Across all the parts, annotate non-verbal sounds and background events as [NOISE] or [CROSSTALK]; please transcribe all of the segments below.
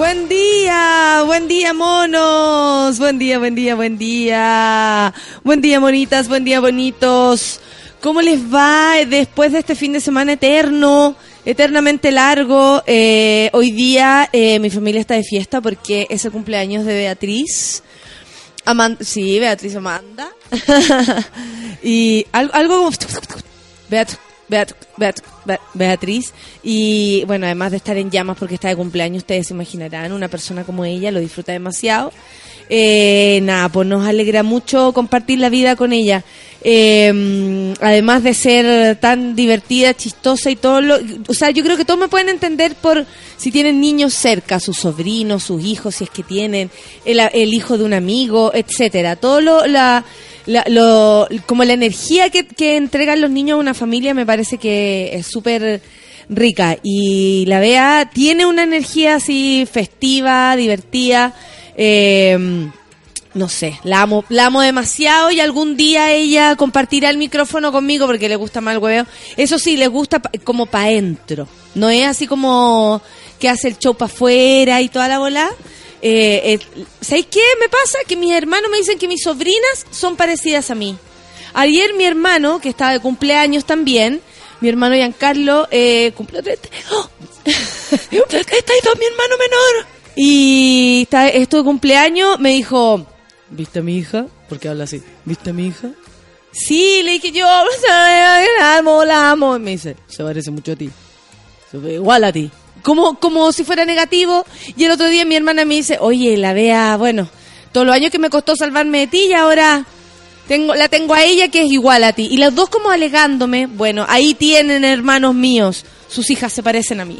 Buen día, buen día monos, buen día, buen día, buen día, buen día monitas, buen día bonitos. ¿Cómo les va después de este fin de semana eterno, eternamente largo? Eh, hoy día eh, mi familia está de fiesta porque es el cumpleaños de Beatriz. Amanda, sí, Beatriz Amanda. [LAUGHS] y algo, algo como... Beat, Beat, Beat, Beat- Beatriz. Y bueno, además de estar en llamas porque está de cumpleaños, ustedes se imaginarán, una persona como ella lo disfruta demasiado. Eh, nada, pues nos alegra mucho compartir la vida con ella. Eh, además de ser tan divertida, chistosa y todo lo... O sea, yo creo que todos me pueden entender por si tienen niños cerca, sus sobrinos, sus hijos, si es que tienen, el, el hijo de un amigo, etcétera. Todo lo... La, la- lo, como la energía que, que entregan los niños a una familia me parece que es súper rica y la Bea tiene una energía así festiva, divertida, eh, no sé, la amo, la amo demasiado y algún día ella compartirá el micrófono conmigo porque le gusta más el hueveo. Eso sí, le gusta como pa' adentro, no es así como que hace el show para afuera y toda la bola. Eh, eh, ¿Sabéis qué me pasa? Que mis hermanos me dicen que mis sobrinas son parecidas a mí. Ayer mi hermano, que estaba de cumpleaños también, mi hermano Giancarlo, eh, cumplió 30. ¡Oh! ¡Está ahí mi hermano menor! Y está, esto de cumpleaños me dijo, ¿viste a mi hija? Porque habla así, ¿viste a mi hija? Sí, le dije yo, la amo, la amo. Y me dice, se parece mucho a ti. Se ve igual a ti. Como, como si fuera negativo. Y el otro día mi hermana me dice, oye, la vea, bueno, todos los años que me costó salvarme de ti y ahora tengo, la tengo a ella que es igual a ti. Y las dos como alegándome, bueno, ahí tienen hermanos míos. Sus hijas se parecen a mí.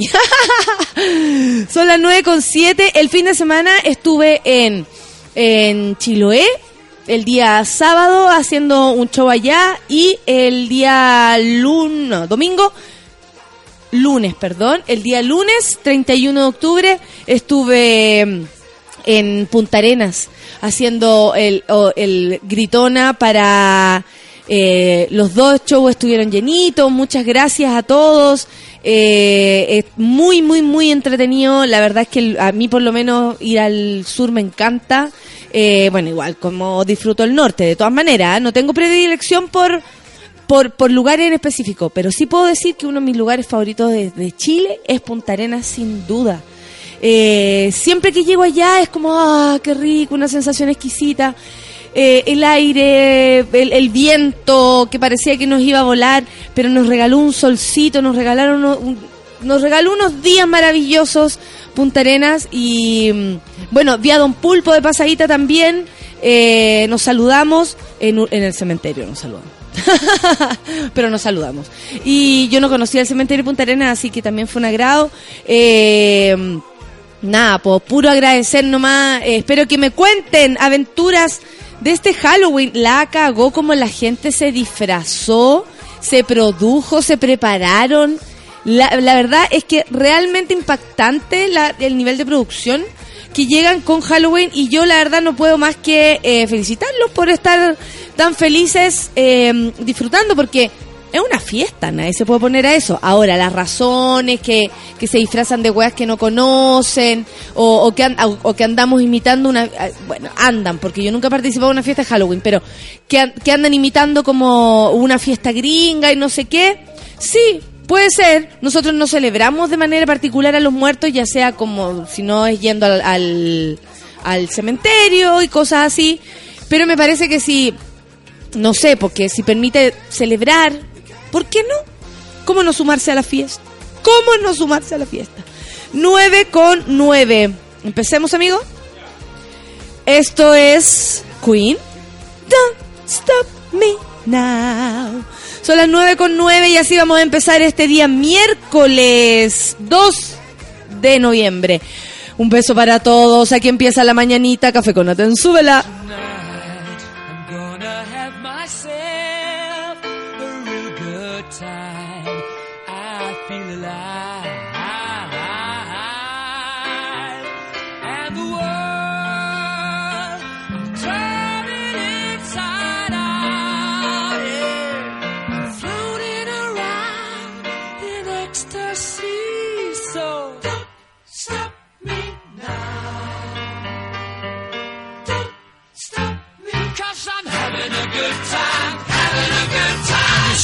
[LAUGHS] Son las nueve con siete. El fin de semana estuve en, en Chiloé. El día sábado haciendo un show allá. Y el día lunes, domingo, lunes, perdón, el día lunes 31 de octubre estuve mm, en Punta Arenas haciendo el, el gritona para eh, los dos shows estuvieron llenitos, muchas gracias a todos. Eh, es muy, muy, muy entretenido. La verdad es que a mí por lo menos ir al sur me encanta. Eh, bueno, igual como disfruto el norte, de todas maneras. ¿eh? No tengo predilección por, por, por lugares en específico, pero sí puedo decir que uno de mis lugares favoritos de, de Chile es Punta Arenas, sin duda. Eh, siempre que llego allá es como, ah, qué rico, una sensación exquisita. Eh, el aire, el, viento que parecía que nos iba a volar, pero nos regaló un solcito, nos regalaron nos regaló unos días maravillosos Punta Arenas y mm, bueno, vi a Don Pulpo de pasadita también, eh, nos saludamos en, en el cementerio, nos saludamos. [LAUGHS] pero nos saludamos. Y yo no conocía el cementerio de Punta Arenas, así que también fue un agrado. Eh, nada, pues puro agradecer nomás. Espero que me cuenten aventuras de este Halloween. La cagó como la gente se disfrazó, se produjo, se prepararon. La, la verdad es que realmente impactante la- el nivel de producción que llegan con Halloween y yo la verdad no puedo más que eh, felicitarlos por estar tan felices eh, disfrutando porque es una fiesta, nadie se puede poner a eso. Ahora, las razones que, que se disfrazan de weas que no conocen o, que o, que andamos imitando una... eh, Bueno, andan, porque yo nunca he participado en una fiesta de Halloween, pero que, que andan imitando como una fiesta gringa y no sé qué. Sí, puede ser. Nosotros no celebramos de manera particular a los muertos, ya sea como si no es yendo al, al, al cementerio y cosas así. Pero me parece que si no sé, porque si permite celebrar, ¿por qué no? ¿Cómo no sumarse a la fiesta? ¿Cómo no sumarse a la fiesta? 9 con 9. Empecemos, amigo. Esto es Queen. Don't stop me now. Son las 9 con 9 y así vamos a empezar este día miércoles 2 de noviembre. Un beso para todos. Aquí empieza la mañanita. Café con Aten, súbela.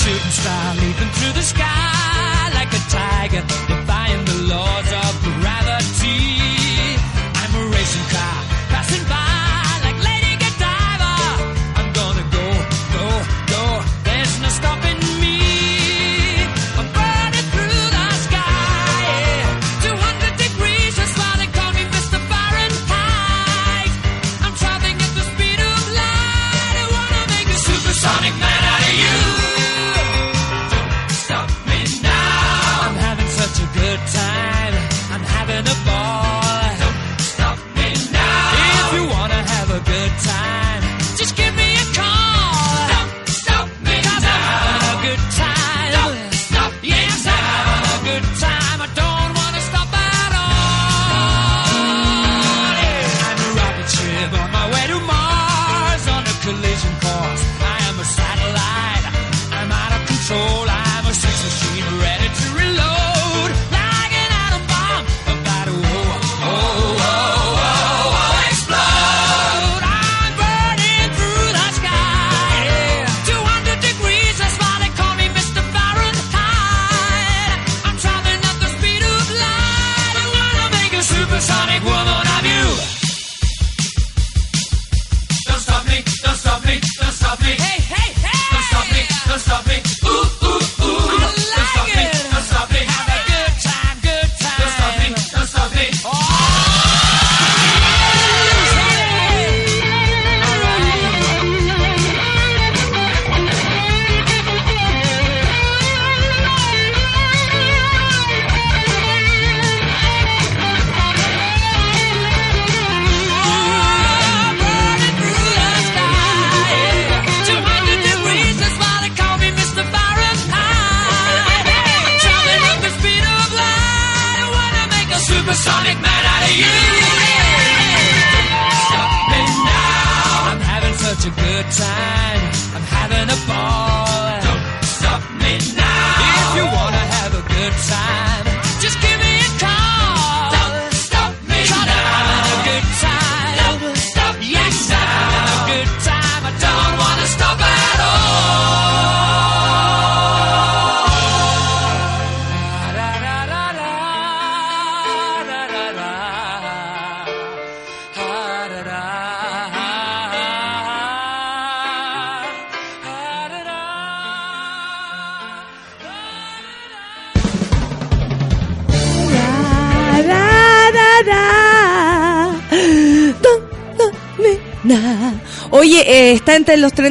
Shooting star leaping through the sky like a tiger, defying the laws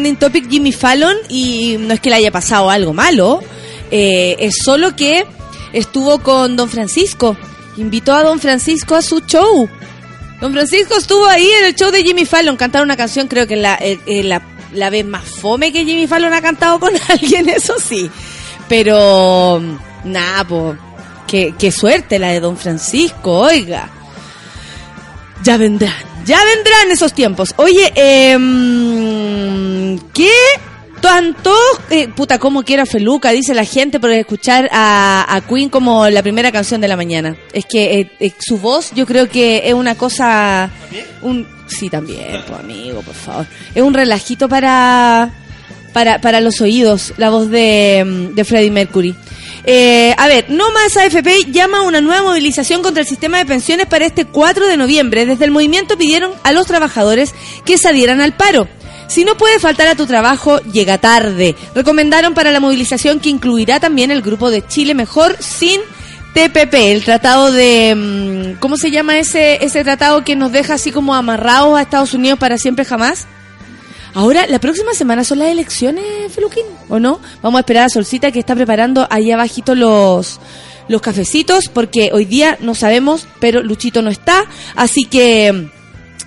trending topics Jimmy Fallon y no es que le haya pasado algo malo, eh, es solo que estuvo con Don Francisco, invitó a Don Francisco a su show. Don Francisco estuvo ahí en el show de Jimmy Fallon, cantaron una canción, creo que la, eh, eh, la, la vez más fome que Jimmy Fallon ha cantado con [LAUGHS] alguien, eso sí. Pero, nada, pues, qué, qué suerte la de Don Francisco, oiga. Ya vendrán, ya vendrán esos tiempos. Oye, em, ¿qué tanto, eh, puta, como quiero a Feluca, dice la gente por escuchar a, Queen como la primera canción de la mañana. Es que eh, eh, su voz yo creo que es una cosa... Un, sí, también, amigo, por favor. Es un relajito para, para, para los oídos, la voz de, de Freddie Mercury. Eh, a ver, No Más AFP llama a una nueva movilización contra el sistema de pensiones para este 4 de noviembre. Desde el movimiento pidieron a los trabajadores que se adhieran al paro. Si no puede faltar a tu trabajo, llega tarde. Recomendaron para la movilización que incluirá también el grupo de Chile Mejor sin TPP, el tratado de... mm, ¿Cómo se llama ese, ese tratado que nos deja así como amarrados a Estados Unidos para siempre jamás? Ahora, la próxima semana son las elecciones, Feluquín, ¿o no? Vamos a esperar a Solcita que está preparando ahí abajito los, los cafecitos, porque hoy día no sabemos, pero Luchito no está, así que mm,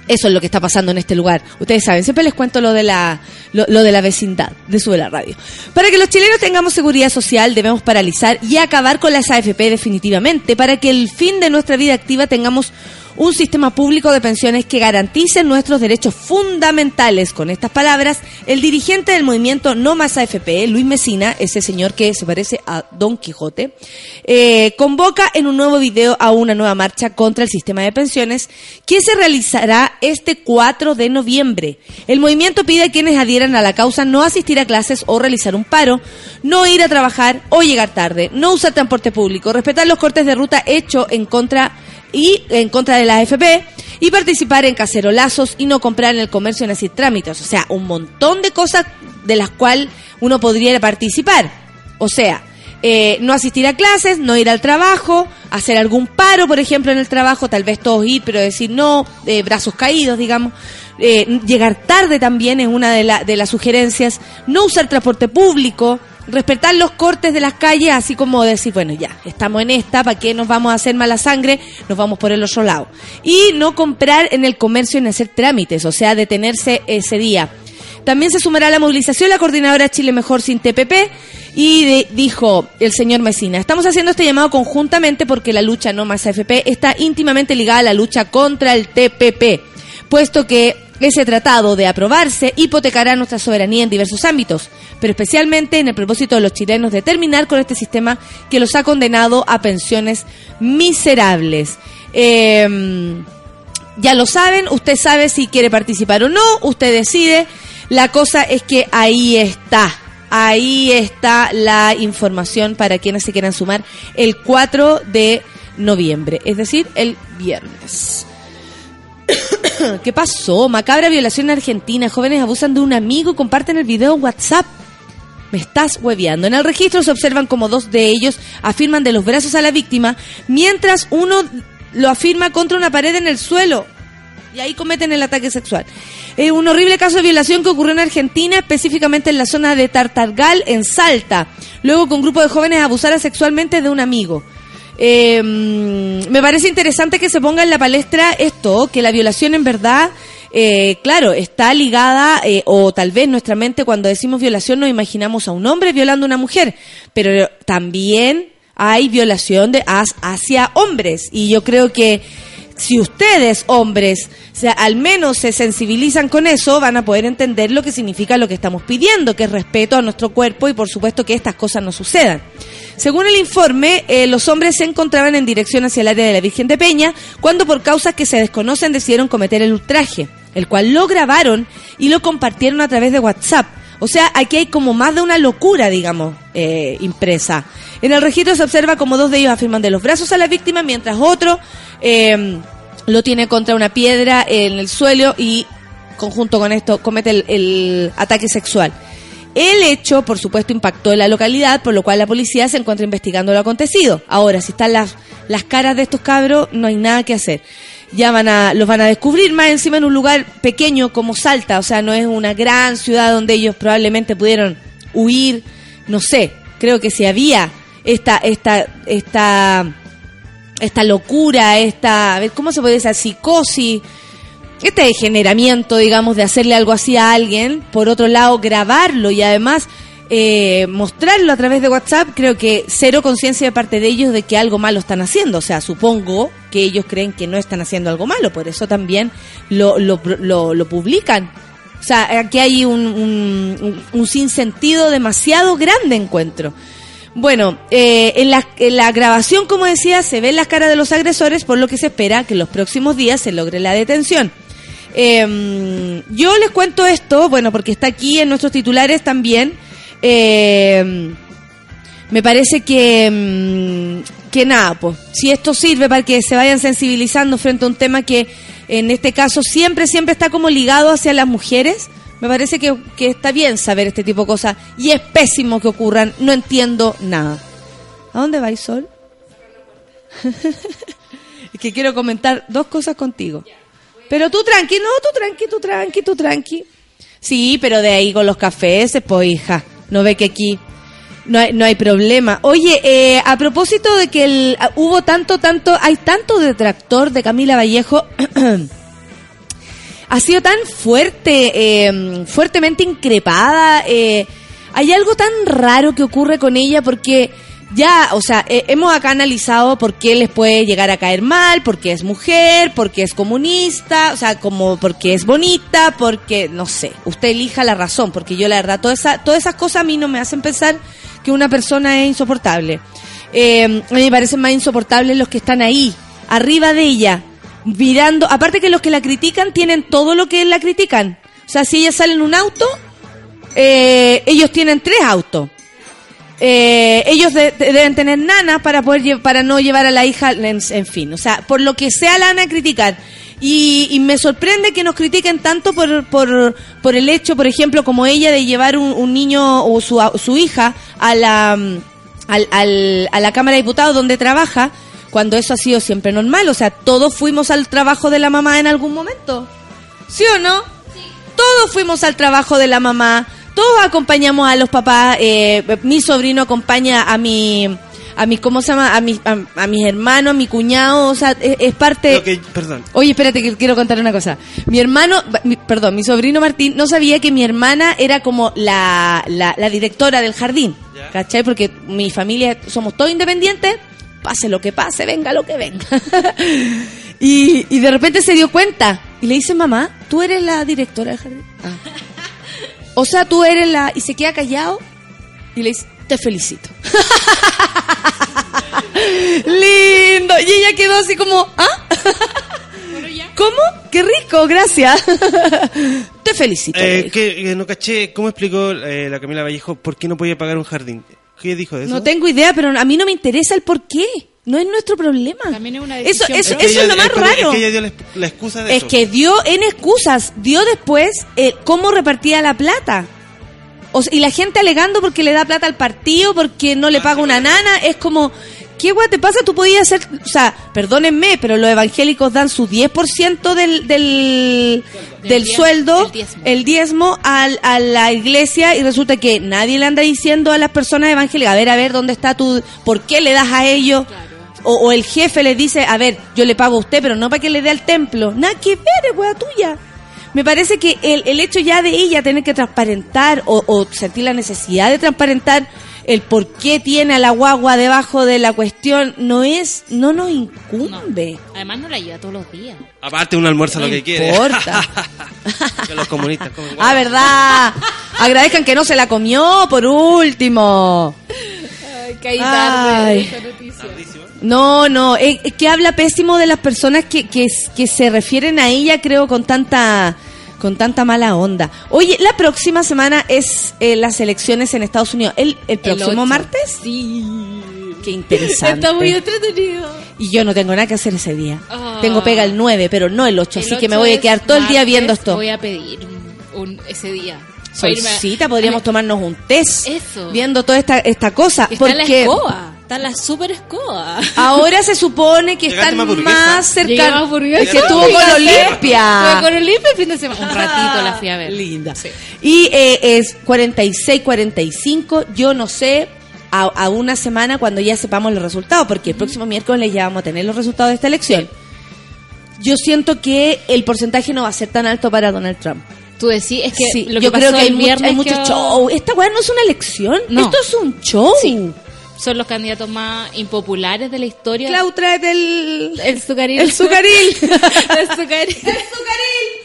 eso es lo que está pasando en este lugar. Ustedes saben, siempre les cuento lo de la, lo, de la vecindad de Sube la Radio. Para que los chilenos tengamos seguridad social, debemos paralizar y acabar con las AFP definitivamente, para que el fin de nuestra vida activa tengamos un sistema público de pensiones que garantice nuestros derechos fundamentales. Con estas palabras, el dirigente del movimiento No Más AFP, Luis Mesina, ese señor que se parece a Don Quijote, eh, convoca en un nuevo video a una nueva marcha contra el sistema de pensiones que se realizará este 4 de noviembre. El movimiento pide a quienes adhieran a la causa no asistir a clases o realizar un paro, no ir a trabajar o llegar tarde, no usar transporte público, respetar los cortes de ruta hecho en contra y en contra de la AFP y participar en cacerolazos y no comprar en el comercio en así trámites. O sea, un montón de cosas de las cuales uno podría participar. O sea, eh, no asistir a clases, no ir al trabajo, hacer algún paro, por ejemplo, en el trabajo, tal vez todos ir, pero decir no, eh, brazos caídos, digamos. Eh, llegar tarde también es una de, la- de las sugerencias. No usar transporte público, respetar los cortes de las calles, así como decir, bueno, ya, estamos en esta, ¿para qué nos vamos a hacer mala sangre? Nos vamos por el otro lado. Y no comprar en el comercio ni hacer trámites, o sea, detenerse ese día. También se sumará a la movilización la coordinadora Chile Mejor sin TPP y dijo el señor Mesina, estamos haciendo este llamado conjuntamente porque la lucha no más AFP está íntimamente ligada a la lucha contra el TPP, puesto que ese tratado de aprobarse hipotecará nuestra soberanía en diversos ámbitos, pero especialmente en el propósito de los chilenos de terminar con este sistema que los ha condenado a pensiones miserables. Eh, ya lo saben, usted sabe si quiere participar o no, usted decide. La cosa es que ahí está, ahí está la información para quienes se quieran sumar el 4 de noviembre, es decir, el viernes. [COUGHS] ¿Qué pasó? Macabra violación en Argentina. Jóvenes abusan de un amigo comparten el video WhatsApp. Me estás hueveando. En el registro se observan como dos de ellos afirman de los brazos a la víctima, mientras uno lo afirma contra una pared en el suelo. Y ahí cometen el ataque sexual. Eh, un horrible caso de violación que ocurrió en Argentina, específicamente en la zona de Tartargal, en Salta. Luego que un grupo de jóvenes abusara sexualmente de un amigo. Eh, me parece interesante que se ponga en la palestra esto, que la violación en verdad, eh, claro, está ligada, eh, o tal vez nuestra mente cuando decimos violación nos imaginamos a un hombre violando a una mujer, pero también hay violación de hacia hombres y yo creo que si ustedes, hombres, o sea, al menos se sensibilizan con eso, van a poder entender lo que significa lo que estamos pidiendo, que es respeto a nuestro cuerpo y por supuesto que estas cosas no sucedan. Según el informe, eh, los hombres se encontraban en dirección hacia el área de la Virgen de Peña cuando por causas que se desconocen decidieron cometer el ultraje, el cual lo grabaron y lo compartieron a través de WhatsApp. O sea, aquí hay como más de una locura, digamos, eh, impresa. En el registro se observa como dos de ellos afirman de los brazos a la víctima, mientras otro eh, lo tiene contra una piedra en el suelo y, conjunto con esto, comete el, el ataque sexual. El hecho, por supuesto, impactó en la localidad, por lo cual la policía se encuentra investigando lo acontecido. Ahora, si están las, las caras de estos cabros, no hay nada que hacer. Ya van a, los van a descubrir más encima en un lugar pequeño como Salta, o sea, no es una gran ciudad donde ellos probablemente pudieron huir, no sé, creo que si había esta, esta, esta, esta locura, esta, ver, ¿cómo se puede decir? Psicosis, este degeneramiento, digamos, de hacerle algo así a alguien, por otro lado, grabarlo y además eh, mostrarlo a través de WhatsApp, creo que cero conciencia de parte de ellos de que algo malo están haciendo. O sea, supongo que ellos creen que no están haciendo algo malo, por eso también lo, lo, lo, lo publican. O sea, aquí hay un, un, un- sinsentido demasiado grande, encuentro. Bueno, eh, en, la, en la grabación, como decía, se ven las caras de los agresores, por lo que se espera que en los próximos días se logre la detención. Eh, yo les cuento esto, bueno, porque está aquí en nuestros titulares también. Eh, me parece que, mm, que nada, pues, si esto sirve para que se vayan sensibilizando frente a un tema que en este caso siempre, siempre está como ligado hacia las mujeres, me parece que, que está bien saber este tipo de cosas y es pésimo que ocurran, no entiendo nada. ¿A dónde vais, Sol? [LAUGHS] es que quiero comentar dos cosas contigo. Pero tú tranqui, no, tú tranqui, tú tranqui, tú tranqui. Sí, pero de ahí con los cafés, pues hija, no ve que aquí no hay, no hay problema. Oye, eh, a propósito de que el- ah, hubo tanto, tanto, hay tanto detractor de Camila Vallejo, [CLEARS THROAT] ha sido tan fuerte, eh, fuertemente increpada. eh, hay algo tan raro que ocurre con ella porque ya, o sea, eh, hemos acá analizado por qué les puede llegar a caer mal, porque es mujer, porque es comunista, o sea, como porque es bonita, porque, no sé, usted elija la razón, porque yo la verdad, toda esa, todas esas cosas a mí no me hacen pensar que una persona es insoportable. Eh, a mí me parecen más insoportables los que están ahí, arriba de ella, mirando, aparte que los que la critican tienen todo lo que la critican. O sea, si ella sale en un auto, eh, ellos tienen tres autos. Eh, ellos de- de- deben tener nanas para poder para no llevar a la hija, en, en fin. O sea, por lo que sea la van a criticar. Y, y me sorprende que nos critiquen tanto por, por, por el hecho, por ejemplo, como ella de llevar un, un niño o su, a- su hija a la, mm, al, al- a la Cámara de Diputados donde trabaja, cuando eso ha sido siempre normal. O sea, todos fuimos al trabajo de la mamá en algún momento. ¿Sí o no? Todos fuimos al trabajo de la mamá, todos acompañamos a los papás, eh, mi sobrino acompaña a mi, a mi, ¿cómo se llama? A, mi, a, a mis hermanos, a mi cuñado, o sea, es, es parte... Que- perdón. Oye, espérate que quiero contar una cosa. Mi hermano, mi- perdón, mi sobrino Martín no sabía que mi hermana era como la, la, la directora del jardín. Ya. ¿Cachai? Porque mi familia somos todos independientes, pase lo que pase, venga lo que venga. [LAUGHS] y, y de repente se dio cuenta y le dice, mamá, tú eres la directora del jardín. Ah. O sea, tú eres la... Y se queda callado y le dice, te felicito. [LAUGHS] Lindo. Y ella quedó así como, ¿ah? ¿Cómo? Qué rico, gracias. [LAUGHS] Te felicito. Eh, que, eh, no caché, ¿cómo explicó eh, la Camila Vallejo por qué no podía pagar un jardín? ¿Qué dijo de eso? No tengo idea, pero a mí no me interesa el por qué. No es nuestro problema. También es una eso, decisión eso, que eso ella- es lo más raro. Es que ella dio la, la excusa de Es eso. que dio en excusas, dio después eh, cómo repartía la plata. O sea, y la gente alegando porque le da plata al partido, porque no le paga una nana, es como, ¿qué guay te pasa? Tú podías hacer, o sea, perdónenme, pero los evangélicos dan su 10% del, del, del, Del diez- sueldo, el diezmo. el diezmo al- a la iglesia y resulta que nadie le anda diciendo a las personas evangélicas, a ver, a ver, ¿dónde está tu, por qué le das a ellos? O, o el jefe le dice, a ver, yo le pago a usted, pero no para que le dé al templo. Nada que ver, es hueá tuya. Me parece que el, el hecho ya de ella tener que transparentar o, o sentir la necesidad de transparentar el por qué tiene a la guagua debajo de la cuestión no es, no nos incumbe. Además no la lleva todos los días. Aparte, un almuerzo No lo que quiere. importa. [LAUGHS] que los comunistas comen Ah, verdad. Agradezcan que no se la comió, por último. Caí tarde esa noticia. No, no, es, es que habla pésimo de las personas que, que, se refieren a ella, creo, con tanta con tanta mala onda. Oye, la próxima semana es eh, las elecciones en Estados Unidos. ¿El, el próximo martes? Sí. Qué interesante. Está muy entretenido. Y yo no tengo nada que hacer ese día. Ah. Tengo pega el 9, pero no el 8, así que me voy a quedar todo el día viendo esto. Voy a pedir un, ese día. Solcita, podríamos tomarnos un test Eso. viendo toda esta, esta cosa. Está la porque escoba. Está la super escoba. ahora se supone que Llegaste están más cercanos. Es que estuvo con. Olimpia. Estuve con Olimpia el fin de semana. Un ratito la fui a ver. Linda. Sí. Y eh, es 46-45. Yo no sé a, a una semana cuando ya sepamos los resultados, porque el próximo miércoles ya vamos a tener los resultados de esta elección. Yo siento que el porcentaje no va a ser tan alto para Donald Trump. Tú decís, es que Sí, lo que yo creo pasó que hay, el mucho, viernes hay mucho que- show. Esta weá no es una elección. No. Esto es un show. Sí. Son los candidatos más impopulares de la historia. Clau, tráete el... El sucaril. El sucaril. [LAUGHS] el sucaril.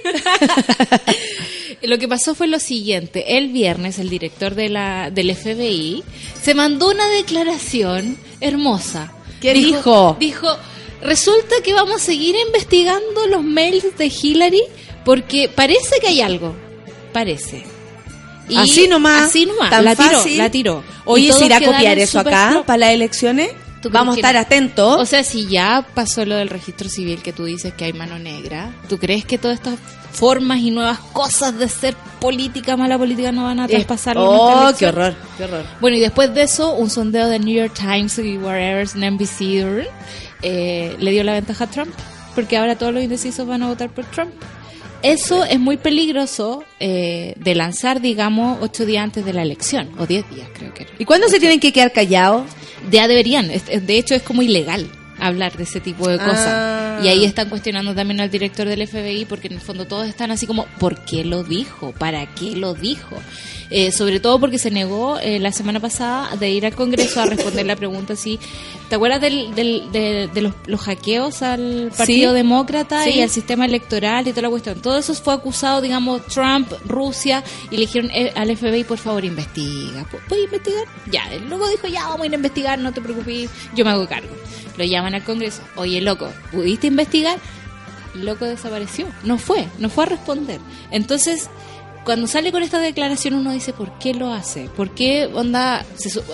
[LAUGHS] [LAUGHS] Lo que pasó fue lo siguiente. El viernes, el director de la, del FBI se mandó una declaración hermosa. ¿Qué dijo? Dijo, resulta que vamos a seguir investigando los mails de Hillary porque parece que hay algo. Parece. Y así nomás. Así nomás. tan la tiró, fácil. la tiró. Oye, ¿se irá a copiar eso acá para las elecciones? ¿Tú crees Vamos a estar no? atentos. O sea, si ya pasó lo del registro civil que tú dices que hay mano negra, ¿tú crees que todas estas formas y nuevas cosas de ser política, mala política, no van a traspasar oh, qué horror, qué horror. Bueno, y después de eso, un sondeo de New York Times y wherever, NBC, eh, le dio la ventaja a Trump, porque ahora todos los indecisos van a votar por Trump. Eso es muy peligroso eh, de lanzar, digamos, ocho días antes de la elección, o diez días creo que era. ¿Y cuándo se tienen que quedar callados? Ya deberían, de hecho es como ilegal hablar de ese tipo de cosas. Ah. Y ahí están cuestionando también al director del FBI porque en el fondo todos están así como, ¿por qué lo dijo? ¿Para qué lo dijo? Eh, sobre todo porque se negó eh, la semana pasada de ir al Congreso a responder la pregunta si, ¿te acuerdas del, del- de, de los, los hackeos al Partido Sí. Demócrata Sí. y al sistema electoral y toda la cuestión? Todo eso fue acusado, digamos, Trump, Rusia, y le dijeron eh, al FBI, por favor, investiga. ¿Pu- ¿Puedes investigar? Ya, el loco dijo, ya, vamos a ir a investigar, no te preocupes, yo me hago cargo. Lo llaman al Congreso, oye, loco, ¿pudiste investigar? Loco desapareció, no fue, no fue a responder. Entonces, cuando sale con esta declaración uno dice, ¿por qué lo hace? ¿Por qué onda,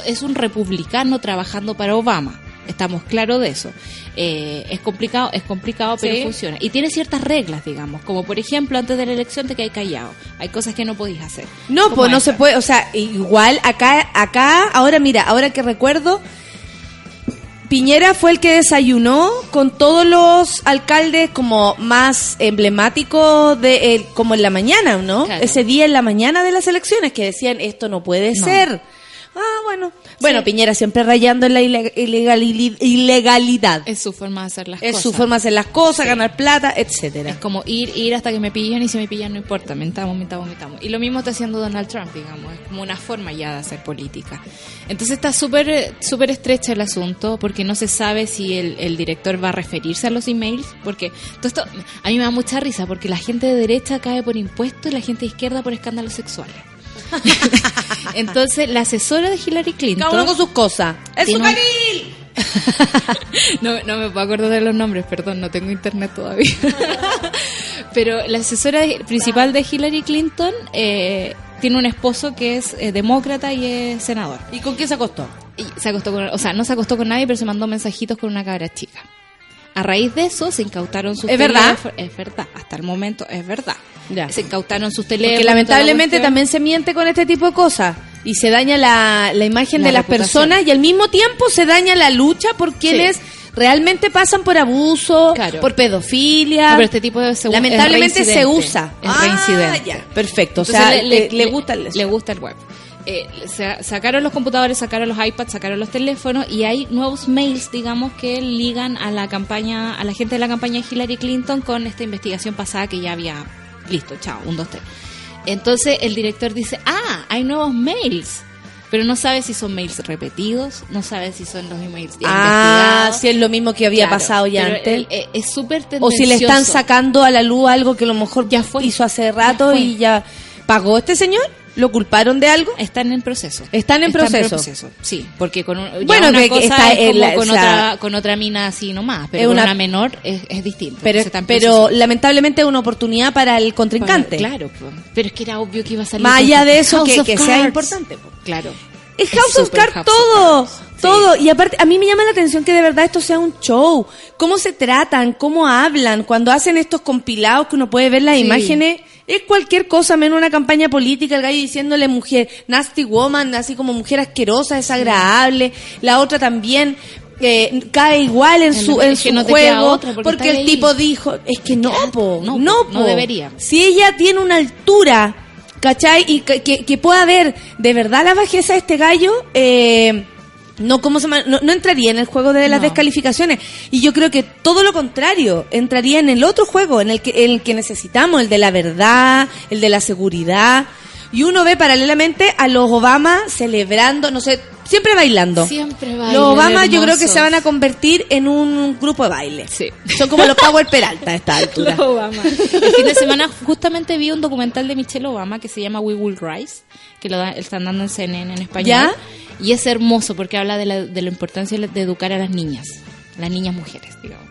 es un republicano trabajando para Obama? Estamos claros de eso. Eh, es complicado, es complicado, pero Sí. funciona. Y tiene ciertas reglas, digamos, como por ejemplo, antes de la elección te quedas callado. Hay cosas que no podéis hacer. No, pues no se puede, o sea, igual acá, acá, ahora mira, ahora que recuerdo, Piñera fue el que desayunó con todos los alcaldes como más emblemáticos de el- como en la mañana, ¿no? Claro. Ese día en la mañana de las elecciones que decían esto no puede No. ser. Ah, bueno. Bueno, Sí. Piñera siempre rayando en la ileg- ilegali- ilegalidad. Es su forma de hacer las Es cosas. su forma de hacer las cosas, Sí. ganar plata, etcétera. Es como ir, ir hasta que me pillan y si me pillan no importa, mentamos, mentamos, mentamos. Y lo mismo está haciendo Donald Trump, digamos, es como una forma ya de hacer política. Entonces está súper eh, súper estrecha el asunto porque no se sabe si el, el director va a referirse a los emails, porque todo esto a mí me da mucha risa porque la gente de derecha cae por impuestos y la gente de izquierda por escándalos sexuales. [LAUGHS] Entonces la asesora de Hillary Clinton... Cada uno con sus cosas. ¡Es su caril! [LAUGHS] no, no me puedo acordar de los nombres, perdón, no tengo internet todavía. [LAUGHS] Pero la asesora principal de Hillary Clinton eh, tiene un esposo que es eh, demócrata y es senador. ¿Y con quién se acostó? Y se acostó con, o sea, no se acostó con nadie, pero se mandó mensajitos con una cabra chica. A raíz de eso se incautaron sus ¿Es verdad? Es verdad, hasta el momento es verdad. Ya. Se incautaron sus teléfonos. La lamentablemente también se miente con este tipo de cosas. Y se daña la, la imagen La de las reputación. personas y al mismo tiempo se daña la lucha por quienes realmente pasan por abuso, Claro. por pedofilia. No, pero este tipo de lamentablemente se usa. Es Ah, reincidente. ya, perfecto. O sea, le, le gusta el le gusta el web. Eh, sa- sacaron los computadores, sacaron los iPads, sacaron los teléfonos y hay nuevos mails, digamos, que ligan a la campaña, a la gente de la campaña de Hillary Clinton con esta investigación pasada que ya había listo, chao, un, dos, tres. Entonces el director dice, ah, hay nuevos mails, pero no sabe si son mails repetidos, no sabe si son los emails Ah, investigados. si es lo mismo que había Claro, pasado ya antes. el- eh, es súper o si le están sacando a la luz algo que a lo mejor Ya fue. hizo hace rato y ya pagó este señor. ¿Lo culparon de algo? Están en proceso. Están en proceso. Sí, porque con un, Bueno, una que- cosa está es en como la- con, otra, con otra mina así nomás, pero es con una- una menor es, es distinto. Pero, lamentablemente es una oportunidad para el contrincante. Claro, pero es que era obvio que iba a salir. Más allá de eso, House que, que sea importante. po. Claro. Es House of Cards of todo. Sí. todo. Y aparte, a mí me llama la atención que de verdad esto sea un show. Cómo se tratan, cómo hablan, cuando hacen estos compilados que uno puede ver las Sí. imágenes. Es cualquier cosa menos una campaña política, el gallo diciéndole mujer, nasty woman, así como mujer asquerosa, desagradable. La otra también eh, cae igual en En su, en su no juego. porque el ahí. tipo dijo, es que no, po, no, no, debería. Si ella tiene una altura, ¿cachai? Y que, que- que pueda ver de verdad la bajeza de este gallo, eh, no, ¿cómo se? No, no entraría en el juego de las No. descalificaciones. Y yo creo que todo lo contrario, entraría en el otro juego, en el que, en el que necesitamos, el de la verdad, el de la seguridad. Y uno ve paralelamente a los Obama celebrando, no sé, siempre bailando. Siempre bailan, Los Obama yo creo que se van a convertir en un grupo de baile. Sí. Son como los Power Peralta a esta [LAUGHS] altura. Los Obama. El fin de semana justamente vi un documental de Michelle Obama que se llama We Will Rise, que lo da- están dando en CNN en español. ¿Ya? Y es hermoso porque habla de la, de la importancia de educar a las niñas, las niñas mujeres, digamos.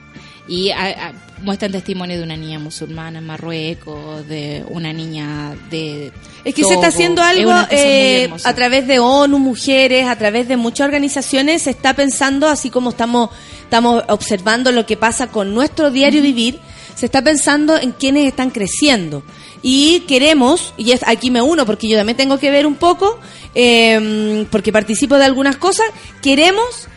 Y a- a- muestran testimonio de una niña musulmana en Marruecos, de una niña de... Es que se está haciendo algo eh, a través de ONU Mujeres, a través de muchas organizaciones, se está pensando, así como estamos, estamos observando lo que pasa con nuestro diario vivir, se está pensando en quienes están creciendo. Y queremos, y es- aquí me uno porque yo también tengo que ver un poco, eh, porque participo de algunas cosas, queremos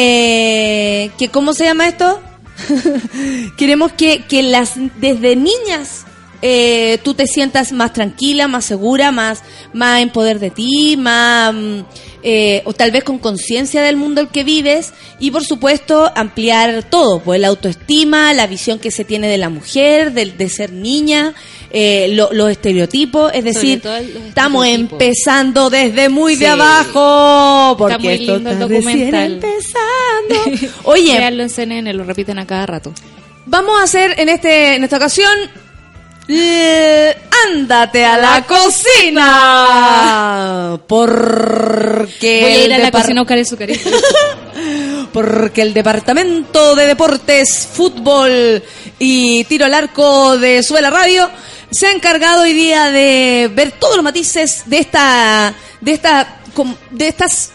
que, que ¿cómo se llama esto? [LAUGHS] Queremos que, que las desde niñas eh, tú te sientas más tranquila, más segura, más, más en poder de ti, más mm, eh, o tal vez con conciencia del mundo en que vives y por supuesto ampliar todo, pues la autoestima, la visión que se tiene de la mujer, de ser niña, eh, lo- los estereotipos, es decir, el- estamos empezando desde muy de abajo, porque muy esto lindo el está recién documental. empezando. [LAUGHS] Oye, Véanlo en CNN, lo repiten a cada rato. Vamos a hacer en este en esta ocasión ándate a la cocina porque Voy a ir el a la cocina a buscar el [LAUGHS] porque el departamento de deportes, fútbol y tiro al arco de Suela Radio se ha encargado hoy día de ver todos los matices de esta de esta com- de estas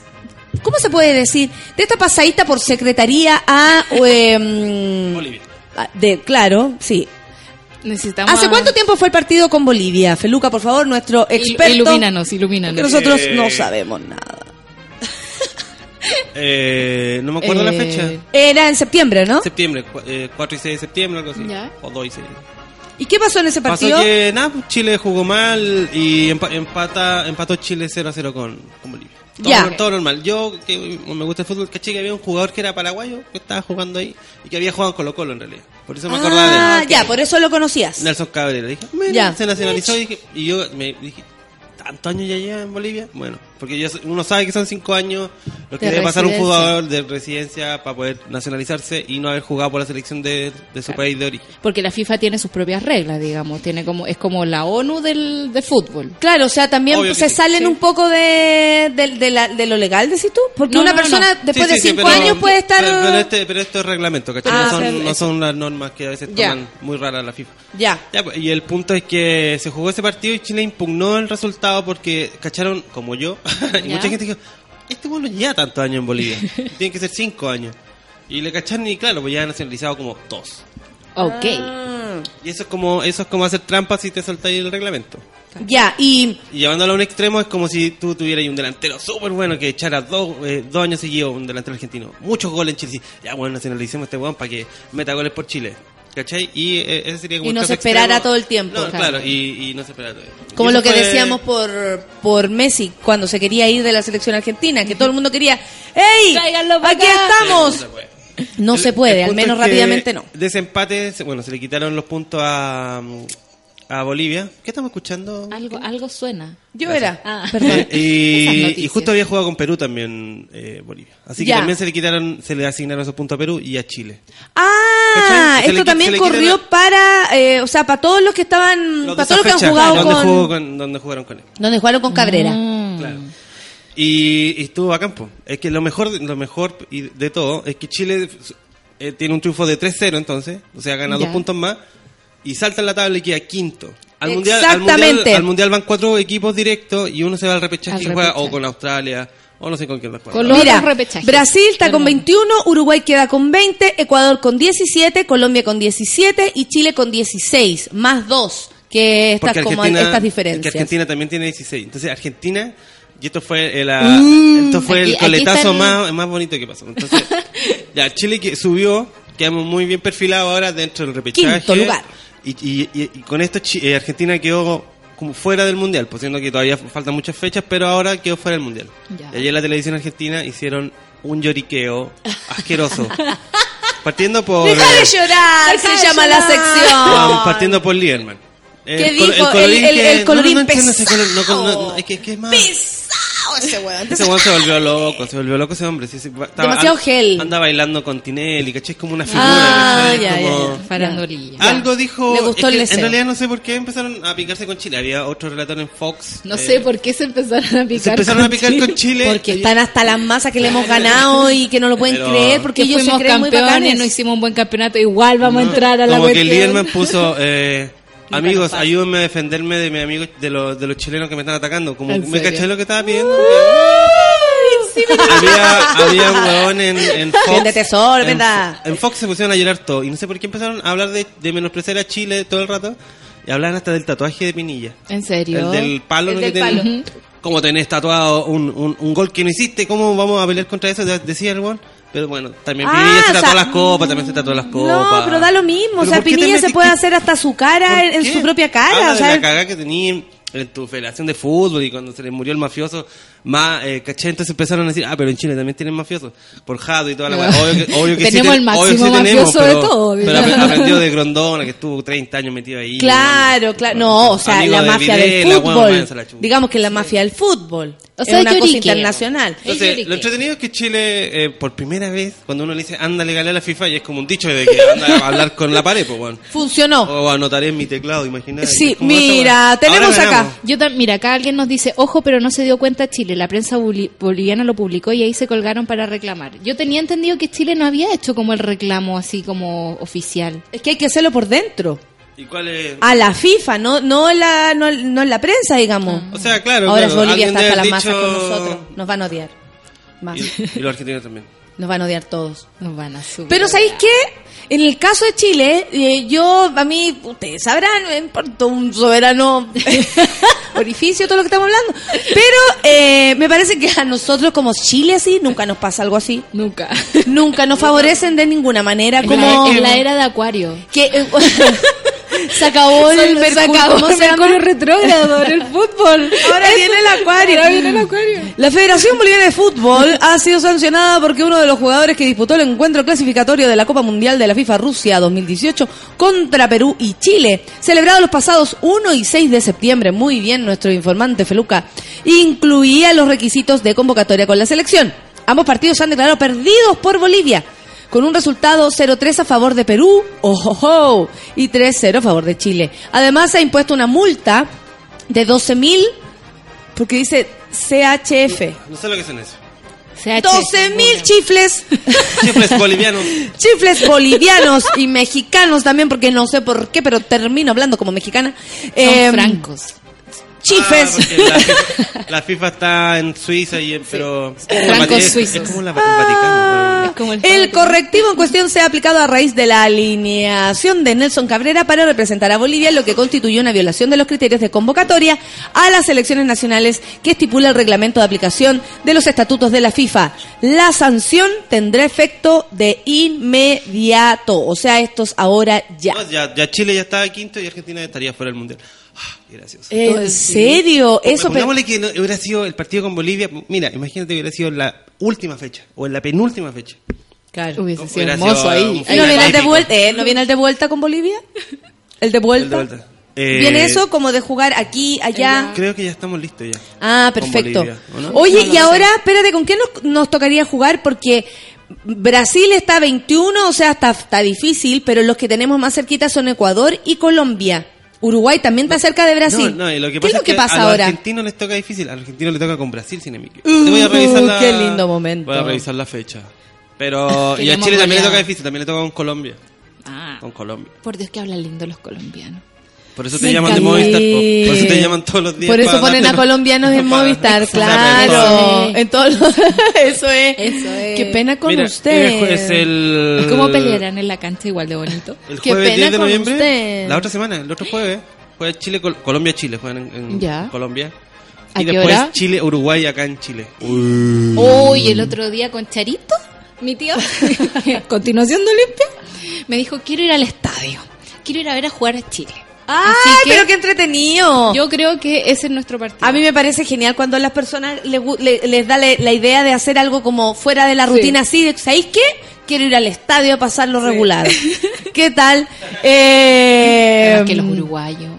¿Cómo se puede decir? De esta pasadita por secretaría a... em, Bolivia. de, claro, sí. Necesitamos... ¿Hace cuánto tiempo fue el partido con Bolivia? Feluca, por favor, nuestro Il- experto. Ilumínanos, Porque ilumínanos. nosotros Eh, no sabemos nada. [LAUGHS] Eh, no me acuerdo la Eh, fecha. Era en septiembre, ¿no? Septiembre, cu- eh, 4 y 6 de septiembre, algo así. Ya. O 2 y 6. ¿Y qué pasó en ese Pasó partido? que nada, pues, Chile jugó mal y empa- empata, empató Chile 0 a 0 con, con Bolivia. Todo, normal. Yo, que me gusta el fútbol, caché que había un jugador que era paraguayo que estaba jugando ahí y que había jugado en Colo Colo en realidad. Por eso me acordaba de Ah, él. ya, por eso lo conocías. Nelson Cabrera. Dije, mira, Ya. se nacionalizó y, dije- y yo me dije, ¿tantos años ya lleva en Bolivia? Bueno, porque yo, uno sabe que son cinco años lo que De debe pasar un jugador de residencia para poder nacionalizarse y no haber jugado por la selección de, de su país de origen. Porque la FIFA tiene sus propias reglas, digamos. Tiene como Es como la ONU del de fútbol. Claro, o sea, también que se sí, salen sí. un poco de, de, de la- de lo legal, decís tú. Porque No, una no, persona no. después Sí, de sí, sí, cinco pero- años puede estar... Pero, pero este, pero esto es reglamento, ¿cachai? Ah, no, son, no son las normas que a veces Ya. toman muy raras la FIFA. Ya. Ya, pues, y el punto es que se jugó ese partido y Chile impugnó el resultado porque cacharon, como yo, [LAUGHS] y mucha gente dijo, este bueno ya tantos años en Bolivia, [LAUGHS] tiene que ser cinco años. Y le cacharon y claro, pues ya han nacionalizado como dos. Ok. Ah. Y eso es como eso es como hacer trampas si te saltáis el reglamento. Ya, y... Y llevándolo a un extremo es como si tú tuvieras un delantero súper bueno que echara dos, eh, dos años seguidos un delantero argentino. Muchos goles en Chile. Ya, bueno, nacionalicemos a este weón para que meta goles por Chile. ¿Cachai? Y eh, ese sería como Y no se esperara extremo. todo el tiempo. No, Claro. y, y no se esperara todo el tiempo. Como lo que fue- decíamos por, por Messi cuando se quería ir de la selección argentina, que todo el mundo quería, ¡Ey! ¡Aquí acá". estamos! Sí, no se puede. No El- se puede, al menos rápidamente no. De ese empate, se- bueno, se le quitaron los puntos a, a Bolivia. ¿Qué estamos escuchando? Algo, algo suena. Yo era. Ah. [LAUGHS] Perdón. Esas Y, justo había jugado con Perú también eh, Bolivia. Así que Ya. también se le quitaron, se le asignaron esos puntos a Perú y a Chile. Ah, esto también corrió para, eh, o sea, para todos los que estaban, Los para todos los que han jugado ¿dónde con, jugó con- dónde jugaron con él. donde jugaron con Cabrera. Mm. Claro. Y, y estuvo a campo. Es que lo mejor, lo mejor y de todo es que Chile eh, tiene un triunfo de 3-0 entonces, o sea, gana Ya. dos puntos más y salta en la tabla y queda quinto. Al mundial, al mundial, al mundial van cuatro equipos directos y uno se va al repechaje Al y juega o con Australia o no sé con quién va a jugar. Con los Mira. Brasil está con mundo. 21, Uruguay queda con 20, Ecuador con 17, Colombia con 17 y Chile con 16, más dos que estas como estas que diferencias. Argentina también tiene 16. Entonces Argentina, y esto fue el, ah, Mm, esto fue aquí- el coletazo el- más, más bonito que pasó. Entonces, [LAUGHS] ya Chile que subió, quedamos muy bien perfilados ahora dentro del repechaje. Quinto lugar. Y, y- y- y con esto Chi- eh, Argentina quedó como fuera del mundial, pues siendo que todavía faltan muchas fechas, pero ahora quedó fuera del mundial. Ya. Y ayer en la televisión argentina hicieron un lloriqueo [LAUGHS] asqueroso. Partiendo por Deja de llorar, Deja se de llama la sección. Vamos, partiendo por Lieberman. El ¿Qué col- dijo? colorín El- el- que- el colorín no, no entiendo ese color- no, pesado. no, no, es que, es que es más... Pesado ese weón. Ese weón se volvió loco, se volvió loco ese hombre. Sí, sí, estaba- Demasiado gel. Anda bailando con Tinelli, ¿cachai? Es como una figura. Ah, ¿cachai? ya, ya, Como- ya. Farandolilla. Algo dijo. Le gustó es que el En realidad no sé por qué empezaron a picarse con Chile. Había otro relator en Fox. No eh, sé por qué se empezaron a picar. Se empezaron con a picar Chile. con Chile. Porque están hasta las masas que le hemos ganado y que no lo pueden Pero- creer porque Que ellos se fuimos creen muy campeones, bacanes. no hicimos un buen campeonato, igual vamos a No, entrar a la Como que. Liderman puso. Eh, Amigos, ayúdenme a defenderme de mis amigos, de los, de los chilenos que me están atacando. Como, ¿En ¿Me serio? caché lo que estaba pidiendo? había, había un huevón en, en Fox. Bien de tesoro, en, ¿verdad? en Fox se pusieron a llorar todo. Y no sé por qué empezaron a hablar de, de menospreciar a Chile todo el rato. Y hablaban hasta del tatuaje de Pinilla. ¿En serio? El del palo, El ¿no? del que palo. ¿Cómo tenés tatuado un, un, un gol que no hiciste? ¿Cómo vamos a pelear contra eso? De- Decía el weón. Pero bueno, también Ah, Pinilla se o tatuó sea, las copas, también se tatuó las copas. No, pero da lo mismo. O ¿Pero sea, Pinilla se puede hacer hasta su cara ¿Por en, en su propia cara. Habla o sea, de la cagada que tenía en tu federación de fútbol y cuando se le murió el mafioso, más, eh, ¿cachai? Entonces empezaron a decir, ah, pero en Chile también tienen mafiosos, por Jado y toda la No. Obvio que, obvio que sí Tenemos ten- el obvio que máximo sí tenemos, mafioso de pero- todo, Pero ap- aprendió de [LAUGHS] Grondona, que estuvo 30 años metido ahí. Claro, claro. No, o sea, Amigo la de mafia del Videla, weón, fútbol. Digamos que la mafia del fútbol. O sea, es una cosa internacional. Es Entonces, lo entretenido es que Chile, eh, por primera vez, cuando uno le dice, anda legal a la FIFA, y es como un dicho de que anda a hablar con la pared, pues, bueno. Funcionó. O anotaré en mi teclado, imagínate. Sí, mira, tenemos acá. Yo mira, acá alguien nos dice, ojo, pero no se dio cuenta Chile. La prensa boli- boliviana lo publicó y ahí se colgaron para reclamar. Yo tenía entendido que Chile no había hecho como el reclamo así como oficial. Es que hay que hacerlo por dentro. ¿Y cuál es? A la FIFA, no, no, en la, no, no en la prensa, digamos. O sea, claro, Ahora claro, Bolivia está hasta las haber masas con dicho- nosotros. Nos van a odiar. Más. Y, y los argentinos también. Nos van a odiar todos. Nos van a subir. Pero ¿sabéis qué? En el caso de Chile, eh, yo, a mí, ustedes sabrán, me importa un soberano [LAUGHS] orificio, todo lo que estamos hablando. Pero eh, me parece que a nosotros como Chile así, nunca nos pasa algo así. Nunca. Nunca nos favorecen de ninguna manera. En Como la, en la era de Acuario. que eh, [LAUGHS] se acabó el Se mercurio, acabó ¿cómo el se? Mercurio retrógrado en el fútbol. Ahora viene el acuario. Ahora viene el acuario. La Federación Boliviana de Fútbol ha sido sancionada porque uno de los jugadores que disputó el encuentro clasificatorio de la Copa Mundial de la FIFA Rusia 2018 contra Perú y Chile, celebrado los pasados 1 y 6 de septiembre, muy bien nuestro informante Feluca, incluía los requisitos de convocatoria con la selección. Ambos partidos se han declarado perdidos por Bolivia, con un resultado 0-3 a favor de Perú ojojo, y 3-0 a favor de Chile. Además, se ha impuesto una multa de 12.000 porque dice CHF. No sé lo que son eso. CH. 12.000 chifles, [LAUGHS] Chifles bolivianos. chifles bolivianos y mexicanos también, porque no sé por qué, pero termino hablando como mexicana. Son Em, francos. Chifles. Ah, la, FIFA, [LAUGHS] la FIFA está en Suiza, y, pero... Francos es, suizos. Es como la, Vaticano. Como el El correctivo en cuestión se ha aplicado a raíz de la alineación de Nelson Cabrera para representar a Bolivia, lo que constituyó una violación de los criterios de convocatoria a las elecciones nacionales que estipula el reglamento de aplicación de los estatutos de la FIFA. La sanción tendrá efecto de inmediato, o sea, esto es ahora ya. No, ya, ya Chile ya estaba quinto y Argentina estaría fuera del Mundial. Qué gracioso. ¿En serio? Eso, pero- Pongámosle que no- hubiera sido el partido con Bolivia. Mira, imagínate que hubiera sido la última fecha o en la penúltima fecha. Claro. Hubiese sido hermoso ahí. un ¿Y no viene el de vuelta? eh, ¿No viene el de vuelta con Bolivia? ¿El de vuelta? El de vuelta. Eh, ¿Viene eso como de jugar aquí, allá? Creo que ya estamos listos ya. Ah, perfecto. Bolivia, ¿o no? Oye, No y ahora, espérate, ¿con qué nos, nos tocaría jugar? Porque Brasil está 21, o sea, está, está difícil, pero los que tenemos más cerquita son Ecuador y Colombia. Uruguay también está cerca de Brasil. No, no, y lo que ¿Qué pasa es lo que, pasa a los ahora? argentinos les toca difícil. A los argentinos les toca con Brasil, sin embargo. Uh, voy a revisar la, qué lindo momento. Voy a revisar la fecha. Pero, [LAUGHS] y a Chile también le toca difícil, también le toca con Colombia. Ah, Con Colombia. por Dios que hablan lindo los colombianos. Por eso te Me llaman de. Movistar, po. por eso te llaman todos los días. Por eso ponen a colombianos en [LAUGHS] Movistar, claro. En todos los- [LAUGHS] Eso es. Eso es. Qué pena con Mira, usted. Es el... ¿Cómo pelearán en la cancha igual de bonito? [LAUGHS] El Qué jueves pena 10 de con noviembre, usted. la otra semana, el otro jueves, juega Chile, Col- Colombia-Chile, juegan en, en Ya. Colombia. ¿A Y qué después hora? Chile-Uruguay acá en Chile. Uy, el otro día con Charito, mi tío, continuación de Olimpia, me dijo, quiero ir al estadio, quiero ir a ver a jugar a Chile. ¡Ay, Así que pero qué entretenido! Yo creo que ese es nuestro partido. A mí me parece genial cuando a las personas le gu- le- les da la idea de hacer algo como fuera de la rutina así. de, ¿Sabéis qué? Quiero ir al estadio a pasarlo regular. [LAUGHS] ¿Qué tal? Eh, que los uruguayos, ay.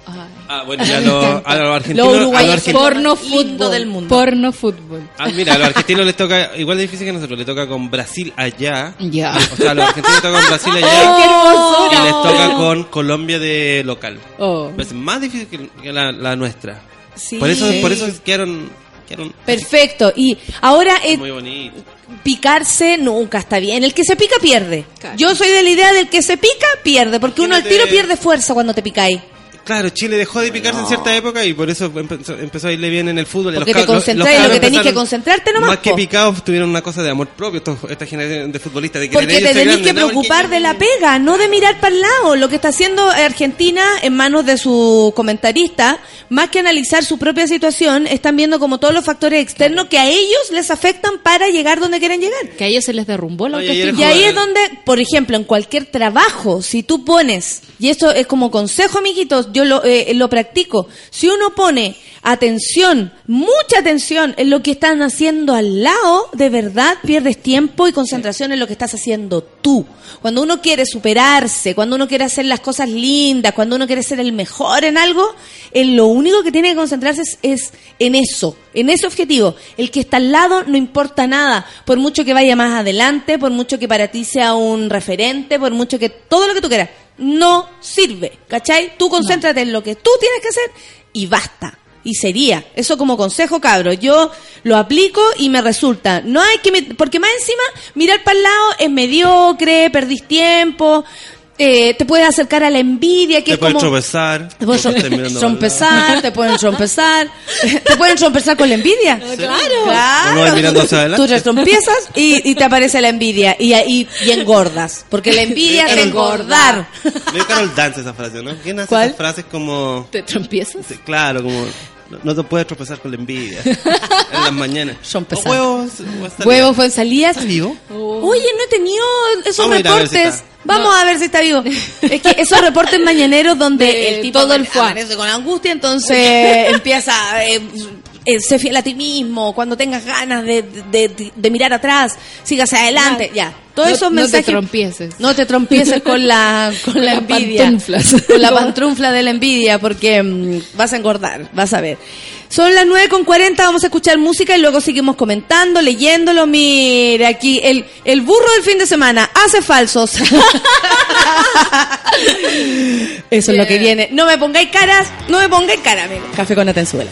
Ah, bueno, ya lo, [LAUGHS] a los Lo argentinos. los argentinos- Porno fútbol. del mundo. Porno fútbol. Ah, mira, a los argentinos les toca igual de difícil que a nosotros. Les toca con Brasil allá. Ya. O sea, a los argentinos les toca con Brasil [LAUGHS] ¡Qué allá. hermosura! y les toca con Colombia de local. Oh. Es más difícil que, que la, la nuestra. Sí. Por eso, por eso quedaron, quedaron Perfecto. Y ahora eh, muy bonitos. picarse nunca está bien. El que se pica pierde. Claro. Yo soy de la idea del que se pica pierde, porque uno al tiro Imagínate- pierde fuerza cuando te picáis. Claro, Chile dejó de picarse en cierta época y por eso empezó, empezó a irle bien en el fútbol. Porque los te los en lo que tenés que concentrarte nomás, Más que po. picados tuvieron una cosa de amor propio estos- esta generación de futbolistas. De que Porque te tenés que preocupar de la pega, no de mirar para el lado. Lo que está haciendo Argentina en manos de su comentarista, más que analizar su propia situación, están viendo como todos los factores externos que a ellos les afectan para llegar donde quieren llegar. Que a ellos se les derrumbó la Oye. Y ahí es donde, por ejemplo, en cualquier trabajo, si tú pones, y esto es como consejo, amiguitos, yo lo, eh, lo practico, si uno pone atención, mucha atención en lo que están haciendo al lado, de verdad pierdes tiempo y concentración en lo que estás haciendo tú. Cuando uno quiere superarse, cuando uno quiere hacer las cosas lindas, cuando uno quiere ser el mejor en algo, en lo único que tiene que concentrarse es, es en eso, en ese objetivo. El que está al lado no importa nada, por mucho que vaya más adelante, por mucho que para ti sea un referente, por mucho que todo lo que tú quieras, no sirve, ¿cachai? Tú concéntrate en lo que tú tienes que hacer y basta. Y sería, eso como consejo, cabro. Yo lo aplico y me resulta. No hay que, mit- porque más encima, mirar para el lado es mediocre, perdís tiempo, eh, te puedes acercar a la envidia, que Te es pueden como... tropezar. Te pueden trompezar, te pueden trompezar, te pueden trompezar con la envidia. Claro. Claro. Hacia. Tú te trompiezas y, y te aparece la envidia y, y, y engordas, porque la envidia es engordar. Me Carol Dance esa frase, ¿no? ¿Quién hace ¿Cuál? esas frases como... ¿Te trompiezas? Claro, como... No, no te puedes tropezar con la envidia. en las mañanas. Trompezar. O huevos. Huevos fue en salidas. ¿Está vivo? Oye, no he tenido esos Vamos reportes. Vamos a ver si está vivo. Es que esos reportes mañaneros donde De el tipo todo el fuá. con angustia, entonces [LAUGHS] empieza eh, eh, sé fiel a ti mismo, cuando tengas ganas de, de, mirar atrás, sigas adelante, ya. Todos No- esos no te mensajes. trompieces. No te trompieces con la, [LAUGHS] con la envidia. [LAUGHS] Con la pantufla de la envidia, porque mm, vas a engordar, vas a ver. Son las 9 con 40, vamos a escuchar música y luego seguimos comentando, leyéndolo. Mira, aquí el, el burro del fin de semana hace falsos. [LAUGHS] Eso es lo que viene. No me pongáis caras, no me pongáis cara, amigo. Café con Atenzuela.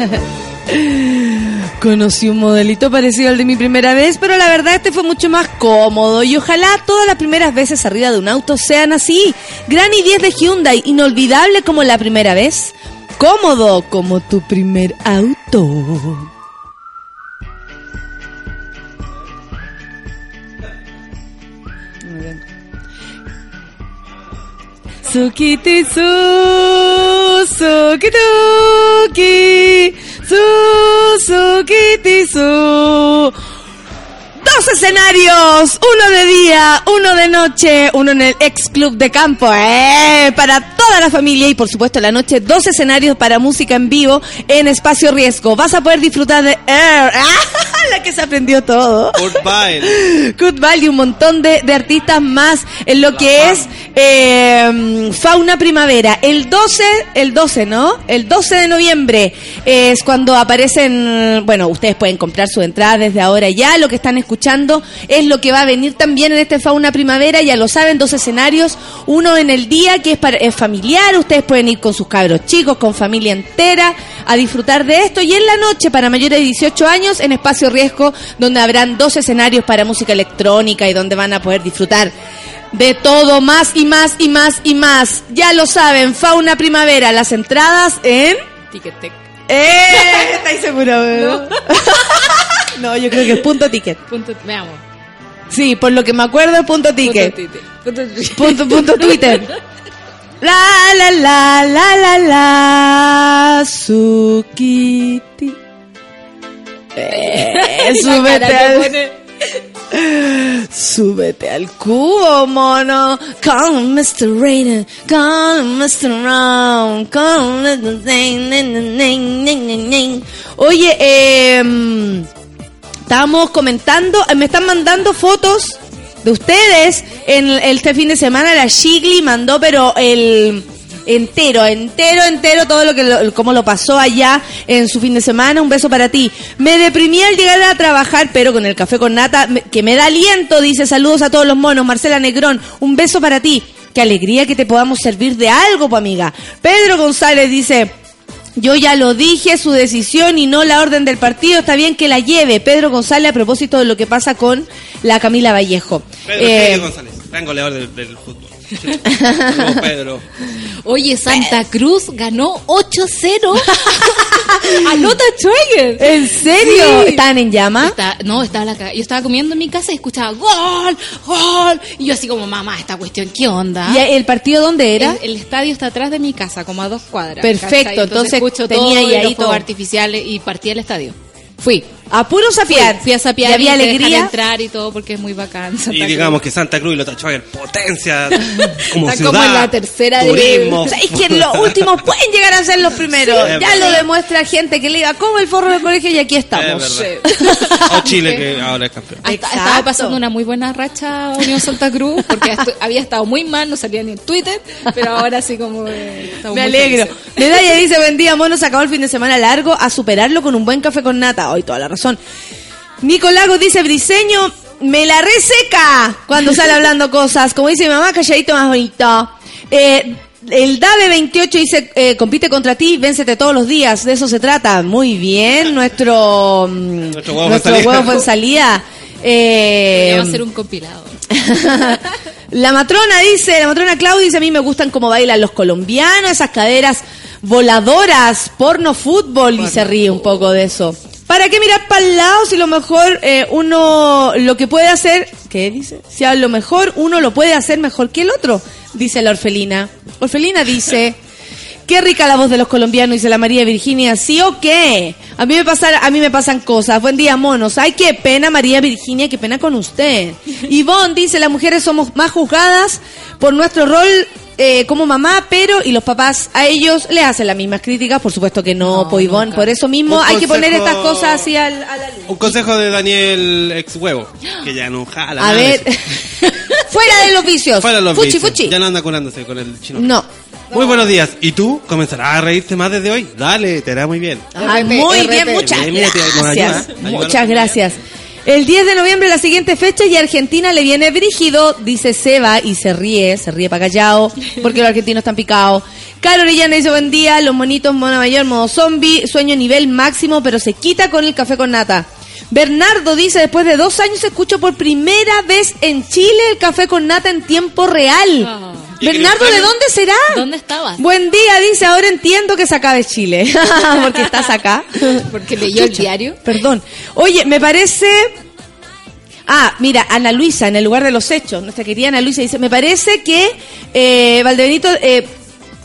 [LAUGHS] Conocí un modelito parecido al de mi primera vez, pero la verdad este fue mucho más cómodo y ojalá todas las primeras veces arriba de un auto sean así. Gran i10 de Hyundai, inolvidable como la primera vez, cómodo como tu primer auto. Sukiti su, sukituki, su, sukiti su. Dos escenarios, uno de día, uno de noche, uno en el ex club de campo, eh, para toda la familia y por supuesto la noche dos escenarios para música en vivo en espacio riesgo. Vas a poder disfrutar de Air, [LAUGHS] la que se aprendió todo. Goodbye. [LAUGHS] Goodbye y un montón de, de artistas más en lo que es eh, Fauna Primavera. El 12, el 12, ¿no? El 12 de noviembre es cuando aparecen, bueno, ustedes pueden comprar su entrada desde ahora ya. Lo que están escuchando es lo que va a venir también en este Fauna Primavera, ya lo saben, dos escenarios. Uno en el día que es, para, es familiar, ustedes pueden ir con sus cabros chicos, con familia entera, a disfrutar de esto. Y en la noche, para mayores de 18 años, en Espacio Riesgo, donde habrán dos escenarios para música electrónica y donde van a poder disfrutar de todo, más y más y más y más. Ya lo saben, Fauna Primavera, las entradas en... Ticketek. ¡Eh! [LAUGHS] ¿Estáis seguros? No. [LAUGHS] no, yo creo que es punto ticket. Punto, veamos. Sí, por lo que me acuerdo es punto ticket. Punto. Punto. Punto, Twitter. [LAUGHS] La la la la la la Sukiti. Eh, [LAUGHS] súbete al, súbete al cubo, mono. Con Mr. Rainer, con Mr. Round, con Mr. Oye, eh, estábamos comentando, me están mandando fotos de ustedes en este fin de semana. La Shigli mandó, pero el entero, entero, entero, todo lo que lo, cómo lo pasó allá en su fin de semana. Un beso para ti. Me deprimí al llegar a trabajar, pero con el café con nata, que me da aliento, dice saludos a todos los monos. Marcela Negrón, un beso para ti. Qué alegría que te podamos servir de algo, amiga. Pedro González dice, yo ya lo dije, su decisión y no la orden del partido. Está bien que la lleve Pedro González a propósito de lo que pasa con la Camila Vallejo. Pedro Eh, González, gran goleador del, del fútbol. Pedro. Oye, Santa Cruz ganó 8-0. [LAUGHS] Anota Schweiger. ¿En serio? Sí. ¿Están en llama? Está- no, estaba la yo estaba comiendo en mi casa y escuchaba gol, gol. Y yo así como, mamá, esta cuestión, ¿qué onda? ¿Y el partido dónde era? El, el estadio está atrás de mi casa, como a dos cuadras. Perfecto, ¿cachai? entonces escucho tenía todo ahí y ahí los fuegos todo. artificiales y partí al estadio. Fui. A puro sapiar. Fui, fui a sapiar ¿Y había y alegría? entrar y todo porque es muy bacán. Santa Y Cruz. digamos que Santa Cruz y Lota Schwager, potencia [LAUGHS] como Está ciudad. como en la tercera de- turismo. O sea, es que los últimos pueden llegar a ser los primeros. Sí, ya verdad. lo demuestra gente que le iba como el forro del colegio y aquí estamos. Es. O Chile, que ahora es campeón. Estaba pasando una muy buena racha Unión Santa Cruz porque [LAUGHS] había estado muy mal, no salía ni en Twitter, pero ahora sí como eh, Me alegro. Medalla dice, buen día, mono, se acabó el fin de semana largo, a superarlo con un buen café con nata. Hoy toda la razón. Nicolagos dice, Briseño, me la reseca cuando sale hablando [LAUGHS] cosas. Como dice mi mamá, calladito más bonito. Eh, el DAVE 28 dice, eh, compite contra ti, véncete todos los días. De eso se trata. Muy bien, nuestro, mm, Nuestro huevo nuestro fue en salida. huevo fue en salida. [LAUGHS] Eh, Podríamos hacer un compilado. [LAUGHS] la matrona dice, la matrona Claudia dice, a mí me gustan cómo bailan los colombianos, esas caderas voladoras, porno fútbol, y se ríe un poco de eso. ¿Para qué mirar para el lado si lo mejor eh, uno lo que puede hacer, ¿qué dice? Si a lo mejor uno lo puede hacer mejor que el otro, dice la orfelina. Orfelina dice, [LAUGHS] qué rica la voz de los colombianos, dice la María Virginia, ¿sí o qué? A mí me pasan, a mí me pasan cosas. Buen día, monos. Ay, qué pena, María Virginia, qué pena con usted. [LAUGHS] Ivonne dice, las mujeres somos más juzgadas por nuestro rol eh, como mamá, pero y los papás a ellos les hacen las mismas críticas, por supuesto que no, No, por eso mismo Un hay que poner estas cosas así al, a la luz. Un consejo de Daniel ex huevo, que ya no jala. A nada de ver, [LAUGHS] fuera de los vicios. Fuera los fuchi, vicios. fuchi. Ya no anda curándose con el chino. No. Muy buenos días. ¿Y tú comenzarás a reírte más desde hoy? Dale, te hará muy bien. Ay, muy bien, muchas Bien, gracias. ayuda, ayuda a Muchas gracias. El 10 de noviembre, la siguiente fecha, y Argentina le viene brígido, dice Seba, y se ríe, se ríe para callado, porque los argentinos están picados. Caro Orellana dice, buen día, los monitos, mono mayor, modo zombie, sueño nivel máximo, pero se quita con el café con nata. Bernardo dice, después de dos años escucho por primera vez en Chile el café con nata en tiempo real. Bernardo, ¿de dónde será? ¿Dónde estabas? Buen día, dice, ahora entiendo que se acabe Chile, [LAUGHS] porque estás acá. [LAUGHS] Porque leyó el diario. Perdón. Oye, me parece... Ah, mira, Ana Luisa, en el lugar de los hechos, nuestra querida Ana Luisa dice, me parece que eh, Valdebenito, eh,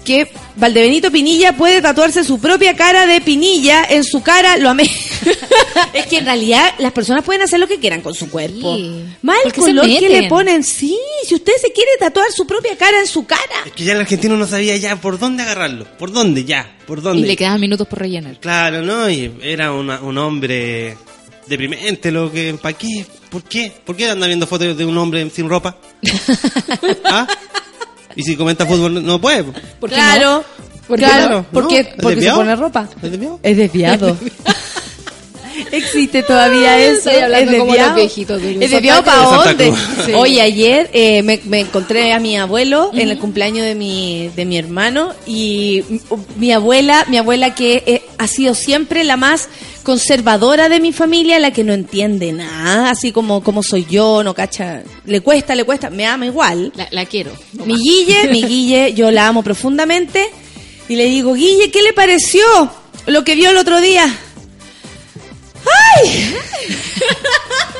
que Valdebenito Pinilla puede tatuarse su propia cara de Pinilla en su cara, lo amé. [LAUGHS] es que en realidad las personas pueden hacer lo que quieran con su cuerpo. Sí. Mal ¿Por qué se color que le ponen. Sí, si usted se quiere tatuar su propia cara en su cara. Es que ya el argentino no sabía ya por dónde agarrarlo. ¿Por dónde? Ya. ¿Por Y dónde? le quedaban minutos por rellenar. Claro, ¿no? Y era una- un hombre deprimente, lo que... ¿Para qué? ¿Por qué? ¿Por qué anda viendo fotos de un hombre sin ropa? [LAUGHS] ¿Ah? Y si comenta fútbol, no puede. ¿Por qué claro. no? ¿Por qué claro, no? porque, ¿No? ¿Es porque se pone ropa. ¿Es desviado? Es desviado. [LAUGHS] Existe todavía eso. Estoy hablando es como desviado. los viejitos de Es desviado Santa para. De dónde. Sí. Oye, ayer eh, me, me encontré a mi abuelo en el cumpleaños de mi, de mi hermano y mi abuela, mi abuela que eh, ha sido siempre la más conservadora de mi familia, la que no entiende nada, así como, como soy yo, no cacha, le cuesta, le cuesta, me ama igual. La, la quiero. Mi Guille, mi Guille, yo la amo profundamente. Y le digo, Guille, ¿qué le pareció lo que vio el otro día? ¡Ay!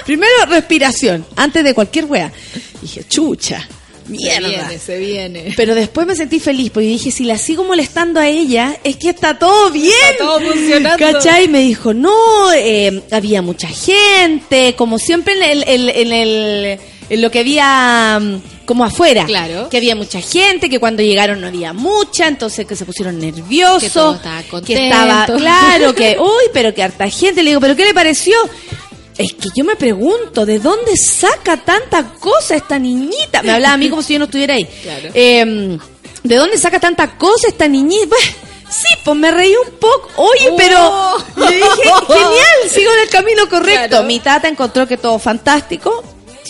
Primero, respiración, antes de cualquier wea. Dije, chucha, Se mierda. viene, se viene. Pero después me sentí feliz porque dije, si la sigo molestando a ella, es que está todo bien. Está todo funcionando. ¿Cachai? Me dijo, no, eh, había mucha gente, como siempre en, el, el- en, el- en lo que había mm, como afuera. Claro. Que había mucha gente, que cuando llegaron no había mucha, entonces que se pusieron nerviosos. Que todo estaba que contento. estaba, claro, que, [LAUGHS] uy, pero que harta gente. Le digo, ¿pero qué le pareció? Es que yo me pregunto, ¿de dónde saca tanta cosa esta niñita? Me hablaba a mí como si yo no estuviera ahí. [LAUGHS] Claro. Eh, ¿De dónde saca tanta cosa esta niñita? Pues, sí, pues me reí un poco. Oye, Oh. pero yo dije, [LAUGHS] genial, sigo en el camino correcto. Claro. Mi tata encontró que todo fantástico,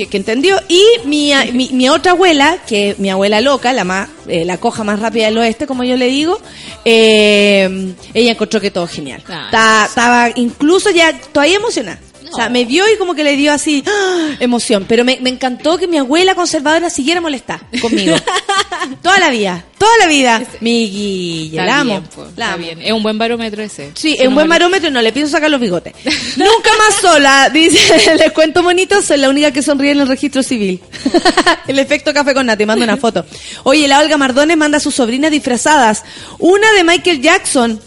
es que entendió. Y mi, mi, mi otra abuela, que mi abuela loca, la más, eh, la coja más rápida del oeste, como yo le digo, eh, ella encontró que todo genial. Ta- Estaba incluso ya todavía emocionada. O sea, me vio y como que le dio así ¡ah! emoción. Pero me, me encantó que mi abuela conservadora siguiera molestar conmigo. [LAUGHS] toda la vida, toda la vida. Mi Guille, Está la amo. bien, po, la está amo. bien. Es un buen barómetro ese. Sí, es un no buen vale- barómetro y no le pienso sacar los bigotes. [LAUGHS] Nunca más sola, dice, [LAUGHS] les cuento bonito, soy la única que sonríe en el registro civil. el efecto café con nata, manda una foto. Oye, la Olga Mardones manda a sus sobrinas disfrazadas. Una de Michael Jackson.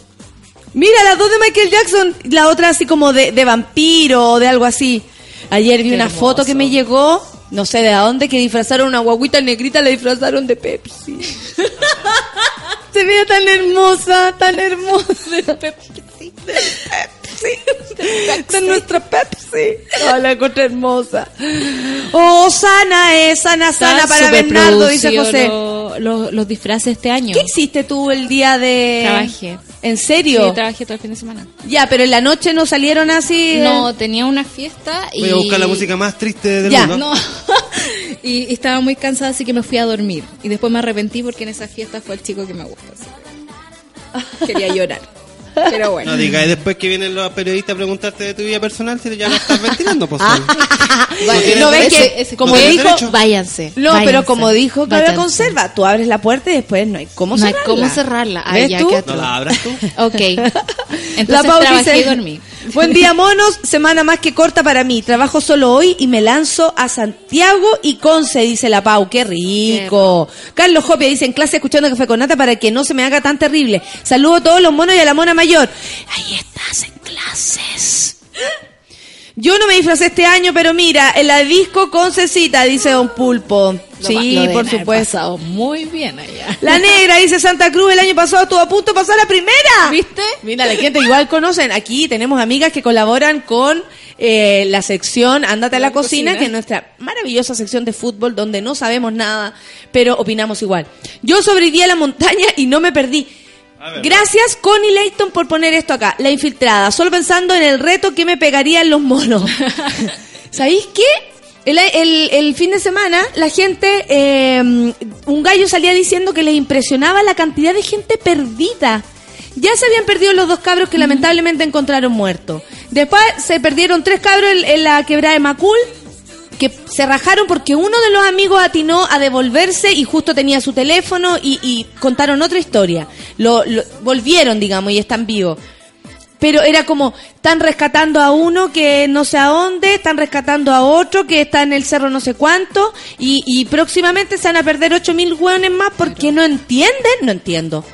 Mira, las dos de Michael Jackson, la otra así como de, de vampiro o de algo así. Ayer vi Qué una hermoso. foto que me llegó, no sé de dónde, que disfrazaron una guaguita negrita, la disfrazaron de Pepsi. [LAUGHS] Se veía tan hermosa, tan hermosa. De Pepsi. De Pepsi. De nuestra Pepsi. Oh, la encontré hermosa. Oh, sana es, sana, sana para Bernardo, dice José. lo- lo- los disfraces este año. ¿Qué hiciste tú el día de...? Trabajé. ¿En serio? Sí, trabajé todo el fin de semana. ya, pero en la noche no salieron así... No, tenía una fiesta y... Voy a buscar la música más triste del Ya, mundo. No, [LAUGHS] y, y estaba muy cansada, así que me fui a dormir. Y después me arrepentí porque en esa fiesta fue el chico que me gusta. así que [LAUGHS] Quería llorar. Pero bueno. No digas, y después que vienen los periodistas a preguntarte de tu vida personal, si ya lo estás ventilando, pues. Ah. [LAUGHS] No tienes ¿No ves que, ese- como no dijo... derecho. Váyanse. No, váyanse, pero como dijo Claudia. Conserva, tú abres la puerta y después no hay cómo No hay cómo cerrarla. Ay, ¿Ves ya, tú? No la abras tú. Ok. [LAUGHS] La Entonces Pau trabajé y dormí. [LAUGHS] Buen día, monos. Semana más que corta para mí. Trabajo solo hoy y me lanzo a Santiago y Conce, dice la Pau. Qué rico. Carlos Jopia dice en clase escuchando Café con Nata para que no se me haga tan terrible. Saludo a todos los monos y a la mona mayor. Ahí estás en clases. Yo no me disfracé este año, pero mira, en la disco Concecita, dice Don Pulpo. Lo- sí, lo por supuesto. muy bien allá. La negra dice Santa Cruz, el año pasado estuvo a punto de pasar la primera. ¿Viste? Mira, la [LAUGHS] gente igual conocen. Aquí tenemos amigas que colaboran con eh, la sección Ándate a la, La cocina, cocina. que es nuestra maravillosa sección de fútbol donde no sabemos nada, pero opinamos igual. Yo sobreviví a la montaña y no me perdí. Gracias Connie Layton por poner esto acá. La infiltrada, solo pensando en el reto que me pegarían los monos. [LAUGHS] ¿Sabéis qué? El, el- el fin de semana la gente, eh, un gallo salía diciendo que les impresionaba la cantidad de gente perdida. Ya se habían perdido los dos cabros que lamentablemente encontraron muertos. Después se perdieron tres cabros en, en la quebrada de Macul que se rajaron porque uno de los amigos atinó a devolverse y justo tenía su teléfono y, y contaron otra historia. Lo, lo- volvieron, digamos, y están vivos. Pero era como, están rescatando a uno que no sé a dónde, están rescatando a otro que está en el cerro no sé cuánto, y, y próximamente se van a perder ocho mil hueones más porque no entienden, no entiendo.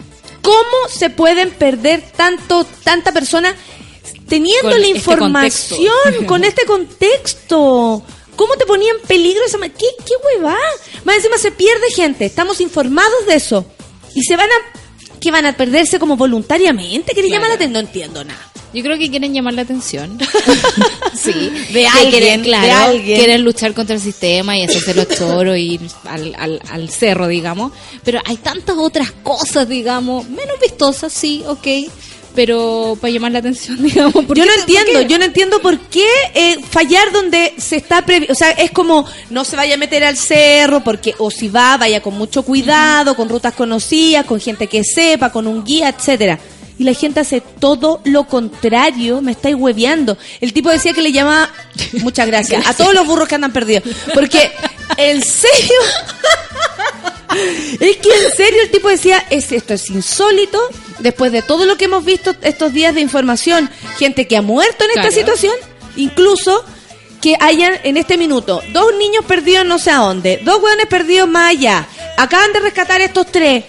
¿Cómo se pueden perder tanto, tanta persona teniendo Con la este información, con [LAUGHS] este contexto? ¿Cómo te ponía en peligro esa ¿Qué, qué hueva? Más encima se pierde gente, estamos informados de eso. Y se van a... ¿Qué van a perderse como voluntariamente? ¿Qué les llama la atención? No entiendo nada. Yo creo que quieren llamar la atención. [LAUGHS] sí. De Que alguien, quieren, de claro, alguien. quieren luchar contra el sistema y hacerse los choros y ir al, al, al cerro, digamos. Pero hay tantas otras cosas, digamos, menos vistosas, sí, ok. Pero para llamar la atención, [LAUGHS] digamos. ¿por Yo qué no entiendo, yo no entiendo por qué eh, fallar donde se está previ o sea, es como no se vaya a meter al cerro porque o si va, vaya con mucho cuidado, con rutas conocidas, con gente que sepa, con un guía, etcétera. Y la gente hace todo lo contrario, me estáis hueveando. El tipo decía que le llamaba, muchas gracias, a todos los burros que andan perdidos. Porque, en serio, [LAUGHS] es que en serio el tipo decía, es, esto es insólito, después de todo lo que hemos visto estos días de información, gente que ha muerto en esta Claro. situación, incluso que hayan en este minuto dos niños perdidos no sé a dónde, dos hueones perdidos más allá, acaban de rescatar estos tres.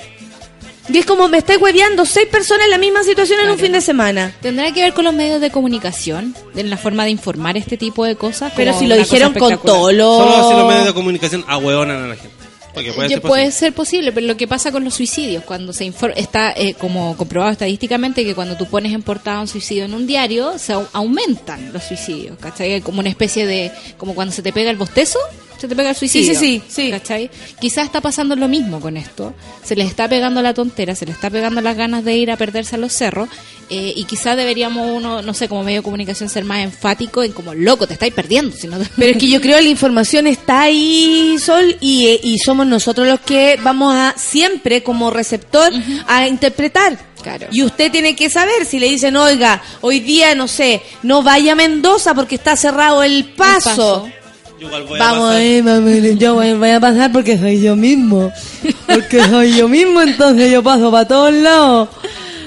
Y es como me estáis hueveando seis personas en la misma situación en un fin de semana. Tendrá que ver con los medios de comunicación, en la forma de informar este tipo de cosas. Pero si lo dijeron con todo lo... Solo si los medios de comunicación ahueonan a la gente. Porque puede ser puede posible. ser posible, pero lo que pasa con los suicidios, cuando se infor- está eh, como comprobado estadísticamente que cuando tú pones en portada un suicidio en un diario, se au- aumentan los suicidios, ¿cachai? Como una especie de, como cuando se te pega el bostezo, se te pega el suicidio. Sí, sí, sí, sí. ¿cachai? Quizás está pasando lo mismo con esto, se les está pegando la tontera, se les está pegando las ganas de ir a perderse a los cerros, eh, y quizás deberíamos uno, no sé, como medio de comunicación ser más enfático en como, loco, te estáis perdiendo, si no te- Pero es que yo creo que la [LAUGHS] información está ahí, Sol, y, eh, y somos nosotros los que vamos a siempre como receptor a interpretar. Claro. Y usted tiene que saber si le dicen, oiga, hoy día, no sé, no vaya a Mendoza porque está cerrado el paso. paso. Yo igual voy a Vamos, pasar. eh, mami, yo voy, voy a pasar porque soy yo mismo. Porque soy yo mismo, entonces yo paso para todos lados.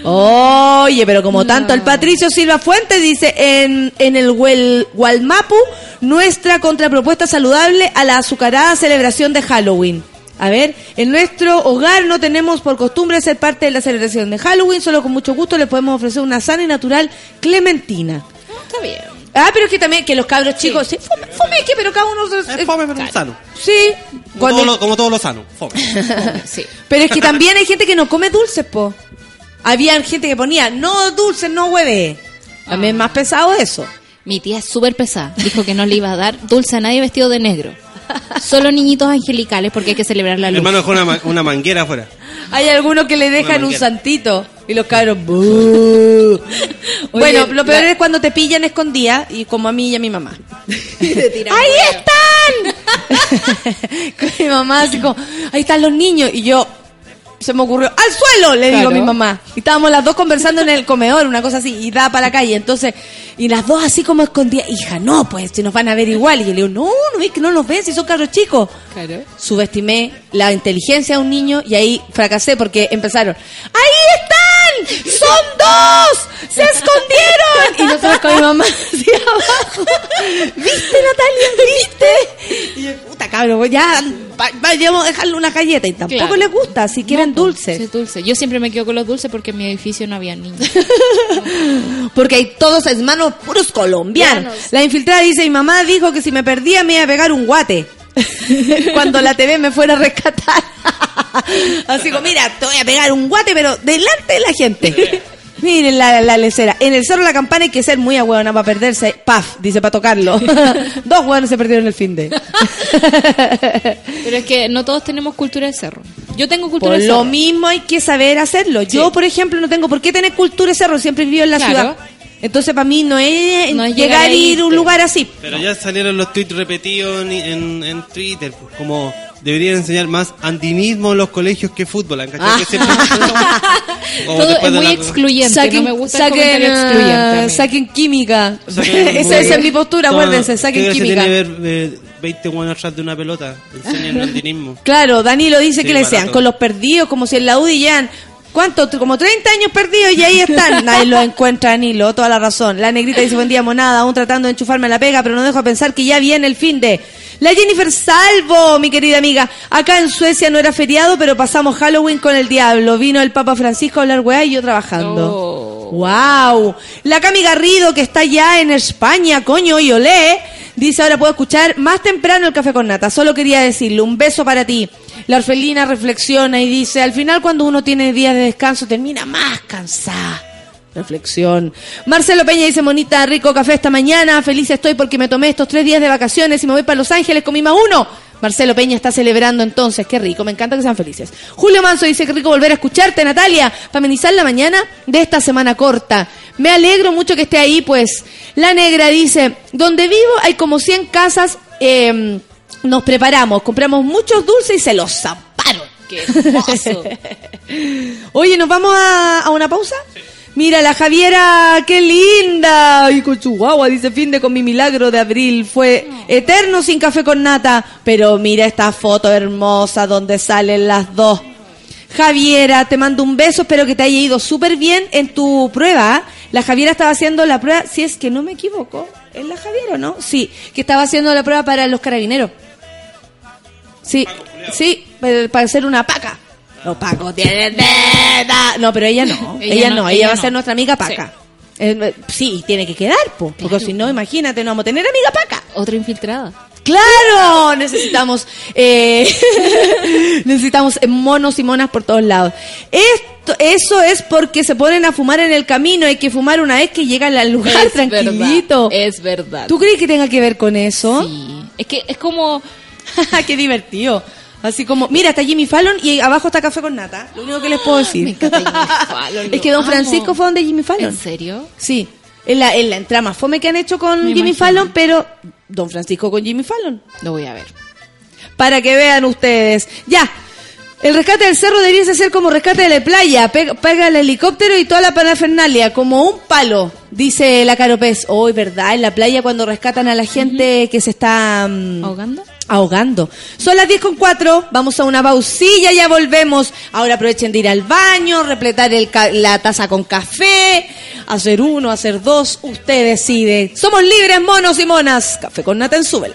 Oye, pero como tanto el Patricio Silva Fuentes dice en, en el Gualmapu, nuestra contrapropuesta saludable a la azucarada celebración de Halloween. A ver, en nuestro hogar no tenemos por costumbre ser parte de la celebración de Halloween, solo con mucho gusto le podemos ofrecer una sana y natural clementina. Está bien. Ah, pero es que también que los cabros chicos, sí, fome, fome, ¿qué? Pero cada uno... Es fome, pero sano. Sí, Como cuando- todo, lo, como todo lo sano. [LAUGHS] Fome. Sí. pero es que también hay gente que no come dulces, po. Había gente que ponía, no dulces, no hueve. También es más pesado eso. Mi tía es súper pesada. Dijo que no le iba a dar dulce a nadie vestido de negro. Solo niñitos angelicales porque hay que celebrar la Mi luz. hermano dejó una, ma- una manguera afuera. Hay algunos que le dejan un manguera. santito y los cabros... "Bú". bueno, Oye, lo peor la- es cuando te pillan escondida y como a mí y a mi mamá. [LAUGHS] ¡Ahí están! [LAUGHS] [LAUGHS] Con mi mamá así como, ahí están los niños. Y yo, se me ocurrió, ¡al suelo! Le digo a mi mamá. Y estábamos las dos conversando en el comedor, una cosa así, y da para la calle. Entonces, y las dos así como escondidas, hija, no, pues, si nos van a ver igual. Y yo le digo, no, no ves que no nos ven, si son carros chicos. Claro. Subestimé la inteligencia de un niño y ahí fracasé porque empezaron, ¡ahí ¡Son dos! ¡Se escondieron! Y nosotros con mi mamá hacia abajo. ¿Viste, Natalia? ¿Viste? Y yo, puta cabrón, pues ya va- vayamos a dejarle una galleta. Y tampoco Claro. les gusta, si quieren dulces. Sí, dulce. Yo siempre me quedo con los dulces porque en mi edificio no había niños. [LAUGHS] Porque hay todos hermanos puros. Colombianos. La infiltrada dice, mi mamá dijo que si me perdía me iba a pegar un guate. [LAUGHS] Cuando la TV me fuera a rescatar. [LAUGHS] Así como, mira, te voy a pegar un guate, pero delante de la gente. Miren la, la lecera. En el Cerro de la Campana hay que ser muy ahueona para perderse. Paf, dice para tocarlo. [LAUGHS] Dos hueones se perdieron el fin de. Pero es que no todos tenemos cultura de cerro. Yo tengo cultura Por de lo cerro. mismo hay que saber hacerlo. Yo, por ejemplo, no tengo por qué tener cultura de cerro, siempre vivo en la Claro. ciudad. Entonces para mí no es, No es llegar llegar a ir a un lugar así. Pero ya salieron los tweets repetidos en, en, en Twitter, como deberían enseñar más andinismo en los colegios que fútbol. ¿han cachado? Ah. Que [LAUGHS] Todo es muy la- excluyente. no me gusta el saquen, comentario excluyente. a saquen química. Saquen- [LAUGHS] Esa, esa es mi postura, acuérdense, saquen ¿qué gracia química. tiene ver eh, 20 buenos atrás de una pelota? Enseñan [LAUGHS] andinismo. Claro, Danilo dice Sí, que le barato. sean con los perdidos, como si en la UDI ya... ¿Cuánto? Como 30 años perdidos y ahí están. [LAUGHS] Nadie los encuentra, Danilo, toda la razón. La negrita dice, buen día, monada, aún tratando de enchufarme a la pega, pero no dejo de pensar que ya viene el fin de... La Jennifer Salvo, mi querida amiga. Acá en Suecia no era feriado, pero pasamos Halloween con el diablo. Vino el Papa Francisco a hablar weá y yo trabajando. Oh. ¡Wow! La Cami Garrido, que está ya en España, coño, y olé, dice ahora puedo escuchar más temprano el café con nata. Solo quería decirle un beso para ti. La orfelina reflexiona y dice, al final cuando uno tiene días de descanso termina más cansada. Reflexión. Marcelo Peña dice, Monita, rico café esta mañana. Feliz estoy porque me tomé estos tres días de vacaciones y me voy para Los Ángeles con mi más uno. Marcelo Peña está celebrando entonces, qué rico, me encanta que sean felices. Julio Manso dice, qué rico volver a escucharte, Natalia, para la mañana de esta semana corta. Me alegro mucho que esté ahí, pues. La negra dice, donde vivo hay como 100 casas, eh, nos preparamos, compramos muchos dulces y se los zamparon. Qué hermoso. [LAUGHS] Oye, ¿nos vamos a, una pausa? Mira, la Javiera, qué linda. Y con Chihuahua, dice fin de con mi milagro de abril. Fue eterno sin café con nata. Pero mira esta foto hermosa donde salen las dos. Javiera, te mando un beso. Espero que te haya ido súper bien en tu prueba. La Javiera estaba haciendo la prueba, si es que no me equivoco. ¿Es la Javiera o no? Sí, que estaba haciendo la prueba para los carabineros. Sí, sí, para para hacer una paca. Los pacos tienen dedo. No, pero ella no. [LAUGHS] Ella, Ella no, no, ella, ella va a no. ser nuestra amiga paca. Eh, sí, tiene que quedar, po, porque si no, imagínate, no vamos a tener amiga paca. Otra infiltrada. ¡Claro! Necesitamos, eh, [LAUGHS] necesitamos monos y monas por todos lados. Esto, eso es porque se ponen a fumar en el camino. Hay que fumar una vez que llegan al lugar Es tranquilito. verdad, es verdad. ¿Tú crees que tenga que ver con eso? Sí. Es que es como... [LAUGHS] ¡Qué divertido! Así como, mira, está Jimmy Fallon y abajo está Café con Nata. Lo único que les puedo decir. Me encanta Jimmy [LAUGHS] Fallon, es que Don amo. Francisco fue donde Jimmy Fallon. ¿En serio? Sí. Es la, es la entrada más fome que han hecho con Me Jimmy imagino. Fallon, pero Don Francisco con Jimmy Fallon. Lo voy a ver. Para que vean ustedes. Ya. El rescate del cerro debiese ser como rescate de la playa. Pega, pega el helicóptero y toda la parafernalia, como un palo, dice la Caropez. Hoy, ¿verdad? En la playa cuando rescatan a la gente que se está... mm, ¿Ahogando? ahogando. Son las 10 con 4, vamos a una pausilla, ya volvemos. Ahora aprovechen de ir al baño, repletar el ca- la taza con café, hacer uno, hacer dos, usted decide. Somos libres, monos y monas. Café con nata en súbela.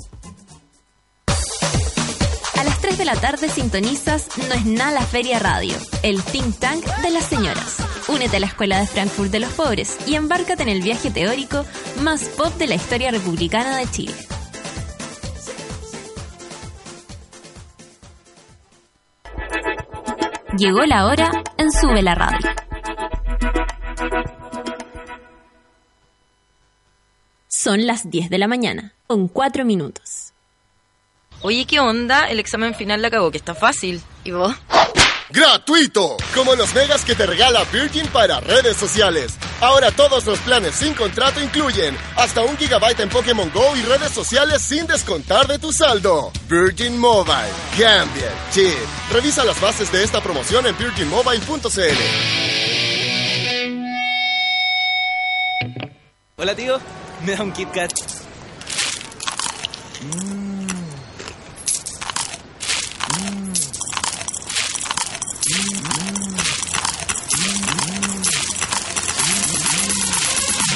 A las 3 de la tarde sintonizas No es nada la Feria Radio, el think tank de las señoras. Únete a la Escuela de Frankfurt de los Pobres y embárcate en el viaje teórico más pop de la historia republicana de Chile. Llegó la hora en Sube la Radio. Son las 10 de la mañana, con 4 minutos. Oye, ¿qué onda? El examen final la cagó, que está fácil. ¿Y vos? ¡Gratuito! Como los megas que te regala Virgin para redes sociales. Ahora todos los planes sin contrato incluyen hasta un gigabyte en Pokémon Go y redes sociales sin descontar de tu saldo. Virgin Mobile. Cambia el chip. Revisa las bases de esta promoción en virginmobile.cl. Hola tío, me da un Kit Kat.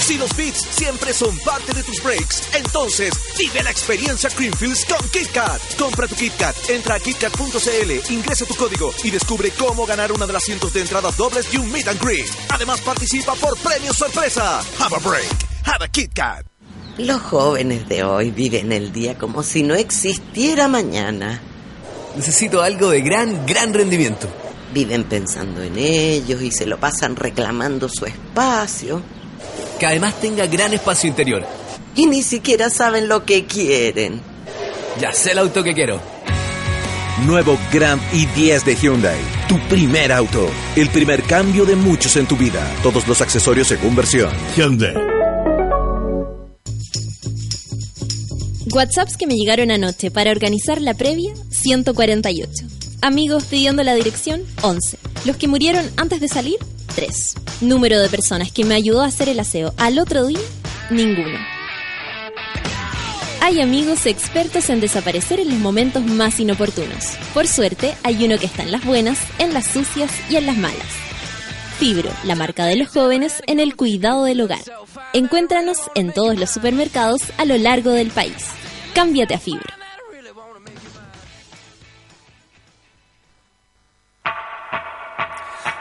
Si los beats siempre son parte de tus breaks, entonces vive la experiencia Creamfields con KitKat. Compra tu KitKat, entra a KitKat.cl, ingresa tu código y descubre cómo ganar una de las cientos de entradas dobles y un meet and greet. Además participa por premios sorpresa. Have a break. Have a KitKat. Los jóvenes de hoy viven el día como si no existiera mañana. Necesito algo de gran, gran rendimiento. Viven pensando en ellos y se lo pasan reclamando su espacio. Que además tenga gran espacio interior. Y ni siquiera saben lo que quieren. Ya sé el auto que quiero. Nuevo Grand i10 de Hyundai. Tu primer auto. El primer cambio de muchos en tu vida. Todos los accesorios según versión. Hyundai. WhatsApps que me llegaron anoche para organizar la previa, 148. Amigos pidiendo la dirección, 11. Los que murieron antes de salir, 3. Número de personas que me ayudó a hacer el aseo al otro día, ninguno. Hay amigos expertos en desaparecer en los momentos más inoportunos. Por suerte, hay uno que está en las buenas, en las sucias y en las malas. Fibro, la marca de los jóvenes en el cuidado del hogar. Encuéntranos en todos los supermercados a lo largo del país. Cámbiate a Fibro.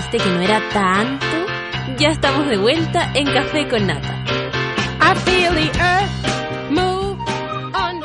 ¿Viste que no era tanto? Ya estamos de vuelta en Café con Nata. I feel the earth move on.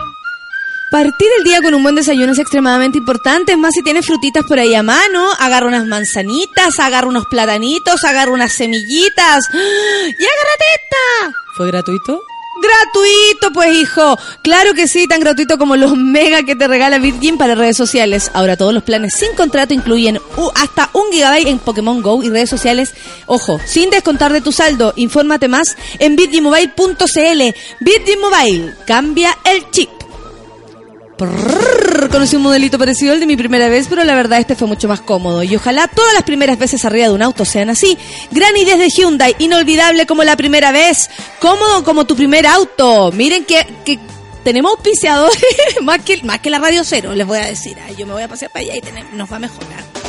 Partir el día con un buen desayuno es extremadamente importante, es más si tienes frutitas por ahí a mano, agarra unas manzanitas, agarra unos platanitos, agarra unas semillitas ¡Ah! y agárrate esta. ¿Fue gratuito? Gratuito, pues hijo. Claro que sí, tan gratuito como los mega que te regala Virgin para redes sociales. Ahora todos los planes sin contrato incluyen hasta un gigabyte en Pokémon Go y redes sociales. Ojo, sin descontar de tu saldo. Infórmate más en virginmobile.cl. Virgin Mobile, cambia el chip. Conocí un modelito parecido al de mi primera vez, pero la verdad este fue mucho más cómodo. Y ojalá todas las primeras veces arriba de un auto sean así. Gran idea de Hyundai, inolvidable como la primera vez, cómodo como tu primer auto. Miren que, tenemos auspiciadores [LAUGHS] más que, más que la Radio Cero, les voy a decir. Yo me voy a pasear para allá y nos va a mejorar.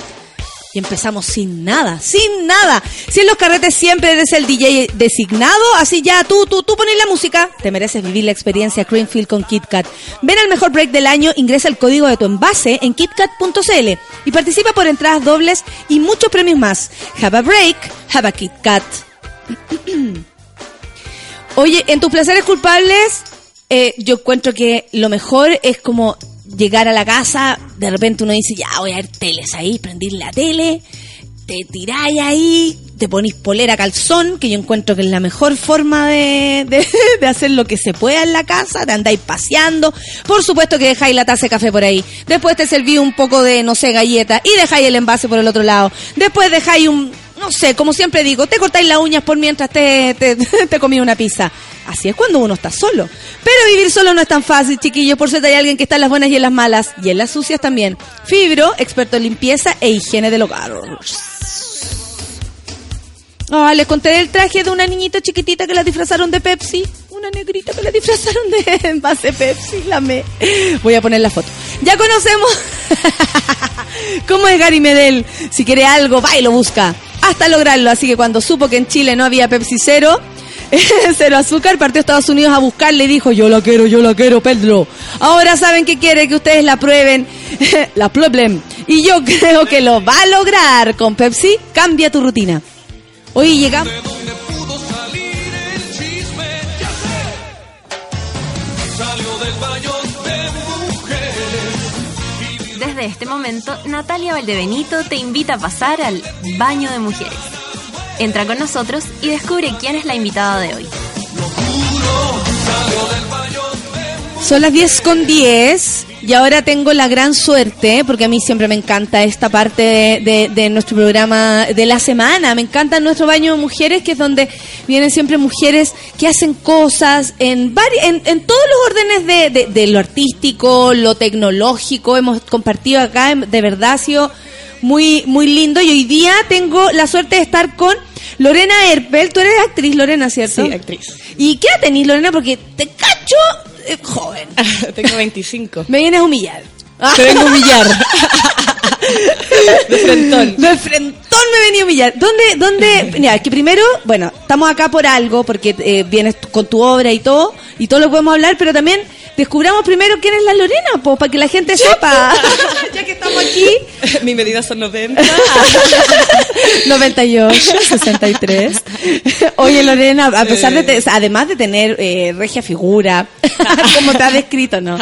Y empezamos sin nada, sin nada. Si en los carretes siempre eres el DJ designado, así ya tú, tú, tú pones la música, te mereces vivir la experiencia Creamfield con KitKat. Ven al mejor break del año, ingresa el código de tu envase en kitkat.cl y participa por entradas dobles y muchos premios más. Have a break, have a KitKat. [CLEARS THROAT] Oye, en tus placeres culpables, eh, yo encuentro que lo mejor es como llegar a la casa, de repente uno dice, ya voy a ver teles ahí, prendir la tele, te tiráis ahí, te ponís polera calzón, que yo encuentro que es la mejor forma de, de, [LAUGHS] de hacer lo que se pueda en la casa, te andáis paseando, por supuesto que dejáis la taza de café por ahí, después te serví un poco de, no sé, galleta, y dejáis el envase por el otro lado, después dejáis un, no sé, como siempre digo, te cortáis las uñas por mientras te, te, [LAUGHS] te comí una pizza. Así es cuando uno está solo. Pero vivir solo no es tan fácil, chiquillos. Por suerte hay alguien que está en las buenas y en las malas. Y en las sucias también. Fibro, experto en limpieza e higiene del hogar. Ah, les conté del traje de una niñita chiquitita que la disfrazaron de Pepsi. Una negrita que la disfrazaron de [LAUGHS] envase Pepsi. La me. Voy a poner la foto. Ya conocemos [LAUGHS] cómo es Gary Medel. Si quiere algo, va y lo busca. Hasta lograrlo. Así que cuando supo que en Chile no había Pepsi cero, [LAUGHS] cero azúcar, partió a Estados Unidos a buscarle y dijo, yo la quiero, yo la quiero, Pedro. Ahora saben que quiere que ustedes la prueben, la problem. Y yo creo que lo va a lograr. Con Pepsi, cambia tu rutina. Hoy llegamos... Salió del baño de mujeres. Desde este momento, Natalia Valdebenito te invita a pasar al baño de mujeres. Entra con nosotros y descubre quién es la invitada de hoy. Son las 10 con 10 y ahora tengo la gran suerte, porque a mí siempre me encanta esta parte de, de- de nuestro programa de la semana. Me encanta nuestro baño de mujeres, que es donde vienen siempre mujeres que hacen cosas en, en, en todos los órdenes de, de- de lo artístico, lo tecnológico. Hemos compartido acá, em, de verdad ha sido muy, muy lindo. Y hoy día tengo la suerte de estar con Lorena Herpel. Tú eres actriz, Lorena, ¿cierto? Sí, actriz. ¿Y qué edad tenés, Lorena? Porque te cacho eh, joven. [LAUGHS] Tengo 25. Me vienes a humillar. Te vengo a humillar. [LAUGHS] De frentón. De frentón me venía a humillar. ¿Dónde, dónde? Mira, que primero, bueno, estamos acá por algo, porque eh, vienes con tu obra y todo, y todo lo podemos hablar, pero también descubramos primero quién es la Lorena, pues, para que la gente sepa. [LAUGHS] ya que estamos aquí. [LAUGHS] Mi medida son 90. 98, 63. Oye, Lorena, a pesar de, te- además de tener eh, regia figura, [LAUGHS] como te ha descrito, ¿no?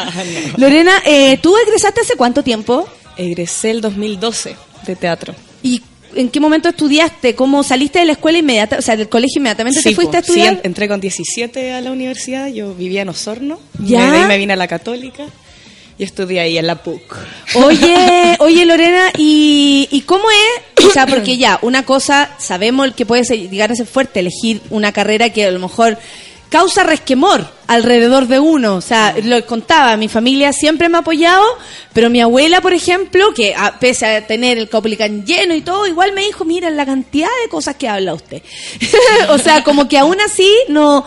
Lorena, eh, ¿tú egresaste hace cuánto tiempo? Egresé el 2012 de teatro. ¿Y en qué momento estudiaste? ¿Cómo saliste de la escuela inmediata, o sea, del colegio inmediatamente te Sí, fuiste a po. Sí, estudiar? en- entré con 17 a la universidad, yo vivía en Osorno. ¿Ya? De ahí me vine a la Católica y estudié ahí en la PUC. Oye, [LAUGHS] oye Lorena, ¿y, ¿y cómo es? O sea, porque ya, una cosa, sabemos que puede llegar a ser fuerte elegir una carrera que a lo mejor causa resquemor alrededor de uno. O sea, lo contaba, mi familia siempre me ha apoyado, pero mi abuela, por ejemplo, que a- pese a tener el Caupolicán lleno y todo, igual me dijo, mira la cantidad de cosas que habla usted. [LAUGHS] o sea, como que aún así no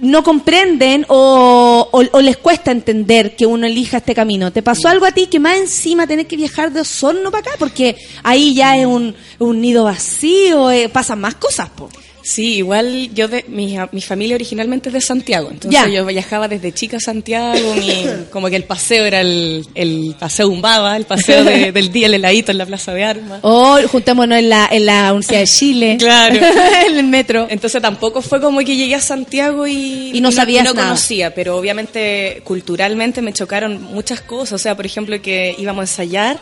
no comprenden o, o- o les cuesta entender que uno elija este camino. ¿Te pasó algo a ti que más encima tener que viajar de Osorno para acá? Porque ahí ya es un, un nido vacío, eh, pasan más cosas, po. Sí, igual yo de mi, mi familia originalmente es de Santiago, entonces Ya. yo viajaba desde chica a Santiago, mi- [LAUGHS] como que el paseo era el, el paseo Umbaba, el paseo de- [LAUGHS] del día, el heladito en la Plaza de Armas. O juntémonos en la, en la Universidad de Chile. Claro. [LAUGHS] en el metro. Entonces tampoco fue como que llegué a Santiago y, Y no sabías no nada. conocía, pero obviamente culturalmente me chocaron muchas cosas. O sea, por ejemplo, que íbamos a ensayar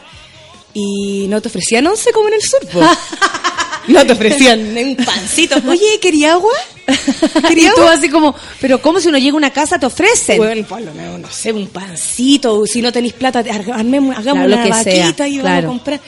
y no te ofrecían once como en el sur. No te ofrecían ni [LAUGHS] un pancito. Oye, ¿quería agua? [LAUGHS] y tú así como, pero ¿cómo si uno llega a una casa te ofrecen? Bueno, por lo menos, no sé, un pancito, si no tenéis plata, te- armemos- hagamos Claro, lo una que vaquita sea, y vamos claro. a comprar.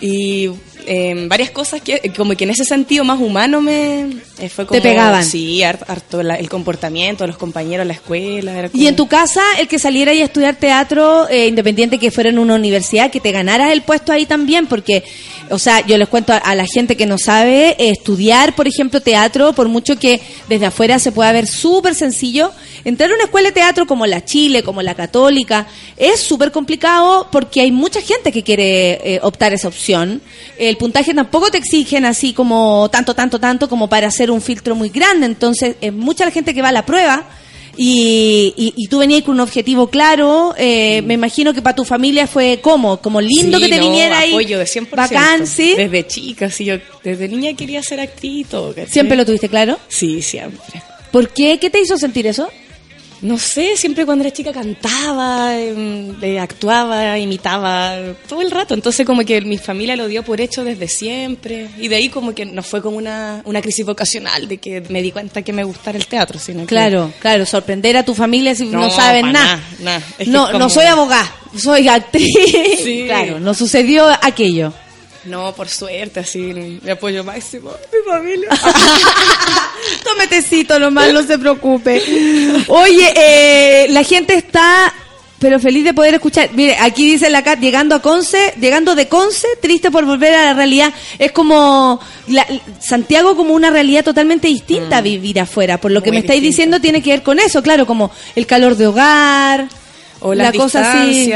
Y eh, varias cosas que, como que en ese sentido más humano me eh, fue como... pegaban. Sí, hart- harto la- el comportamiento, los compañeros, la escuela. era Y como- en tu casa, el que saliera y a estudiar teatro, eh, independiente que fuera en una universidad, que te ganaras el puesto ahí también, porque, o sea, yo les cuento a, la gente que no sabe, estudiar, por ejemplo, teatro, por mucho que desde afuera se pueda ver súper sencillo, entrar a una escuela de teatro como la Chile, como la Católica, es súper complicado porque hay mucha gente que quiere eh, optar esa opción. El puntaje tampoco te exigen así como tanto, tanto, tanto como para hacer un filtro muy grande, entonces es mucha la gente que va a la prueba. Y, y, y tú venías con un objetivo claro, eh, me imagino que para tu familia fue como, como lindo Sí, que te no, viniera ahí. apoyo de 100%. Bacán, ¿sí? Desde chica, sí, yo desde niña quería ser actriz y todo. ¿cachai? ¿Siempre lo tuviste claro? Sí, siempre. ¿Por qué? ¿Qué te hizo sentir eso? No sé, siempre cuando era chica cantaba, em, eh, actuaba, imitaba, todo el rato. Entonces como que mi familia lo dio por hecho desde siempre. Y de ahí como que no fue como una, una crisis vocacional de que me di cuenta que me gustara el teatro, sino que- Claro, claro, sorprender a tu familia si no, No, saben nada. que No, como- no soy abogada, soy actriz. Sí. Claro, no sucedió aquello. No, por suerte, así, mi apoyo máximo, mi familia. [LAUGHS] Tome tecito nomás, no se preocupe. Oye, eh, la gente está pero feliz de poder escuchar. Mire, aquí dice la Cat, llegando a Conce, llegando de Conce, triste por volver a la realidad. Es como la- Santiago como una realidad totalmente distinta a vivir afuera. Por lo que Mm. Me estáis diciendo tiene que ver con eso, claro, como el calor de hogar, O la cosa así.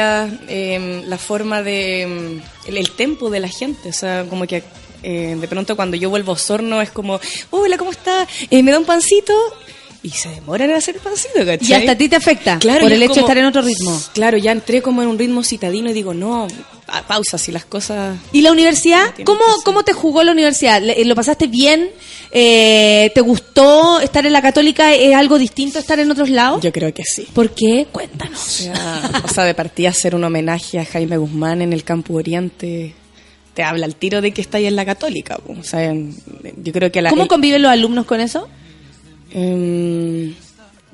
em, la forma de... el, el tempo de la gente, o sea, como que eh, de pronto cuando yo vuelvo a Osorno es como, hola, ¿cómo está? Eh, ¿Me da un pancito? Y se demoran en hacer el pancito, ¿cachai? Y hasta a ti te afecta Claro, por el hecho de estar en otro ritmo. Claro, ya entré como en un ritmo citadino y digo, no, pa- pausa, si las cosas... ¿Y la universidad? ¿Cómo, ¿Cómo te jugó la universidad? ¿Le- ¿Lo pasaste bien? Eh, ¿Te gustó estar en la católica? ¿Es algo distinto a estar en otros lados? Yo creo que sí. ¿Por qué? Cuéntanos. O sea, o sea, de partida hacer un homenaje a Jaime Guzmán en el Campo Oriente te habla al tiro de que está ahí en la católica. O sea, yo creo que la... ¿Cómo el- conviven los alumnos con eso? Em,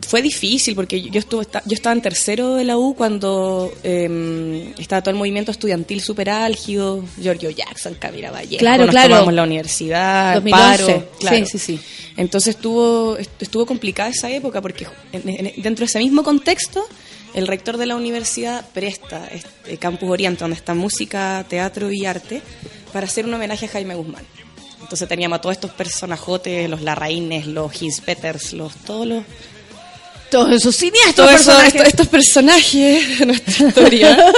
fue difícil porque yo estuve yo estaba en tercero de la U cuando eh, estaba todo el movimiento estudiantil súper álgido, Giorgio Jackson, Camila Vallejo, Claro, nos claro. tomamos la universidad, 2011, paro, claro. sí, sí, sí. Entonces estuvo estuvo complicada esa época porque en- en- dentro de ese mismo contexto el rector de la universidad presta este Campus Oriente donde está música, teatro y arte para hacer un homenaje a Jaime Guzmán. Entonces teníamos a todos estos personajotes, los Larraínes, los Peters, los todos los Todos esos cineastas. todos esos- personajes. estos, estos personajes de nuestra historia. [LAUGHS]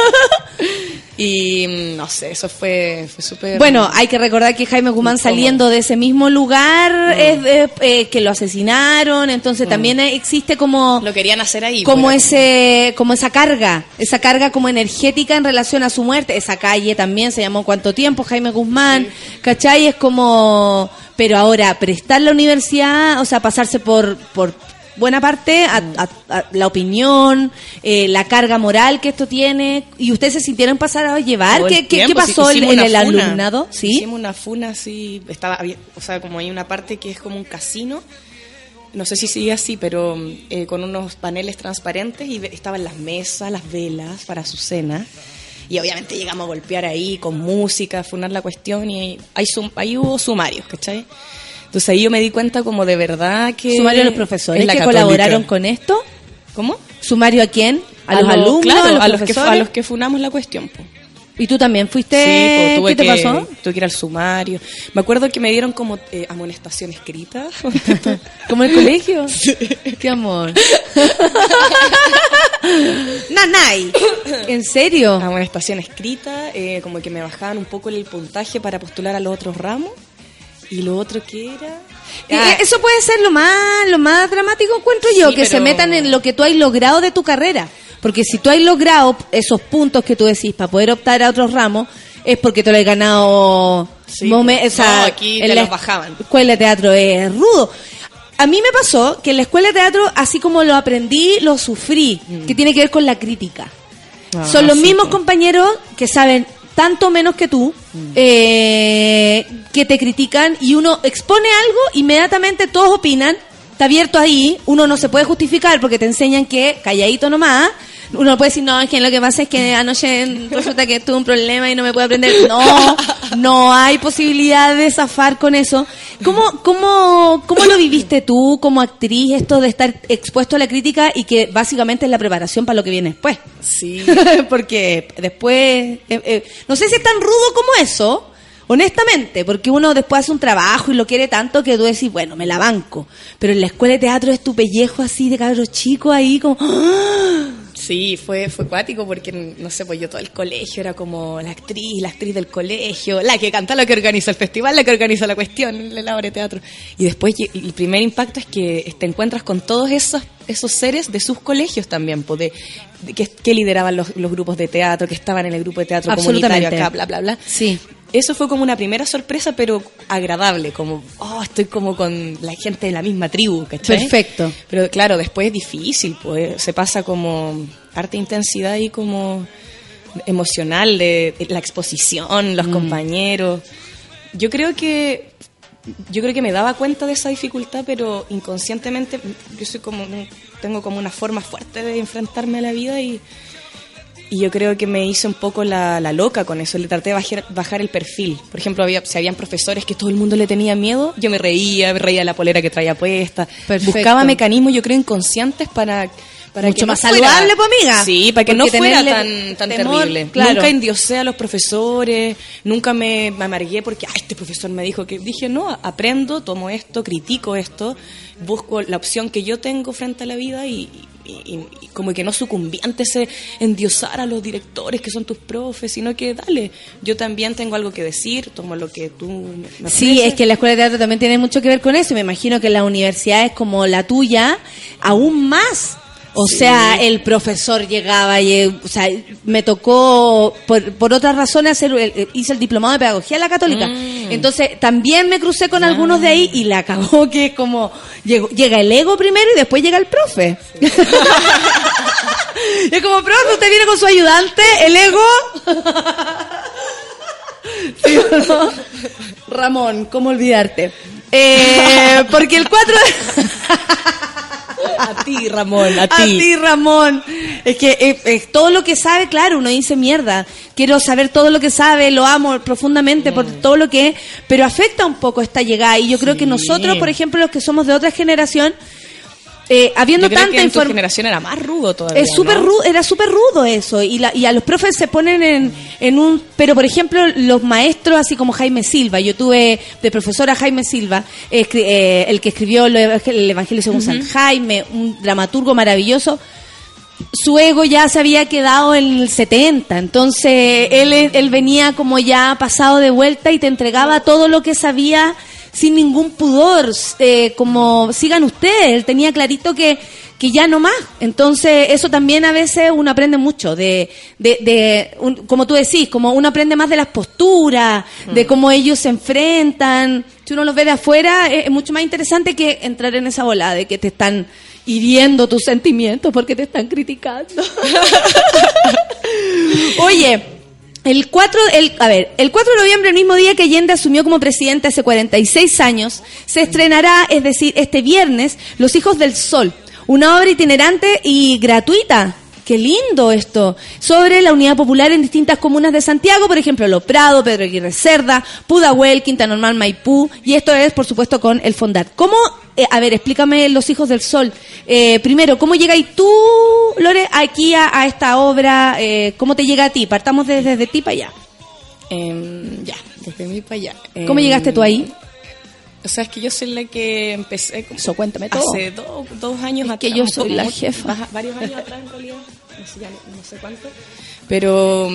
y mm, no sé, eso fue, fue súper. Bueno, hay que recordar que Jaime Guzmán saliendo de ese mismo lugar Mm. es eh, que lo asesinaron, entonces también existe como lo querían hacer ahí. como ese como esa carga, esa carga como energética en relación a su muerte. Esa calle también se llamó cuánto tiempo Jaime Guzmán, ¿cachai? Es como pero ahora prestar la universidad, o sea, pasarse por por buena parte a, a- a la opinión, eh, la carga moral que esto tiene y ustedes se sintieron pasar a llevar. ¿Qué, qué- pasó en, el alumnado? ¿Sí? Hicimos una funa así, estaba, o sea, como hay una parte que es como un casino, no sé si sigue así, pero eh, con unos paneles transparentes y estaban las mesas, las velas para su cena. Y obviamente llegamos a golpear ahí con música, a funar la cuestión y ahí, sum- ahí hubo sumarios, ¿cachai? Entonces ahí yo me di cuenta como de verdad que... ¿Sumario a los profesores que colaboraron con esto? ¿Cómo? ¿Sumario a quién? ¿A, los, alumnos? claro, ¿A los, a los, que, a los que funamos la cuestión. po. ¿Y tú también fuiste? Sí, tuve ¿Qué te que, pasó? Tuve que ir al sumario. Me acuerdo que me dieron como eh, amonestación escrita. [LAUGHS] ¿Como en el colegio? [LAUGHS] Qué amor. [LAUGHS] Nanay. ¿En serio? Amonestación escrita, eh, como que me bajaban un poco el puntaje para postular a los otros ramos. Y lo otro que era... Ah, Eso puede ser lo más, lo más dramático, encuentro yo, Sí, que se metan en lo que tú has logrado de tu carrera. Porque si tú has logrado esos puntos que tú decís para poder optar a otros ramos, es porque te lo has ganado. Sí, momen- pues. o sea, No, aquí te los bajaban. Escuela de teatro es rudo. A mí me pasó que en la escuela de teatro, así como lo aprendí, lo sufrí, que tiene que ver con la crítica. Mm. Ah, Son los sí, mismos po. compañeros que saben tanto menos que tú, eh, que te critican y uno expone algo, inmediatamente todos opinan, está abierto ahí, uno no se puede justificar porque te enseñan que calladito nomás, uno no puede decir, no, es que lo que pasa es que anoche resulta que tuve un problema y no me puedo aprender. No, no hay posibilidad de zafar con eso. ¿Cómo, cómo, ¿Cómo lo viviste tú como actriz, esto de estar expuesto a la crítica y que básicamente es la preparación para lo que viene después? Sí. [LAUGHS] porque después, eh, eh, no sé si es tan rudo como eso, honestamente, porque uno después hace un trabajo y lo quiere tanto que tú decís, bueno, me la banco. Pero en la escuela de teatro es tu pellejo así de cabros chicos ahí como... ¡ah! Sí, fue, fue cuático porque, no sé, pues yo todo el colegio era como la actriz, la actriz del colegio, la que canta, la que organiza el festival, la que organiza la cuestión, la obra de teatro. Y después el primer impacto es que te encuentras con todos esos, esos seres de sus colegios también, pues, de, de que, que lideraban los, los grupos de teatro, que estaban en el grupo de teatro comunitario acá, bla, bla, bla. Sí. Eso fue como una primera sorpresa, pero agradable, como, oh, estoy como con la gente de la misma tribu, ¿cachai? Perfecto. Pero claro, después es difícil, pues se pasa como harta intensidad y como emocional de, de la exposición, los compañeros. Yo creo que yo creo que me daba cuenta de esa dificultad, pero inconscientemente yo soy como tengo como una forma fuerte de enfrentarme a la vida y y yo creo que me hice un poco la, la loca con eso. Le traté de bajar, bajar el perfil. Por ejemplo, había, si habían profesores que todo el mundo le tenía miedo, yo me reía, me reía de la polera que traía puesta. Perfecto. Buscaba mecanismos, yo creo, inconscientes para. Para Mucho que no más fuera- saludable, pues, amiga. Sí, para que no fuera tan, tan temor, terrible. claro. Nunca endiosé a los profesores, nunca me, me amargué porque "Ay, este profesor me dijo que. Dije, no, aprendo, tomo esto, critico esto, busco la opción que yo tengo frente a la vida y, y- y- como que no sucumbí ante ese endiosar a los directores que son tus profes, sino que dale, yo también tengo algo que decir, tomo lo que tú me Sí, ofreces. es que la escuela de teatro también tiene mucho que ver con eso. y Me imagino que las universidades como la tuya, aún más. O Sí. sea, el profesor llegaba y, eh, o sea, me tocó, por, por otras razones, hacer, el- el- hice el diplomado de pedagogía en la católica. Mm. Entonces, también me crucé con algunos de ahí y la acabó [LAUGHS] que es como, llegó- llega el ego primero y después llega el profe. Y [LAUGHS] es como, profe, usted viene con su ayudante, el ego. [LAUGHS] ¿Sí o no? Ramón, ¿cómo olvidarte? Eh, porque el 4 de... A ti, Ramón, a A ti. Ramón. Es que eh, eh, todo lo que sabe, claro, uno dice mierda. Quiero saber todo lo que sabe, lo amo profundamente por todo lo que es, pero afecta un poco esta llegada. Y yo creo que nosotros, por ejemplo, los que somos de otra generación, eh, habiendo Yo creo tanta información. generación era más rudo todavía. Es súper ¿no? rudo, era súper rudo eso. Y, la, y a los profes se ponen en, en un... Pero, por ejemplo, los maestros, así como Jaime Silva, yo tuve de profesora Jaime Silva, eh, el que escribió el Evangelio según San Jaime, un dramaturgo maravilloso, su ego ya se había quedado en el 70, entonces él, él venía como ya pasado de vuelta y te entregaba todo lo que sabía sin ningún pudor, eh, como sigan ustedes, él tenía clarito que, que ya no más, entonces eso también a veces uno aprende mucho, de, de, de un- como tú decís, como uno aprende más de las posturas, de cómo ellos se enfrentan, si uno los ve de afuera es, es mucho más interesante que entrar en esa bola de que te están hiriendo tus sentimientos porque te están criticando. [LAUGHS] Oye, el 4, el, a ver, el 4 de noviembre, el mismo día que Allende asumió como presidente hace 46 años, se estrenará, es decir, este viernes, Los Hijos del Sol, una obra itinerante y gratuita. Qué lindo esto. Sobre la unidad popular en distintas comunas de Santiago, por ejemplo, Lo Prado, Pedro Aguirre Cerda, Pudahuel, Quinta Normal, Maipú, y esto es, por supuesto, con el Fondat. ¿Cómo, eh, a ver, explícame Los Hijos del Sol. Eh, primero, ¿cómo llegáis tú, Lore, aquí a, a esta obra? Eh, ¿Cómo te llega a ti? Partamos desde, desde ti para allá. Em, ya, desde mí para allá. ¿Cómo Em, llegaste tú ahí? O sea, es que yo soy la que empecé. como- Eso, cuéntame todo. Hace do- dos años Es atrás. que yo soy la jefa. varios años atrás, en realidad. No sé, ya no, no sé cuánto. Pero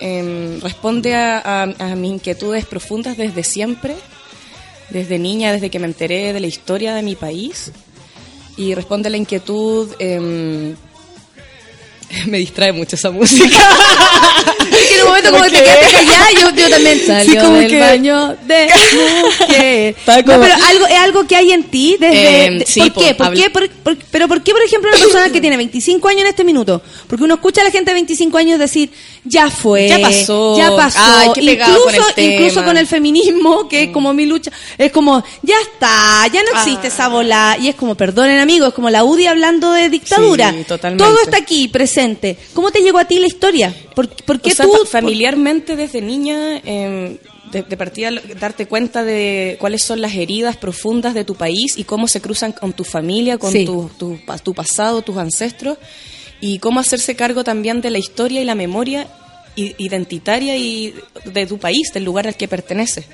em, responde a, a- a mis inquietudes profundas desde siempre. Desde niña, desde que me enteré de la historia de mi país. Y responde a la inquietud. em, [LAUGHS] me distrae mucho esa música. Es que en un momento como que te quedaste callada, yo, yo también salió como del que- baño de mujer. Estaba No, como- pero algo, es algo que hay en ti desde... Eh, de- sí, ¿Por po, qué? ¿Por qué? Por- por- pero ¿por qué, por ejemplo, una persona que tiene 25 años en este minuto? Porque uno escucha a la gente de 25 años decir, ya fue, Ya pasó. ya pasó. Ay, qué incluso, con el tema. Mm. incluso con el feminismo, que es como mi lucha, es como, ya está, ya no existe Ah. esa bola. Y es como, perdonen amigos, es como la UDI hablando de dictadura. Sí, totalmente. Todo está aquí, presente. ¿Cómo te llegó a ti la historia? ¿Por, por qué O sea, tú... fa- familiarmente desde niña, eh, de, de partida darte cuenta de cuáles son las heridas profundas de tu país y cómo se cruzan con tu familia, con Sí. tu, tu, tu pasado, tus ancestros, y cómo hacerse cargo también de la historia y la memoria identitaria y de tu país, del lugar al que perteneces.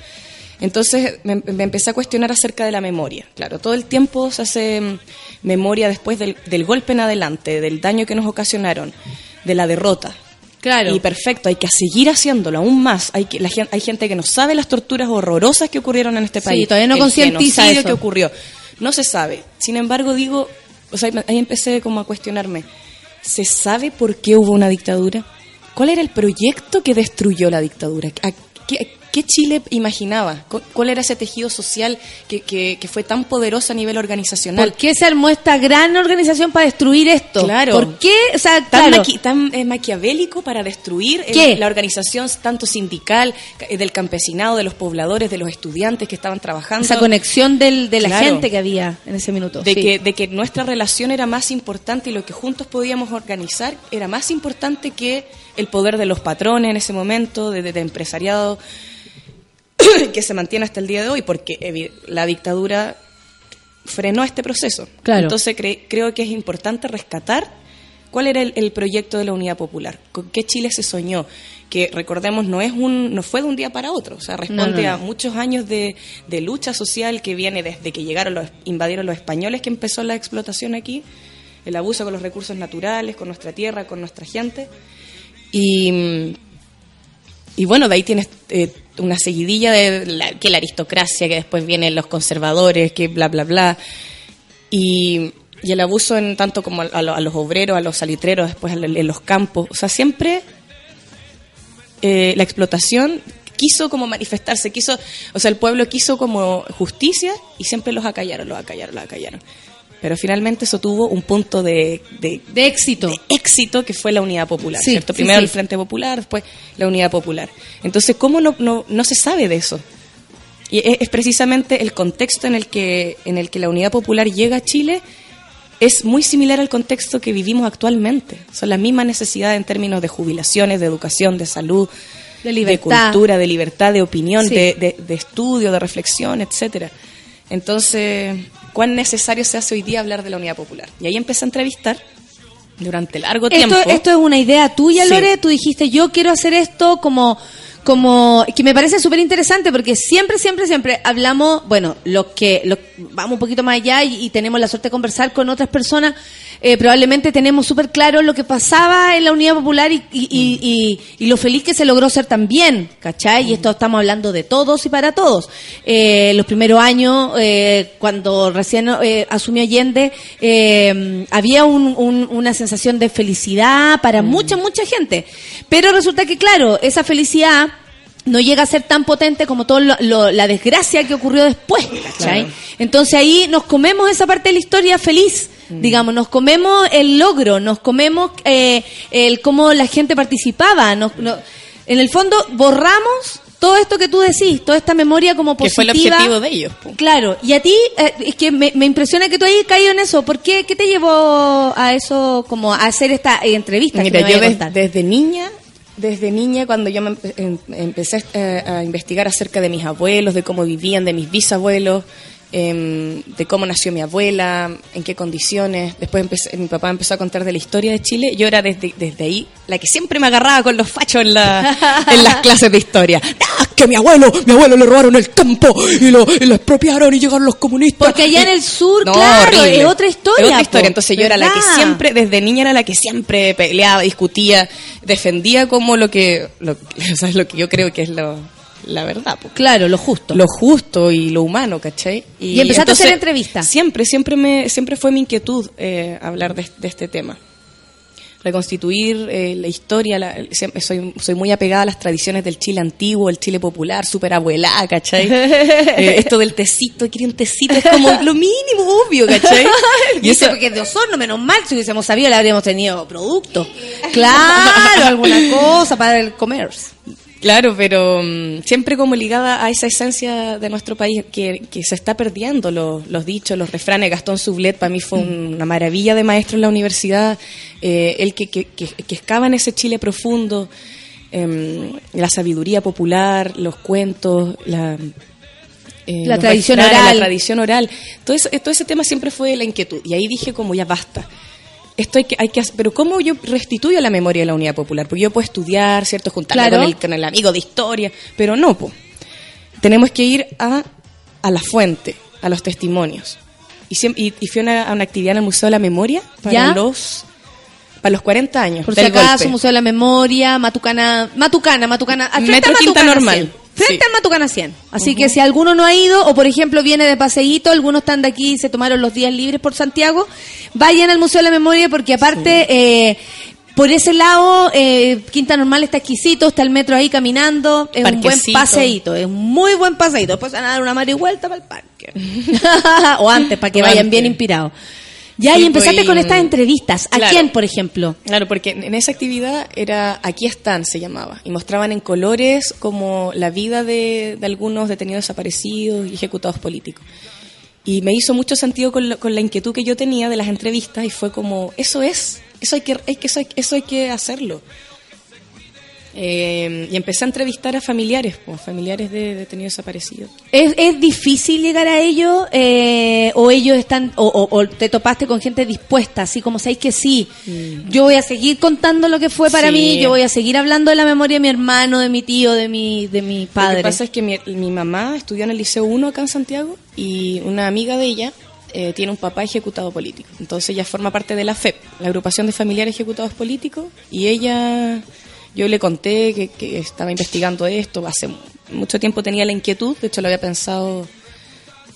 Entonces me, me empecé a cuestionar acerca de la memoria. Claro, todo el tiempo se hace mm, memoria después del, del golpe en adelante, del daño que nos ocasionaron, de la derrota. Claro. Y perfecto, hay que seguir haciéndolo aún más. Hay, que, la, hay gente que no sabe las torturas horrorosas que ocurrieron en este Sí, país. todavía no concientiza eso. que ocurrió. No se sabe. Sin embargo, digo, o sea, ahí empecé como a cuestionarme. ¿Se sabe por qué hubo una dictadura? ¿Cuál era el proyecto que destruyó la dictadura? ¿A ¿Qué, qué Chile imaginaba? ¿Cu- ¿Cuál era ese tejido social que, que- que fue tan poderoso a nivel organizacional? ¿Por qué se armó esta gran organización para destruir esto? Claro. ¿Por qué? O sea, tan, claro. maqui- tan, eh, maquiavélico para destruir eh, la organización tanto sindical, ca- eh, del campesinado, de los pobladores, de los estudiantes que estaban trabajando. Esa conexión del, de la Claro. gente que había en ese minuto. de, sí. que, de que nuestra relación era más importante y lo que juntos podíamos organizar era más importante que el poder de los patrones en ese momento, de, de- de empresariado [COUGHS] que se mantiene hasta el día de hoy, porque la dictadura frenó este proceso. Claro. Entonces cre- creo que es importante rescatar cuál era el, el proyecto de la Unidad Popular, con qué Chile se soñó, que recordemos no es un no fue de un día para otro, o sea responde No, no, a muchos años de, de lucha social que viene desde que llegaron los invadieron los españoles que empezó la explotación aquí, el abuso con los recursos naturales, con nuestra tierra, con nuestra gente y mm, y bueno, de ahí tienes eh, una seguidilla de la, que la aristocracia, que después vienen los conservadores, que bla, bla, bla. Y, y el abuso en tanto como a, a lo- a los obreros, a los salitreros, después en los campos. O sea, siempre eh, la explotación quiso como manifestarse, quiso, o sea, el pueblo quiso como justicia y siempre los acallaron, los acallaron, los acallaron. Pero finalmente eso tuvo un punto de, de, de éxito. de éxito que fue la Unidad Popular, Sí, ¿cierto? sí, Primero sí. el Frente Popular, después la Unidad Popular. Entonces, ¿cómo no, no, no se sabe de eso? Y es, es precisamente el contexto en el que en el que la Unidad Popular llega a Chile es muy similar al contexto que vivimos actualmente. Son las mismas necesidades en términos de jubilaciones, de educación, de salud, De libertad. cultura, de libertad de opinión, Sí. de, de- de estudio, de reflexión, etcétera. Entonces, ¿cuán necesario se hace hoy día hablar de la unidad popular? Y ahí empecé a entrevistar durante largo tiempo. Esto, esto es una idea tuya, Sí. Lore. Tú dijiste, yo quiero hacer esto como, como, que me parece súper interesante porque siempre, siempre, siempre hablamos, bueno, los que, lo- vamos un poquito más allá y, y tenemos la suerte de conversar con otras personas, eh, probablemente tenemos súper claro lo que pasaba en la Unidad Popular y, y, y- y- lo feliz que se logró ser también, ¿cachai? Y esto estamos hablando de todos y para todos. Eh, los primeros años, eh, cuando recién eh, asumió Allende, eh, había un- un- una sensación de felicidad para mucha, mucha gente. Pero resulta que, claro, esa felicidad no llega a ser tan potente como toda la desgracia que ocurrió después, ¿cachai? Claro. Entonces ahí nos comemos esa parte de la historia feliz, digamos, nos comemos el logro, nos comemos eh, el cómo la gente participaba, nos- no- en el fondo borramos todo esto que tú decís, toda esta memoria como que fue positiva. el objetivo de ellos. po. Claro, y a ti, eh, es que me, me impresiona que tú hayas caído en eso. ¿Por qué? ¿Qué te llevó a eso, como a hacer esta entrevista? que me yo des- desde niña, desde niña cuando yo me empe- em- empecé eh, a investigar acerca de mis abuelos, de cómo vivían, de mis bisabuelos, em, de cómo nació mi abuela, en qué condiciones. Después empecé- mi papá empezó a contar de la historia de Chile. Yo era desde, desde ahí la que siempre me agarraba con los fachos en, la- en las [LAUGHS] clases de historia. ¡Ah, que mi abuelo, mi abuelo le robaron el campo y lo, y lo expropiaron y llegaron los comunistas! Porque allá en el sur, No, claro, horrible. es otra historia. Es otra po, historia. Entonces yo era la que siempre, desde niña era la que siempre peleaba, discutía, defendía como lo que, lo, [LAUGHS] o sea, lo que yo creo que es lo, la verdad. po. Claro, lo justo. Lo justo y lo humano, ¿cachai? Y empezaste a hacer entrevistas. Siempre, siempre me, siempre fue mi inquietud eh, hablar de, de este tema. Reconstituir eh, la historia, la- soy, soy muy apegada a las tradiciones del Chile antiguo, el Chile popular, súper abuelá, ¿cachai? [LAUGHS] Eh, esto del tecito, quiero un tecito, es como lo mínimo obvio, ¿cachai? [LAUGHS] Y eso porque de Osorno, menos mal, si hubiésemos sabido, le habríamos tenido productos. Claro, [LAUGHS] alguna cosa para el comercio. Claro, pero mm, siempre como ligada a esa esencia de nuestro país que, que se está perdiendo, los, los dichos, los refranes. Gastón Sublet para mí fue un- una maravilla de maestro en la universidad, eh, él que, que, que, que excava en ese Chile profundo, em, la sabiduría popular, los cuentos, la... eh, La tradición refranes, oral. La tradición oral. Todo, eso- todo ese tema siempre fue la inquietud. Y ahí dije como ya basta. Esto hay que, hay que hacer, pero ¿cómo yo restituyo la memoria de la unidad popular? Porque yo puedo estudiar, ¿cierto? Juntarme Claro. con, el, con el amigo de historia, pero no, po. Tenemos que ir a, a la fuente, a los testimonios. Y, y, y fui a una, a una actividad en el Museo de la Memoria para ¿Ya? los para los 40 años. Por si acaso, golpe. Museo de la Memoria, Matucana, Matucana, Matucana, al Metro Matucana Normal. 100. Frente Sí. al Matucana 100. Así que si alguno no ha ido, o por ejemplo viene de paseíto, algunos están de aquí y se tomaron los días libres por Santiago, vayan al Museo de la Memoria porque aparte, eh, por ese lado, eh, Quinta Normal está exquisito, está el metro ahí caminando, es un buen paseíto, es un muy buen paseíto. Después van a dar una marihuelta para el parque. [LAUGHS] [LAUGHS] o antes, para que O vayan antes. bien inspirados. Ya, y empezaste y- con estas entrevistas. ¿A Claro. quién, por ejemplo? Claro, porque en esa actividad era Aquí están, se llamaba, y mostraban en colores como la vida de, de algunos detenidos desaparecidos y ejecutados políticos. Y me hizo mucho sentido con, la- con la inquietud que yo tenía de las entrevistas y fue como, eso es, eso hay que, hay que, eso hay, eso hay que hacerlo. Eh, y empecé a entrevistar a familiares, pues, familiares de detenidos desaparecidos. ¿Es, es difícil llegar a ellos eh, o ellos están o, o- o te topaste con gente dispuesta, así como sabéis que sí, yo voy a seguir contando lo que fue para Sí. mí, yo voy a seguir hablando de la memoria de mi hermano, de mi tío, de mi de mi Lo padre. que pasa es que mi, mi mamá estudió en el Liceo 1 acá en Santiago y una amiga de ella eh, tiene un papá ejecutado político. Entonces ella forma parte de la FEP, la agrupación de familiares ejecutados políticos, y ella, yo le conté que, que estaba investigando esto, hace mu- mucho tiempo tenía la inquietud, de hecho lo había pensado...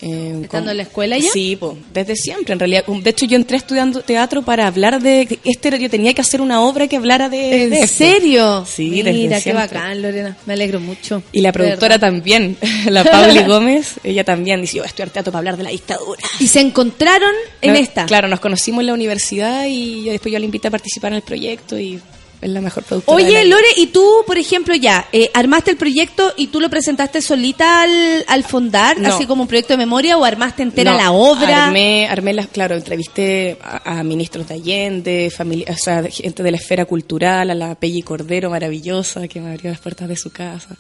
eh, ¿Estando con- en la escuela ya? Sí, po, desde siempre, en realidad. De hecho, yo entré estudiando teatro para hablar de... Este era- yo tenía que hacer una obra que hablara de... ¿En de serio? Sí, Mira, desde qué siempre. bacán, Lorena. Me alegro mucho. Y la productora verdad. también, [LAUGHS] la Pauli [LAUGHS] Gómez, ella también dice, yo voy a estudiar teatro para hablar de la dictadura. Y se encontraron en No, esta. Claro, nos conocimos en la universidad y yo- después yo la invité a participar en el proyecto y es la mejor productora. Oye. Lore, y tú, por ejemplo, ya, eh, armaste el proyecto y tú lo presentaste solita al, al fondar, No. así como un proyecto de memoria, o armaste entera No, la obra. Armé, armé las, claro, entrevisté a, a ministros de Allende, familia, o sea, gente de la esfera cultural, a la Pelli Cordero maravillosa que me abrió las puertas de su casa,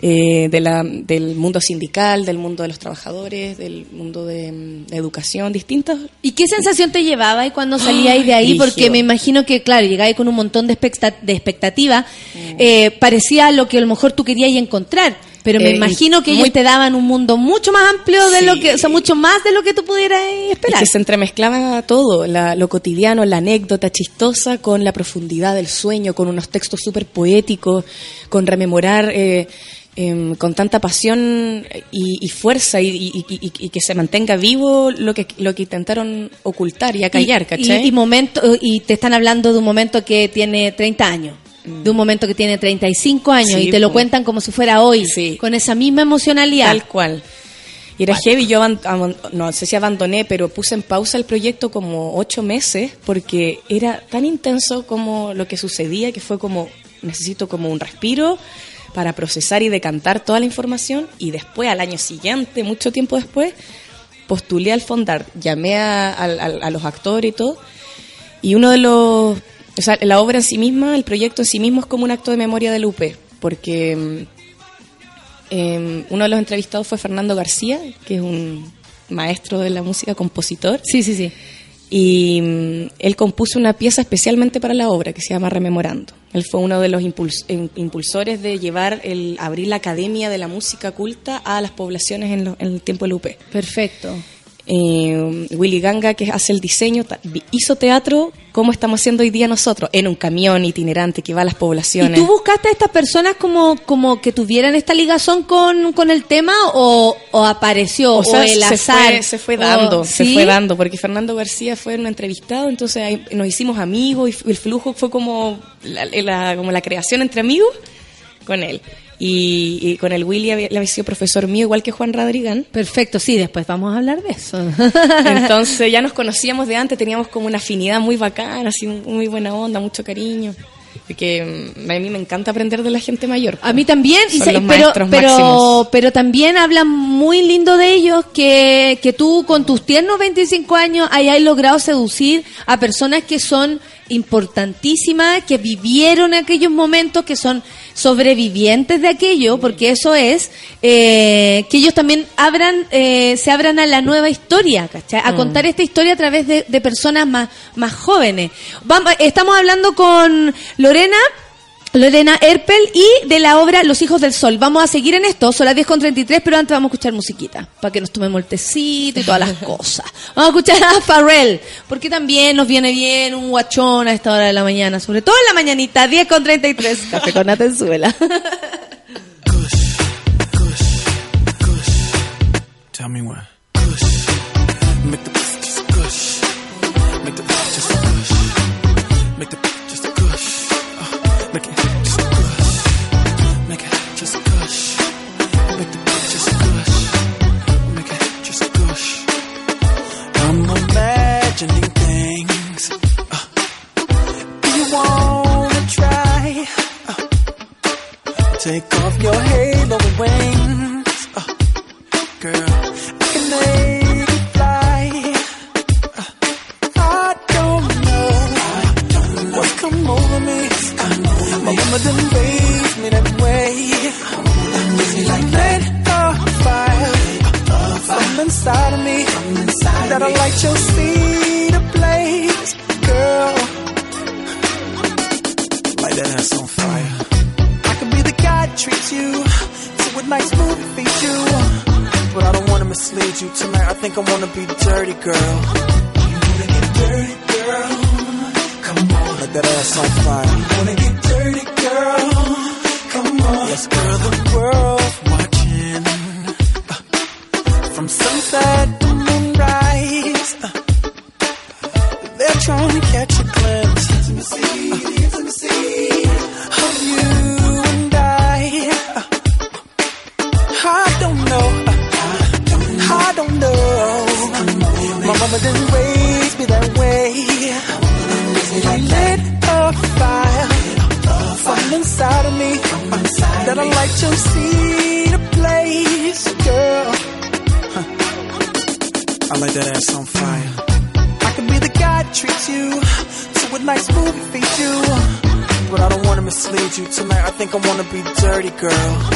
eh, de la, del mundo sindical, del mundo de los trabajadores, del mundo de, mm, de educación, distintos. ¿Y qué sensación te llevaba y cuando salíais de ahí? Porque me imagino que, claro, llegáis con un montón de, de expectativa. Mm. Eh, parecía lo que a lo mejor tú querías encontrar. Pero me Eh, imagino que ellos muy- te daban un mundo mucho más amplio de Sí. lo que, o sea, mucho más de lo que tú pudieras Es esperar. que se entremezclaba todo, la- lo cotidiano, la anécdota chistosa con la profundidad del sueño, con unos textos súper poéticos, con rememorar eh, em, con tanta pasión y, y fuerza y, y- que se mantenga vivo lo que, lo que intentaron ocultar y acallar, ¿cachai? y, momento, y te están hablando de un momento que tiene 30 años. De un momento que tiene 35 años Sí, y te lo cuentan como si fuera hoy, con esa misma emocionalidad. Tal cual. Y era heavy, yo no sé si abandoné, pero puse en pausa el proyecto como ocho meses porque era tan intenso como lo que sucedía que fue como, necesito como un respiro para procesar y decantar toda la información y después al año siguiente, mucho tiempo después, postulé al Fondar, llamé a, a- los actores y todo y uno de los, o sea, la obra en sí misma, el proyecto en sí mismo es como un acto de memoria del UP, porque mm, eh, uno de los entrevistados fue Fernando García, que es un maestro de la música, compositor. Sí, sí, sí. Y mm, él compuso una pieza especialmente para la obra que se llama Rememorando. Él fue uno de los impuls- im- impulsores de llevar el abrir la Academia de la Música Culta a las poblaciones en, en el tiempo del UP. Perfecto. Eh, Willy Ganga, que hace el diseño, hizo teatro como estamos haciendo hoy día nosotros, en un camión itinerante que va a las ¿Y poblaciones. tú buscaste a estas personas como, como que tuvieran esta ligazón con, con el tema o, o apareció o, el se azar? fue, se fue o- dando, se fue dando, porque Fernando García fue un entrevistado, entonces ahí nos hicimos amigos y el flujo fue como la, la- como la creación entre amigos con él. Y, y con el Willy había, había sido profesor mío, igual que Juan Rodrigán. Perfecto, sí, después vamos a hablar de eso. [LAUGHS] Entonces ya nos [LAUGHS] conocíamos de antes, teníamos como una afinidad muy bacana, así muy buena onda, mucho cariño. Y que mm, a mí me encanta aprender de la gente mayor. A mí también, y se- los pero, pero también hablan muy lindo de ellos que, que tú con tus tiernos 25 años hayas logrado seducir a personas que son importantísimas, que vivieron aquellos momentos, que son sobrevivientes de aquello, porque eso es eh, que ellos también abran, eh, se abran a la nueva historia, ¿cachai? A Mm. contar esta historia a través de, de personas más, más jóvenes. Vamos, estamos hablando con Lorena. Lorena Erpel y de la obra Los Hijos del Sol. Vamos a seguir en esto, son las 10 con 33, pero antes vamos a escuchar musiquita, para que nos tomemos el tecito y todas las [LAUGHS] cosas. Vamos a escuchar a Farrell, porque también nos viene bien un guachón a esta hora de la mañana, sobre todo en la mañanita, 10 con 33, [LAUGHS] café con Atenzuela. [LAUGHS] Tell me when. Kush. Make the pussy just gush. Make the pussy just gush. Make the take off your halo and wings. Uh, girl, I can make it fly. Uh, I don't know what's come over me. My mama didn't raise me that way. Lit a fire from inside of me that'll light your seed ablaze, girl. Light that ass on. You to a nice movie feed you. But I don't wanna mislead you tonight. I think I wanna be dirty, girl. You wanna get dirty, girl? Come on, let that ass on fire. You wanna get dirty, girl? Come on, yes, girl. The world's watching uh, from sunset wanna be dirty, girl.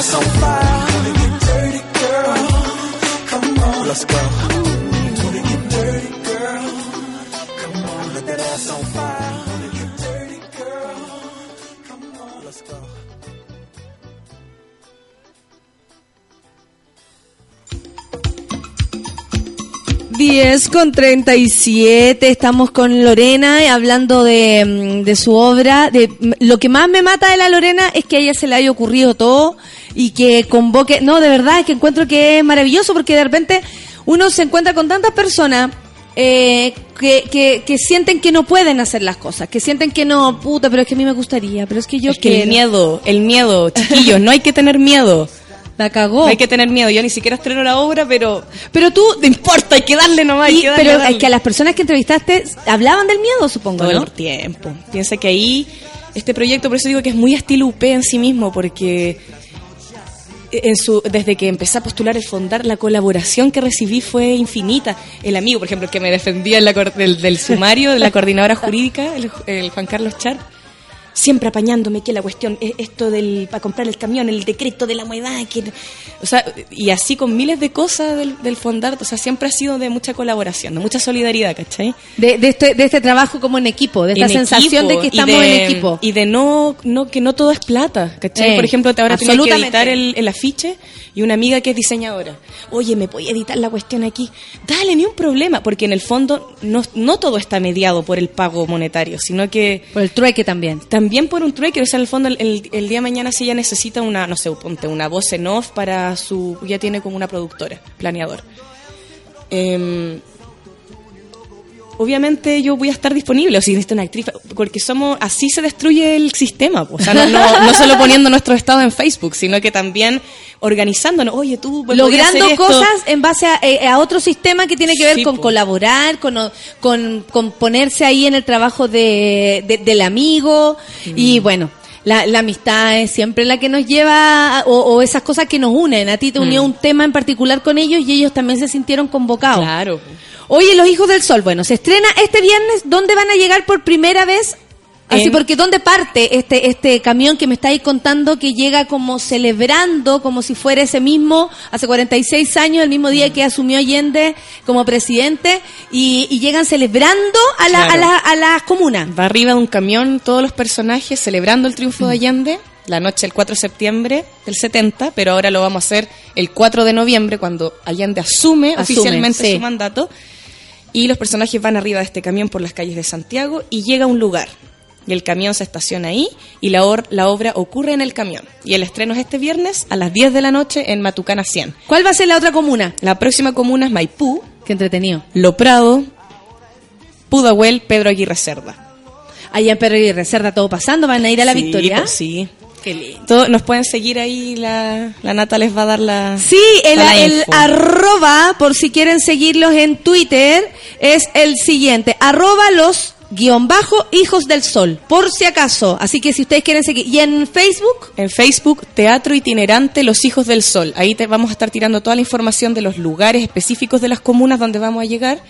Ass on fire. Dirty, girl? Come on, let's go. 10 con 37, estamos con Lorena eh, hablando de, mm, de su obra. De, mm, lo que más me mata de la Lorena es que a ella se le haya ocurrido todo y que convoque. No, de verdad es que encuentro que es maravilloso porque de repente uno se encuentra con tantas personas eh, que, que, que sienten que no pueden hacer las cosas, que sienten que no, puta, pero es que a mí me gustaría, pero es que yo Es que quiero. el miedo, el miedo, chiquillos, no hay que tener miedo. La cagó. No hay que tener miedo. Yo ni siquiera estreno la obra, pero. Pero tú, no importa, hay que darle nomás. hay Y- que darle, pero darle. es que a las personas que entrevistaste hablaban del miedo, supongo, todo ¿no? el tiempo. Piensa que ahí, este proyecto, por eso digo que es muy estilo UP en sí mismo, porque en su, desde que empecé a postular el fondar, la colaboración que recibí fue infinita. El amigo, por ejemplo, que me defendía en la del, del sumario, de la coordinadora jurídica, el, el Juan Carlos Char, siempre apañándome que la cuestión, esto del para comprar el camión, el decreto de la humedad, que, o sea, y así con miles de cosas del, del fondar, o sea, siempre ha sido de mucha colaboración, de mucha solidaridad, ¿cachai? De, de este, de este trabajo como en equipo, de esta en sensación equipo, de que estamos de- en equipo. Y de no, no que no todo es plata, ¿cachai? Eh, Por ejemplo, ahora tenía que editar el, el afiche y una amiga que es diseñadora. Oye, ¿me voy a editar la cuestión aquí? Dale, ni un problema, porque en el fondo no, no todo está mediado por el pago monetario, sino que... Por el trueque también. También por un trueque, o sea, en el fondo el, día de mañana si ella necesita una, no sé, ponte una voz en off para su... Ya tiene como una productora, planeador. Em, obviamente yo voy a estar disponible, o si necesito una actriz, porque somos, así se destruye el sistema, o sea, no, no, no solo poniendo nuestro estado en Facebook, sino que también organizándonos, oye, tú podrías Logrando hacer esto. cosas en base a, eh, a otro sistema que tiene que ver Sí, con po. colaborar, con, con, con ponerse ahí en el trabajo de, de- del amigo y Mm. bueno. La, la amistad es siempre la que nos lleva, a- o, o esas cosas que nos unen. A ti te unió Mm. un tema en particular con ellos y ellos también se sintieron convocados. Claro. Oye, Los Hijos del Sol, bueno, se estrena este viernes. ¿Dónde van a llegar por primera vez? Así, porque ¿dónde parte este este camión que me estáis contando que llega como celebrando, como si fuera ese mismo, hace 46 años, el mismo Mm. día que asumió Allende como presidente, y, y llegan celebrando a, la, Claro. a, la- a las comunas? Va arriba de un camión todos los personajes celebrando el triunfo de Allende la noche del 4 de septiembre del 70, pero ahora lo vamos a hacer el 4 de noviembre cuando Allende asume, Asume, oficialmente sí. su mandato y los personajes van arriba de este camión por las calles de Santiago y llega a un lugar. Y el camión se estaciona ahí y la, or- la obra ocurre en el camión. Y el estreno es este viernes a las 10 de la noche en Matucana 100. ¿Cuál va a ser la otra comuna? La próxima comuna es Maipú, Qué entretenido. Lo Prado, Pudahuel, Pedro Aguirre Cerda. Allá en Pedro y Reserva todo pasando, van a ir a la Sí, Victoria. pues sí. Qué lindo. Todo- nos pueden seguir ahí, la, la Nata les va a dar la. Sí, el, la el arroba, por si quieren seguirlos en Twitter, es el siguiente. Arroba los guion bajo hijos del sol, por si acaso. Así que si ustedes quieren seguir. Y en Facebook, En Facebook, Teatro Itinerante Los Hijos del Sol. Ahí te vamos a estar tirando toda la información de los lugares específicos de las comunas donde vamos a llegar.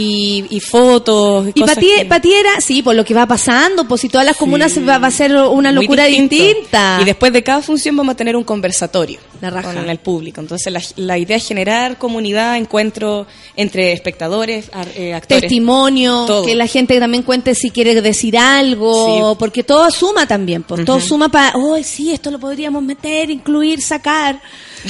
Y, y fotos. y cosas para ti, que- era, sí, por lo que va pasando, pues si todas las comunas Sí. va, va a ser una locura distinta. Y después de cada función vamos a tener un conversatorio La raja. con el público. Entonces la, la idea es generar comunidad, encuentro entre espectadores, ar- eh, actores. testimonio, Todo. que la gente también cuente si quiere decir algo, porque todo suma también, pues todo suma para, oh, sí, esto lo podríamos meter, incluir, sacar.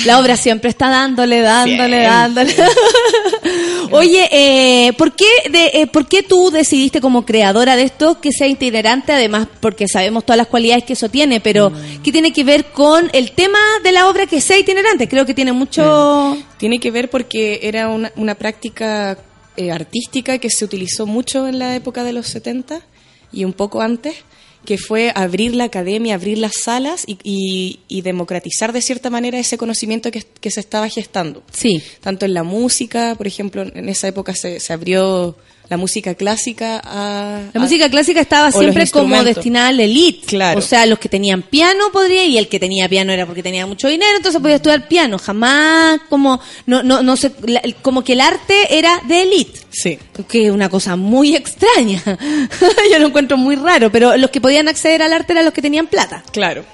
La obra siempre está dándole, dándole, dándole. [LAUGHS] Oye, eh, ¿por, qué de, eh, ¿por qué tú decidiste como creadora de esto que sea itinerante? Además, porque sabemos todas las cualidades que eso tiene, pero Mm. ¿qué tiene que ver con el tema de la obra que sea itinerante? Creo que tiene mucho... Tiene que ver porque era una, una práctica eh, artística que se utilizó mucho en la época de los 70 y un poco antes, que fue abrir la academia, abrir las salas y, y- y democratizar de cierta manera ese conocimiento que, que se estaba gestando. Sí. Tanto en la música, por ejemplo, en esa época se, se abrió la música clásica a... La a- música clásica estaba siempre como destinada al elite. Claro. O sea, los que tenían piano podría, y el que tenía piano era porque tenía mucho dinero, entonces podía estudiar piano. Jamás como, no, no, no sé, la- como que el arte era de elite. Sí. Que es una cosa muy extraña. [LAUGHS] Yo lo encuentro muy raro, pero los que podían acceder al arte eran los que tenían plata. Claro.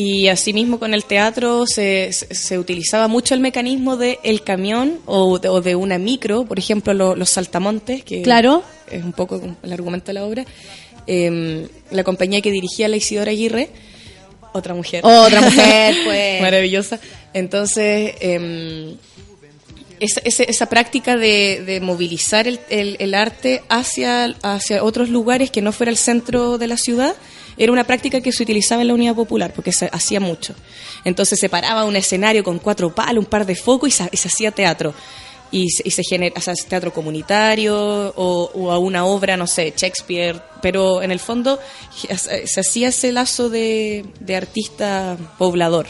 Y asimismo con el teatro se, se, utilizaba mucho el mecanismo de el camión o de, o de una micro, por ejemplo lo- los saltamontes, que Claro. es un poco el argumento de la obra. Eh, la compañía que dirigía la Isidora Aguirre, otra mujer. Otra mujer, [LAUGHS] pues. Maravillosa. Entonces, eh, esa, esa- esa práctica de, de movilizar el, el- arte hacia, hacia otros lugares que no fuera el centro de la ciudad era una práctica que se utilizaba en la Unidad Popular porque se hacía mucho. Entonces se paraba un escenario con cuatro palos, un par de focos y se, y se hacía teatro. Y se, y genera o teatro comunitario o, o a una obra, no sé, Shakespeare, pero en el fondo se, se hacía ese lazo de, de artista poblador.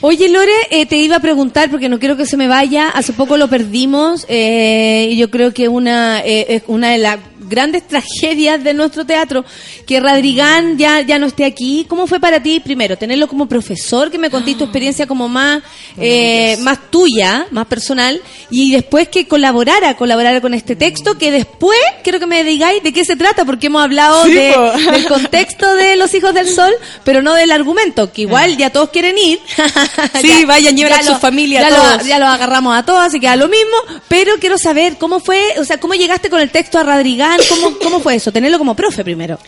Oye, Lore, eh, te iba a preguntar porque no quiero que se me vaya. Hace poco lo perdimos eh, y yo creo que una eh, es una de las grandes [LAUGHS] tragedias de nuestro teatro que Radrigán ya ya no esté aquí. ¿Cómo fue para ti primero tenerlo como profesor que me contaste tu experiencia como más eh, más tuya, más personal y después que colaborara colaborara con este texto que después quiero que me digáis de qué se trata porque hemos hablado Sí, de- del contexto de los hijos del sol, pero no del argumento que igual ya todos quieren ir. [LAUGHS] [LAUGHS] Sí, vayan, lleven ya a su lo- familia, Ya, todos. lo, ya lo agarramos a todos, así que a lo mismo. Pero quiero saber cómo fue, o sea, cómo llegaste con el texto a Radrigán, cómo, cómo fue eso, tenerlo como profe primero.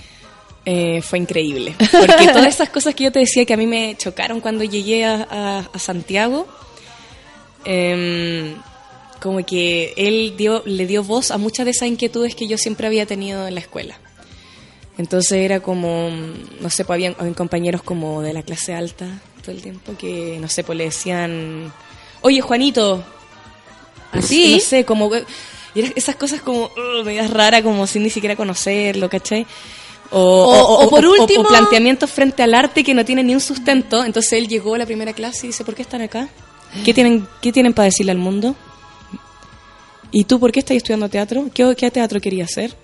Eh, fue increíble. Porque [LAUGHS] todas esas cosas que yo te decía que a mí me chocaron cuando llegué a, a- a Santiago, em, como que él dio, le dio voz a muchas de esas inquietudes que yo siempre había tenido en la escuela. Entonces era como, no sé, pues habían, habían compañeros como de la clase alta todo el tiempo que, no sé, pues le decían, oye Juanito, Así. no sé, como y era esas cosas como uh, medias raras, como sin ni siquiera conocerlo, ¿cachai? O, O- o por último- o planteamientos frente al arte que no tienen ni un sustento. Entonces él llegó a la primera clase y dice, ¿por qué están acá? ¿Qué tienen, qué tienen para decirle al mundo? ¿Y tú por qué estás estudiando teatro? ¿Qué, qué teatro querías hacer?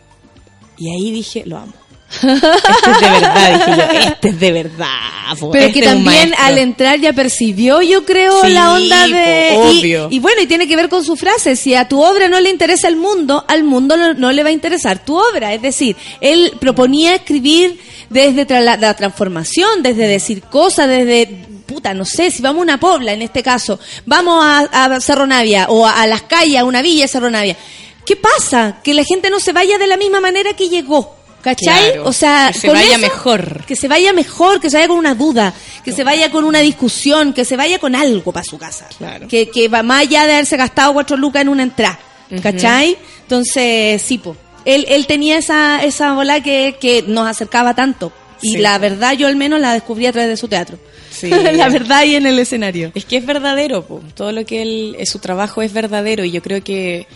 Y ahí dije, lo amo. Este es de verdad, dije yo, este es de verdad. po, Pero este que también al entrar ya percibió, yo creo, Sí, la onda de... po, y- obvio. Y, bueno, y tiene que ver con su frase, si a tu obra no le interesa el mundo, al mundo no, no le va a interesar tu obra. Es decir, él proponía escribir desde tra- la, la transformación, desde decir cosas, desde... Puta, no sé, si vamos a una pobla en este caso, vamos a, a Cerro Navia o a, a las calles, a una villa de Cerro Navia. ¿Qué pasa? Que la gente no se vaya de la misma manera que llegó. ¿Cachai? Claro, o sea, que se con vaya eso- mejor. que se vaya mejor, que se vaya con una duda, que se vaya con una discusión, que se vaya con algo para su casa. Claro. Que, que va más allá de haberse gastado cuatro lucas en una entrada. ¿Cachai? Entonces, sí, po. Él, él tenía esa, esa bola que, que nos acercaba tanto. Y Sí. la verdad, yo al menos la descubrí a través de su teatro. Sí. [LAUGHS] la verdad y en el escenario. Es que es verdadero, po. todo lo que él, eh, su trabajo es verdadero y yo creo que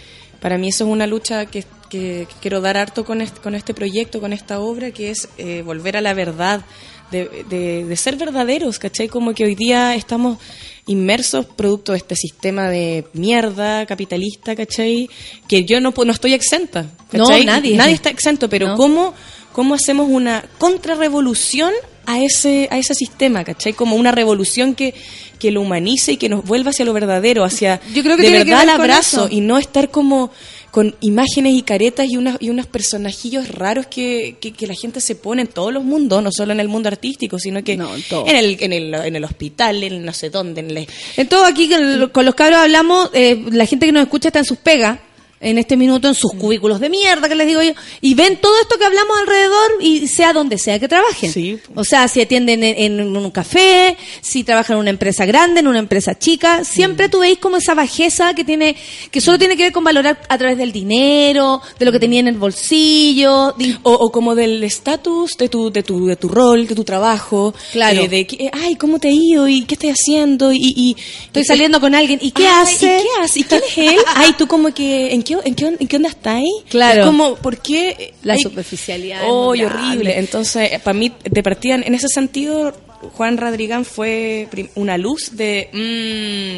Para mí eso es una lucha que, que- que quiero dar harto con este, con este proyecto, con esta obra, que es eh, volver a la verdad, de, de- de ser verdaderos, ¿cachai? Como que hoy día estamos inmersos producto de este sistema de mierda capitalista, ¿cachai? Que yo no, no estoy exenta, No, ¿cachai? nadie. Nadie está exento, pero No. ¿cómo, ¿cómo hacemos una contrarrevolución a ese, a ese sistema, ¿cachai? Como una revolución que, que lo humanice y que nos vuelva hacia lo verdadero, hacia Yo creo que de verdad con abrazo y no estar como con imágenes y caretas y, unas, y unos personajillos raros que, que, que la gente se pone en todos los mundos, no solo en el mundo artístico, sino que en, el, en, el, en el hospital, en no sé dónde, en el... En todo aquí con, con los cabros hablamos, eh, la gente que nos escucha está en sus pegas, en este minuto, en sus cubículos de mierda, que les digo yo, y ven todo esto que hablamos alrededor y sea donde sea que trabajen. O sea, si atienden en, en un café, si trabajan en una empresa grande, en una empresa chica, siempre tú veis como esa bajeza que tiene, que solo tiene que ver con valorar a través del dinero, de lo que tenía en el bolsillo, de- O, o como del estatus de tu, de, tu, de tu rol, de tu trabajo. Claro. eh, de que, ay, ¿cómo te ha ido? ¿Y qué estoy haciendo? Y, y Estoy saliendo con alguien. ¿Y qué Ay, hace? ¿Y qué hace? ¿Y quién es él? [LAUGHS] Ay, tú como que, ¿en qué, en qué, en qué onda está ahí? Claro. Es como, ¿por qué? La Ay, superficialidad. Oh, y horrible. Entonces, para mí, de partida, en ese sentido, Juan Radrigán fue una luz de...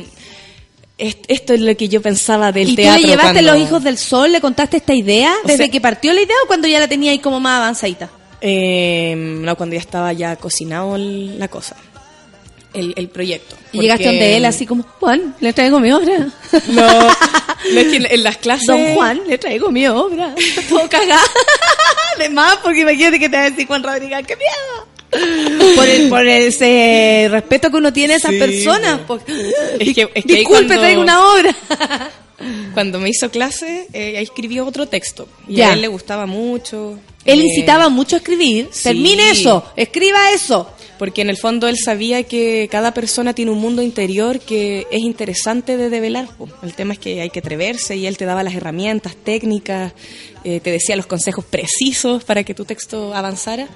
mm, est- esto es lo que yo pensaba del ¿Y tú teatro. le llevaste cuando- los hijos del sol? ¿Le contaste esta idea? O ¿Desde sea- que partió la idea o cuando ya la tenía ahí como más avanzadita? Eh, no, cuando ya estaba ya cocinado la cosa. El, el proyecto. Y llegaste donde él así como, Juan, le traigo mi obra. [LAUGHS] No, no es que en, en las clases... Don Juan, le traigo mi obra. [LAUGHS] Todo cagado. De más, porque imagínate que te va a decir Juan Rodríguez, ¡qué miedo! Por, el, por ese respeto que uno tiene a esas Sí, personas. pues. Es que, es que Disculpe, cuando- traigo una obra. [LAUGHS] Cuando me hizo clase, eh, escribió otro texto. Y Ya. a él le gustaba mucho. Él Eh, incitaba mucho a escribir. sí. Termine eso, escriba eso. Porque en el fondo él sabía que cada persona tiene un mundo interior que es interesante de develar. El tema es que hay que atreverse y él te daba las herramientas técnicas, eh, te decía los consejos precisos para que tu texto avanzara.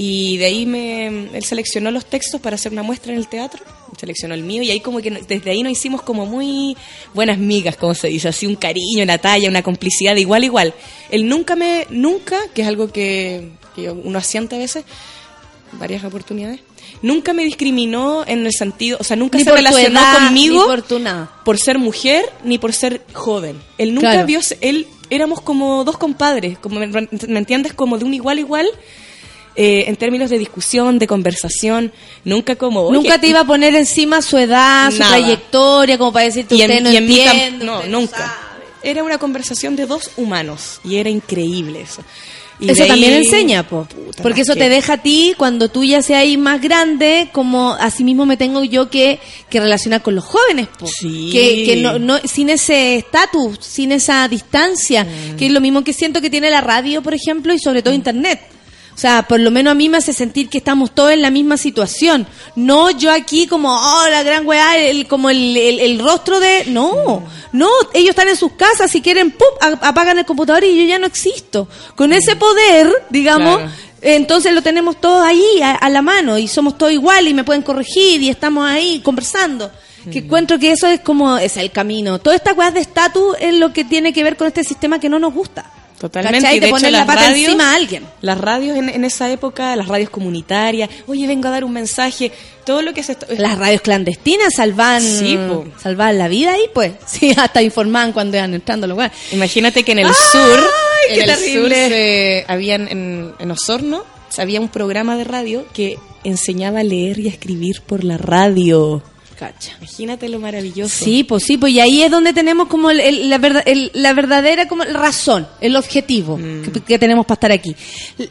Y de ahí me, él seleccionó los textos para hacer una muestra en el teatro, seleccionó el mío y ahí como que desde ahí nos hicimos como muy buenas migas, como se dice, así un cariño, una talla, una complicidad igual igual. Él nunca me, nunca, que es algo que, que uno asiente a veces, varias oportunidades, nunca me discriminó en el sentido, o sea, nunca Ni se relacionó edad, conmigo por ser mujer ni por ser joven. Él nunca Claro. vio, él éramos como dos compadres, como me, me entiendes, como de un igual a igual. eh, en términos de discusión, de conversación, nunca como... Nunca te iba a poner encima su edad, su Nada. trayectoria, como para decirte y en, usted no y en mí no, nunca. Era una conversación de dos humanos y era increíble eso. Y Eso también ahí- enseña, po. Puta, porque eso que- te deja a ti, cuando tú ya seas ahí más grande, como así mismo me tengo yo que, que relacionar con los jóvenes, po. Sí. Que, que no, no, sin ese estatus, sin esa distancia, Mm. que es lo mismo que siento que tiene la radio, por ejemplo, y sobre todo Internet. O sea, por lo menos a mí me hace sentir que estamos todos en la misma situación. No yo aquí como, oh, la gran weá, el, como el, el, el rostro de... No, no, ellos están en sus casas, si quieren, ¡pum!, apagan el computador y yo ya no existo. Con ese poder, digamos, Claro. entonces lo tenemos todos ahí a, a la mano y somos todos iguales y me pueden corregir y estamos ahí conversando. Que encuentro que eso es como, es el camino. Toda esta weá de estatus es lo que tiene que ver con este sistema que no nos gusta. Totalmente. ¿Cachai? y De hecho, poner la pata radios- encima a alguien. Las radios en, en esa época, las radios comunitarias, oye, vengo a dar un mensaje, todo lo que se... Las radios clandestinas salvan, Sí, po. salvan la vida ahí, pues. [LAUGHS] Sí, hasta informaban cuando iban entrando los weones. Imagínate que en el ¡Ay, sur, en el terrible! sur se- habían en, en Osorno, había un programa de radio que enseñaba a leer y a escribir por la radio. Cacha. Imagínate lo maravilloso. Sí, pues sí, pues y ahí es donde tenemos como el- el- la, verdad, el- la verdadera como razón, el objetivo Mm. que, que tenemos para estar aquí.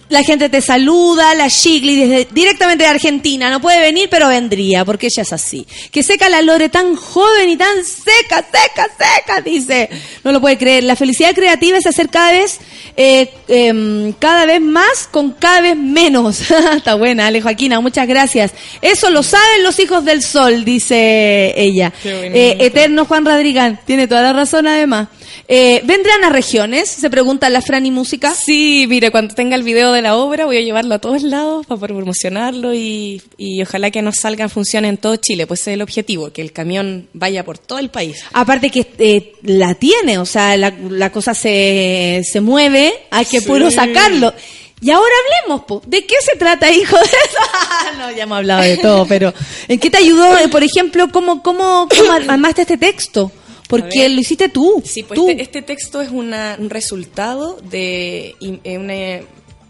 La gente te saluda, la Shigli desde, directamente de Argentina, no puede venir, pero vendría, porque ella es así. Que seca la Lore tan joven y tan seca, seca, seca, dice. No lo puede creer. La felicidad creativa es hacer cada vez, eh, em, cada vez más con cada vez menos. [LAUGHS] Está buena, Ale Joaquina, muchas gracias. Eso lo saben los hijos del sol, dice dice ella. Eh, eterno Juan Radrigán, tiene toda la razón además. Eh, ¿Vendrán a regiones? Se pregunta la Fran y Música. Sí, mire, cuando tenga el video de la obra voy a llevarlo a todos lados para promocionarlo y, y ojalá que nos salga en función en todo Chile, pues ese es el objetivo, que el camión vaya por todo el país. Aparte que eh, la tiene, o sea, la, la cosa se, se mueve, hay que Sí. puro sacarlo. Y ahora hablemos, po. ¿de qué se trata, hijo de eso? [LAUGHS] no, ya hemos hablado de todo, pero ¿en qué te ayudó, eh, por ejemplo, cómo, cómo, cómo armaste este texto? Porque lo hiciste tú. Sí, pues tú. este, este texto es una- un resultado de, eh, una-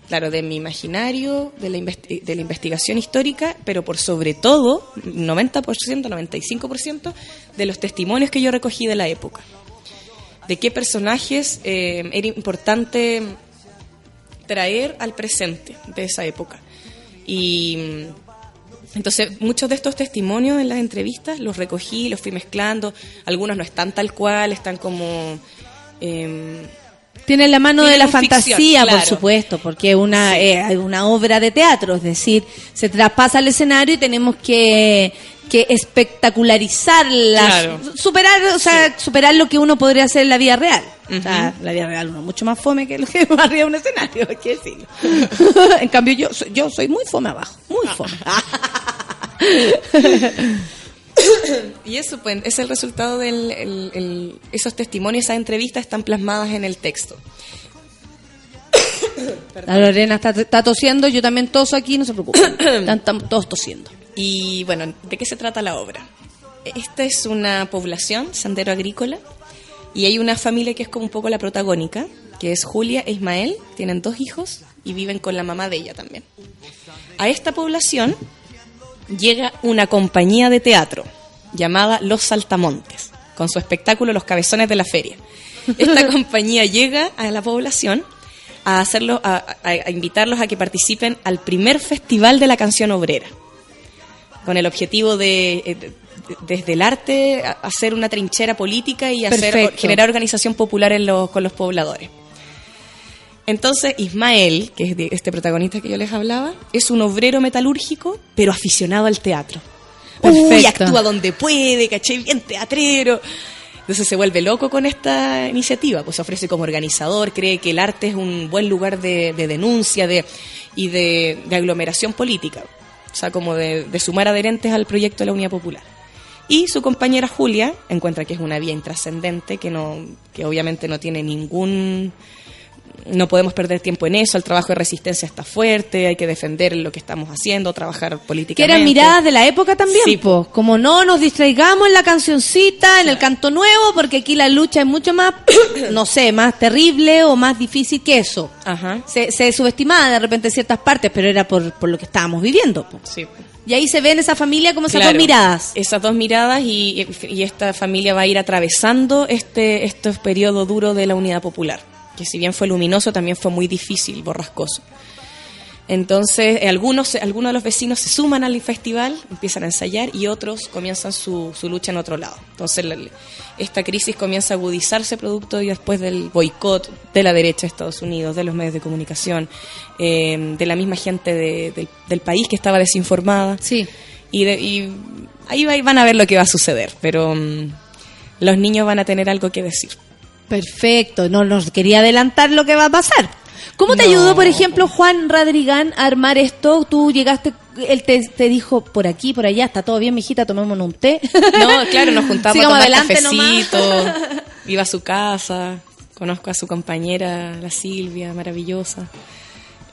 claro, de mi imaginario, de la, investi- de la investigación histórica, pero por sobre todo, 90%, 95% de los testimonios que yo recogí de la época. De qué personajes eh, era importante traer al presente de esa época. Y mm, entonces muchos de estos testimonios en las entrevistas los recogí, los fui mezclando, algunos no están tal cual, están como... em, Tiene la mano de la ficción, fantasía, por supuesto, porque es una, eh, una obra de teatro, es decir, se traspasa al escenario y tenemos que, que espectacularizar, las- Claro. superar, o sea, superar lo que uno podría hacer en la vida real. O sea, la vida real uno es mucho más fome que lo que [LAUGHS] va arriba de un escenario, hay que decirlo. [LAUGHS] en cambio, yo, soy- yo soy muy fome abajo, muy fome. [LAUGHS] y eso pues, es el resultado el- esos testimonios, esas entrevistas están plasmadas en el texto. La Lorena está, está tosiendo, yo también toso aquí, no se preocupen. [COUGHS] Están todos tosiendo. Y bueno, ¿de qué se trata la obra? Esta es una población, sendero agrícola, y hay una familia que es como un poco la protagónica, que es Julia e Ismael, tienen dos hijos y viven con la mamá de ella también. A esta población llega una compañía de teatro llamada Los Saltamontes, con su espectáculo Los Cabezones de la Feria. Esta [LAUGHS] compañía llega a la población a hacerlo, a, a- a invitarlos a que participen al primer festival de la canción obrera con el objetivo de, eh, de- desde el arte, hacer una trinchera política y hacer, generar organización popular en los- con los pobladores. Entonces, Ismael, que es este protagonista que yo les hablaba, es un obrero metalúrgico, pero aficionado al teatro. Uy, Perfecto. actúa donde puede, caché, bien teatrero. Entonces se vuelve loco con esta iniciativa, pues se ofrece como organizador, cree que el arte es un buen lugar de, de denuncia de, y de, de aglomeración política, o sea, como de, sumar adherentes al proyecto de la Unidad Popular. Y su compañera Julia encuentra que es una vía intrascendente, que, no, que obviamente no tiene ningún... No podemos perder tiempo en eso, el trabajo de resistencia está fuerte, hay que defender lo que estamos haciendo, trabajar Que políticamente. eran miradas de la época también, Sí, po. como no nos distraigamos en la cancioncita, en el canto nuevo, porque aquí la lucha es mucho más, [COUGHS] no sé, más terrible o más difícil que eso. Ajá. Se, se subestimaba de repente ciertas partes, pero era por, por lo que estábamos viviendo. po. Sí. Y ahí se ve en esa familia como esas Claro, dos miradas. Esas dos miradas y, y esta familia va a ir atravesando este, este periodo duro de la unidad popular, que si bien fue luminoso, también fue muy difícil, borrascoso. Entonces, eh, algunos, algunos de los vecinos se suman al festival, empiezan a ensayar y otros comienzan su, su lucha en otro lado. Entonces, la- esta crisis comienza a agudizarse producto y después del boicot de la derecha de Estados Unidos, de los medios de comunicación, eh, de la misma gente de- del, del país que estaba desinformada. Sí. Y, de- y ahí va- van a ver lo que va a suceder, pero mm, los niños van a tener algo que decir. Perfecto, no nos quería adelantar lo que va a pasar. ¿Cómo te No. ayudó, por ejemplo, Juan Radrigán a armar esto? Tú llegaste, él te, te dijo por aquí, por allá, está todo bien, mijita, tomémonos un té. No, [LAUGHS] claro, nos juntamos Sigamos a tomar adelante cafecito, [LAUGHS] iba a su casa, conozco a su compañera, la Silvia, maravillosa.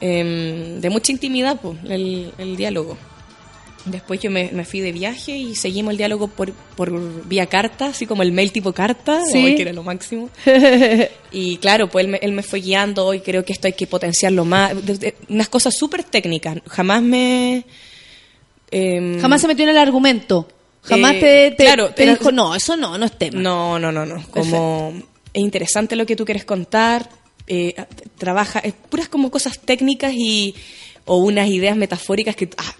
Em, de mucha intimidad, pues, el, el diálogo. Después yo me, me fui de viaje y seguimos el diálogo por, por vía carta, así como el mail tipo carta, Sí. que era lo máximo. [LAUGHS] Y claro, pues él me, él me fue guiando hoy, creo que esto hay que potenciarlo más. de- de- unas cosas súper técnicas. Jamás me... em, Jamás se metió en el argumento. Jamás Eh, te, te- claro, te dijo, no, eso no, no es tema. No, no, no, no. Como es interesante lo que tú quieres contar, eh, trabaja, es puras como cosas técnicas y o unas ideas metafóricas que ah,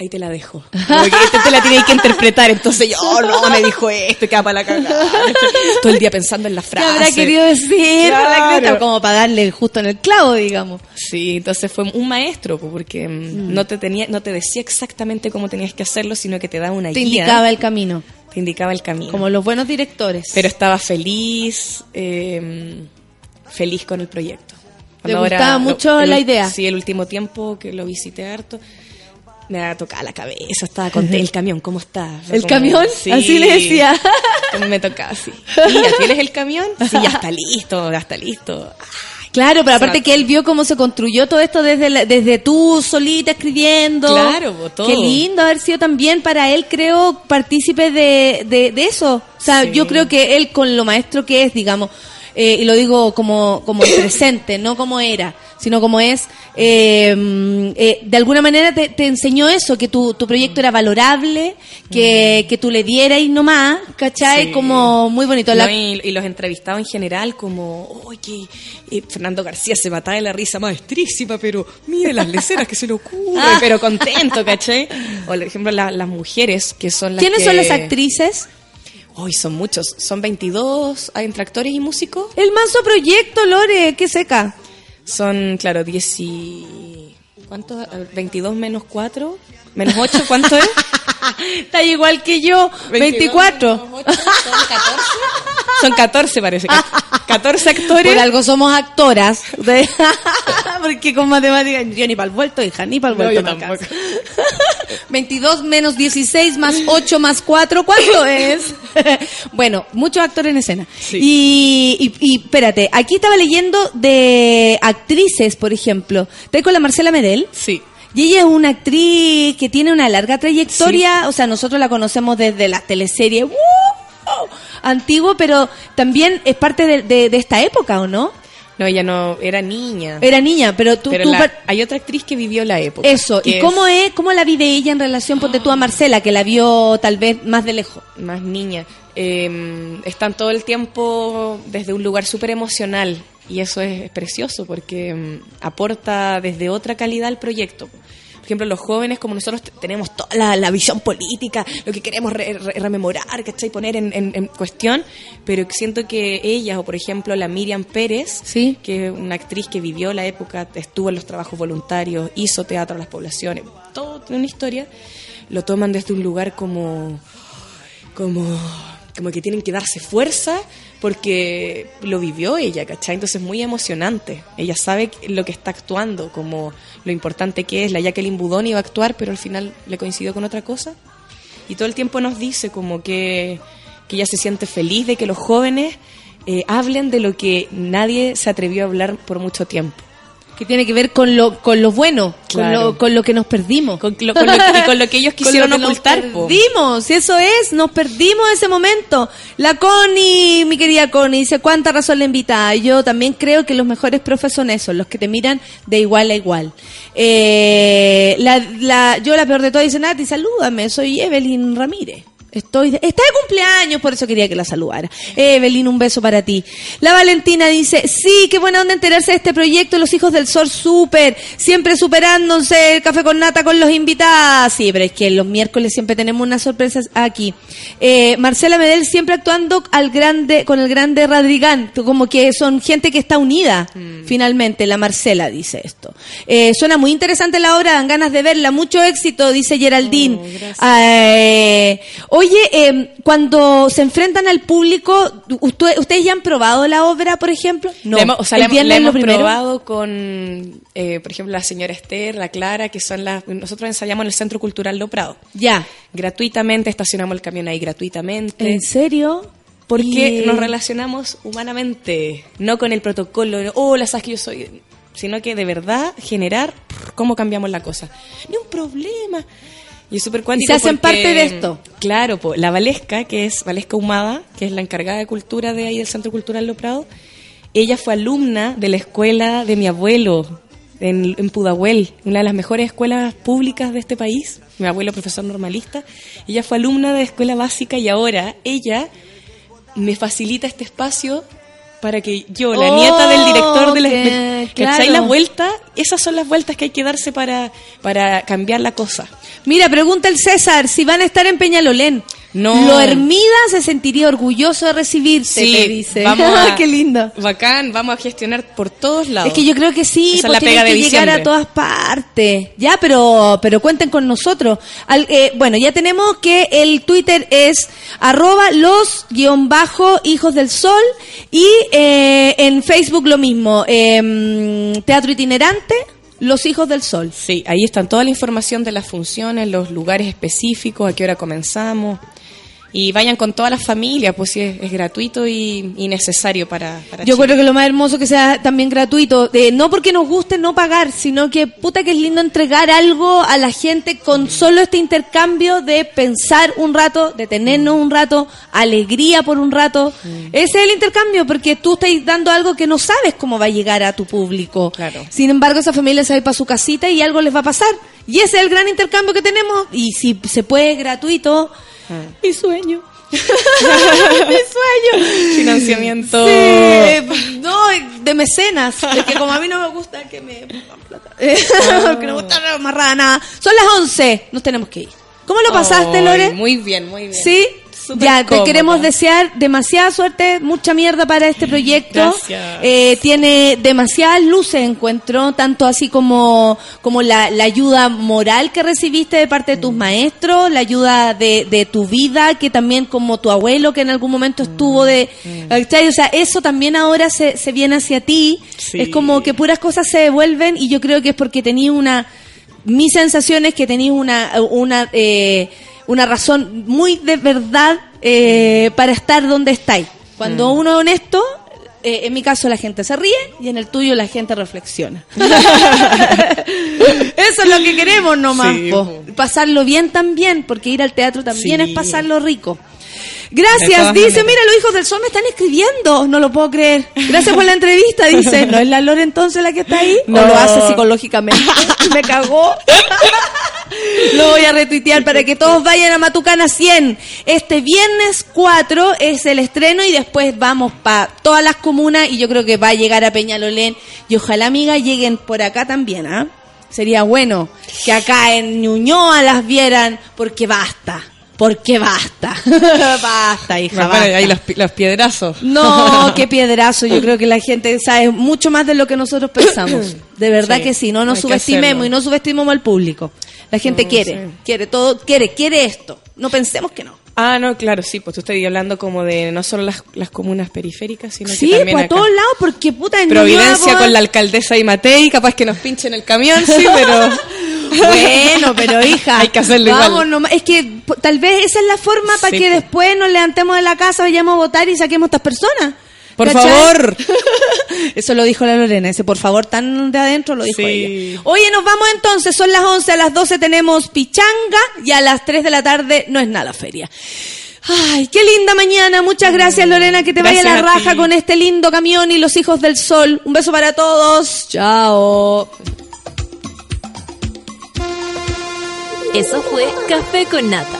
ahí te la dejo. Como que este te la tiene que interpretar. Entonces yo, oh, no, me dijo esto, queda para la cagada. Todo el día pensando en la ¿Qué frase. habrá querido decir? Claro. Como para darle justo en el clavo, digamos. Sí, entonces fue un maestro, po, porque mm, no te tenía, no te decía exactamente cómo tenías que hacerlo, sino que te daba una Te guía. indicaba el camino. Te indicaba el camino. Como los buenos directores. Pero estaba feliz, eh, feliz con el proyecto. Le gustaba mucho la idea. Sí, el último tiempo que lo visité harto, me ha tocado la cabeza, estaba contenta. El camión, ¿cómo está? ¿El como- camión? Sí. Así le decía. [LAUGHS] Me tocaba así. ¿Y al final es el camión? Sí, ya está listo, ya está listo. Claro, pero aparte que él vio cómo se construyó todo esto desde, la- desde tú solita escribiendo. Claro, todo. Qué lindo haber sido también para él, creo, partícipe de, de, de eso. O sea, Sí. yo creo que él con lo maestro que es, digamos, eh, y lo digo como, como el presente, no como era, sino como es, eh, mm, eh, de alguna manera te, te enseñó eso, que tu, tu proyecto era valorable, que, que tú le dieras y nomás, ¿cachai? Mm. Sí. Como muy bonito. La- y, y los entrevistados en general, como, oye, eh, Fernando García se mataba de la risa maestrísima, pero mire las leceras que se le ocurre, Ah. pero contento, ¿cachai? O, por ejemplo, la- las mujeres que son las ¿Quiénes que- son las actrices? Hoy son muchos, son 22 hay entre actores y músicos. El manso proyecto, Lore, qué seca. Son, claro, 10 y... Ver, 22 menos 4, menos 8, ¿cuánto es? [LAUGHS] Está igual que yo, 24. Son 14 parece. 14 actores. Por algo somos actoras. de- [LAUGHS] Porque con matemáticas, yo ni para el vuelto, hija, ni para el No, vuelto. yo me alcanza. 22 menos 16 más 8 más 4, ¿cuánto es? [LAUGHS] bueno, muchos actores en escena. Y, y, y espérate, aquí estaba leyendo de actrices, por ejemplo. ¿Estás con la Marcela Medel? Sí. Y ella es una actriz que tiene una larga trayectoria, o sea, nosotros la conocemos desde la teleserie ¡uh! Antiguo, pero también es parte de, de- de esta época, ¿o no? No, ella no, era niña. Era niña, pero tú... Pero tú la- par- hay otra actriz que vivió la época. Eso, ¿y cómo es, cómo la vive ella en relación, ponte tú a Marcela, que la vio tal vez más de lejos? Más niña. Eh, están todo el tiempo desde un lugar súper emocional y eso es, es precioso porque mm, aporta desde otra calidad al proyecto. Por ejemplo, los jóvenes como nosotros tenemos toda la, la visión política, lo que queremos re- re- rememorar, ¿cachai? Poner en, en- en cuestión, pero siento que ellas, o por ejemplo la Miriam Pérez, que es una actriz que vivió la época, estuvo en los trabajos voluntarios, hizo teatro a las poblaciones, todo tiene una historia, lo toman desde un lugar como como, como que tienen que darse fuerza porque lo vivió ella, ¿cachai? Entonces es muy emocionante. Ella sabe lo que está actuando, como lo importante que es. La Jacqueline Budón iba a actuar, pero al final le coincidió con otra cosa. Y todo el tiempo nos dice como que, que ella se siente feliz de que los jóvenes eh, hablen de lo que nadie se atrevió a hablar por mucho tiempo. Que tiene que ver con lo, con lo bueno, con, lo, con lo que nos perdimos. Con lo- con lo- y con lo que ellos [LAUGHS] Con quisieron lo que ocultar, Nos po. perdimos, y eso es, nos perdimos ese momento. La Connie, mi querida Connie, dice, ¿cuánta razón la invitada? Yo también creo que los mejores profes son esos, los que te miran de igual a igual. Eh, la, la, yo la peor de todo dice, Nati, salúdame, soy Evelyn Ramírez. Estoy de- está de cumpleaños, por eso quería que la saludara. Evelyn, un beso para ti. La Valentina dice, sí, qué buena onda enterarse de este proyecto, los hijos del sol súper, siempre superándose el café con nata con los invitados. Sí, pero es que los miércoles siempre tenemos unas sorpresas aquí. Eh, Marcela Medel siempre actuando al grande, con el grande Radrigán, como que son gente que está unida, finalmente. La Marcela dice esto. Eh, suena muy interesante la obra, dan ganas de verla, mucho éxito, dice Geraldine. Eh, oye, eh, cuando se enfrentan al público, ¿usted- ¿ustedes ya han probado la obra, por ejemplo? No, La hemos, o sea, la hemos- la primero. probado con, eh, por ejemplo, la señora Esther, la Clara, que son las... Nosotros ensayamos en el Centro Cultural Lo Prado. Ya. Gratuitamente, estacionamos el camión ahí gratuitamente. ¿En serio? Porque Y- nos relacionamos humanamente, no con el protocolo, no, hola, sabes que yo soy... Sino que de verdad generar cómo cambiamos la cosa. Ni un problema. Y es súper cuántico Y se hacen porque, parte de esto. Claro, po, la Valesca, que es Valesca Humada, que es la encargada de cultura de ahí del Centro Cultural Lo Prado, ella fue alumna de la escuela de mi abuelo en, en Pudahuel, una de las mejores escuelas públicas de este país. Mi abuelo, profesor normalista. Ella fue alumna de escuela básica y ahora ella me facilita este espacio para que yo, la Oh, nieta del director de la... que- ¿Cachai claro. la vuelta? Esas son las vueltas que hay que darse para, para cambiar la cosa. Mira, pregunta el César si van a estar en Peñalolén. No. Lo Hermida se sentiría orgulloso de recibirte, Sí, te dice. vamos [LAUGHS] a- Qué lindo. Bacán, vamos a gestionar por todos lados. Es que yo creo que sí, Esa pues es la tienen pega de que llegar a todas partes. Ya, pero pero cuenten con nosotros. Al- eh, bueno, ya tenemos que el Twitter es arroba los guion bajo hijos del sol y eh, en Facebook lo mismo, em, teatro itinerante, los hijos del sol. Sí, ahí están toda la información de las funciones, los lugares específicos, a qué hora comenzamos. Y vayan con toda la familia, pues sí, es, es gratuito y, y necesario para, para Yo Chile. creo que lo más hermoso que sea también gratuito, eh, no porque nos guste no pagar, sino que puta que es lindo entregar algo a la gente con solo este intercambio de pensar un rato, de tenernos un rato, alegría por un rato. Ese es el intercambio, porque tú estás dando algo que no sabes cómo va a llegar a tu público. Claro. Sin embargo, esa familia se va a ir para su casita y algo les va a pasar. Y ese es el gran intercambio que tenemos. Y si se puede gratuito, mi sueño. [LAUGHS] mi sueño. Financiamiento. Sí, no, de mecenas. Es que como a mí no me gusta que me pongan plata. [LAUGHS] Porque no me gusta la amarrada nada. Son las 11. Nos tenemos que ir. ¿Cómo lo pasaste, Lore? Muy bien, muy bien. Sí. Ya, te queremos desear demasiada suerte, mucha mierda para este proyecto. Eh, tiene demasiadas luces, encuentro, tanto así como, como la, la ayuda moral que recibiste de parte de tus maestros, la ayuda de, de tu vida, que también como tu abuelo que en algún momento estuvo de... ¿cachai? O sea, eso también ahora se, se viene hacia ti. Sí. Es como que puras cosas se devuelven y yo creo que es porque tenías una... Mi sensación es que tenías una... una eh, una razón muy de verdad eh, para estar donde estáis. Cuando uno es honesto, eh, en mi caso la gente se ríe y en el tuyo la gente reflexiona. [LAUGHS] [LAUGHS] Eso es lo que queremos nomás. Sí. Pasarlo bien también, porque ir al teatro también Sí. es pasarlo rico. Gracias, dice, mira, los hijos del sol me están escribiendo, no lo puedo creer. Gracias por la entrevista, dice. ¿No es la Lore entonces la que está ahí? ¿O No. lo hace psicológicamente? [LAUGHS] me cagó. [LAUGHS] Lo voy a retuitear para que todos vayan a Matucana 100. Este viernes 4 es el estreno y después vamos para todas las comunas y yo creo que va a llegar a Peñalolén y ojalá, amiga, lleguen por acá también, ¿ah? Sería bueno que acá en Ñuñoa las vieran porque basta. Porque basta. [LAUGHS] basta, hija, basta. ahí los, pi- los piedrazos. No, [LAUGHS] qué piedrazo. Yo creo que la gente sabe mucho más de lo que nosotros pensamos. De verdad Sí, que sí. No nos subestimemos y no subestimemos al público. La gente No, quiere, sí. quiere todo, quiere, quiere esto. No pensemos que no. Ah, no, claro, sí, pues tú estás hablando como de no solo las, las comunas periféricas, sino Sí, que también pues a todos lados, porque puta en Providencia Ñuñoa, con la alcaldesa y Matei, capaz que nos pinchen el camión, sí, pero... [LAUGHS] Bueno, pero hija, [LAUGHS] Hay que hacerlo vamos igual. nomás. Es que tal vez esa es la forma para que después nos levantemos de la casa, vayamos a votar y saquemos a estas personas. Por ¿Cachai? favor. [LAUGHS] Eso lo dijo la Lorena, ese por favor tan de adentro lo dijo Sí. ella. Oye, nos vamos entonces, son las 11, a las 12 tenemos pichanga y a las 3 de la tarde no es nada feria. Ay, qué linda mañana. Muchas gracias, Lorena. Que te vaya Gracias la a raja con este lindo camión y los hijos del sol. Un beso para todos. Chao. Eso fue Café con Nata.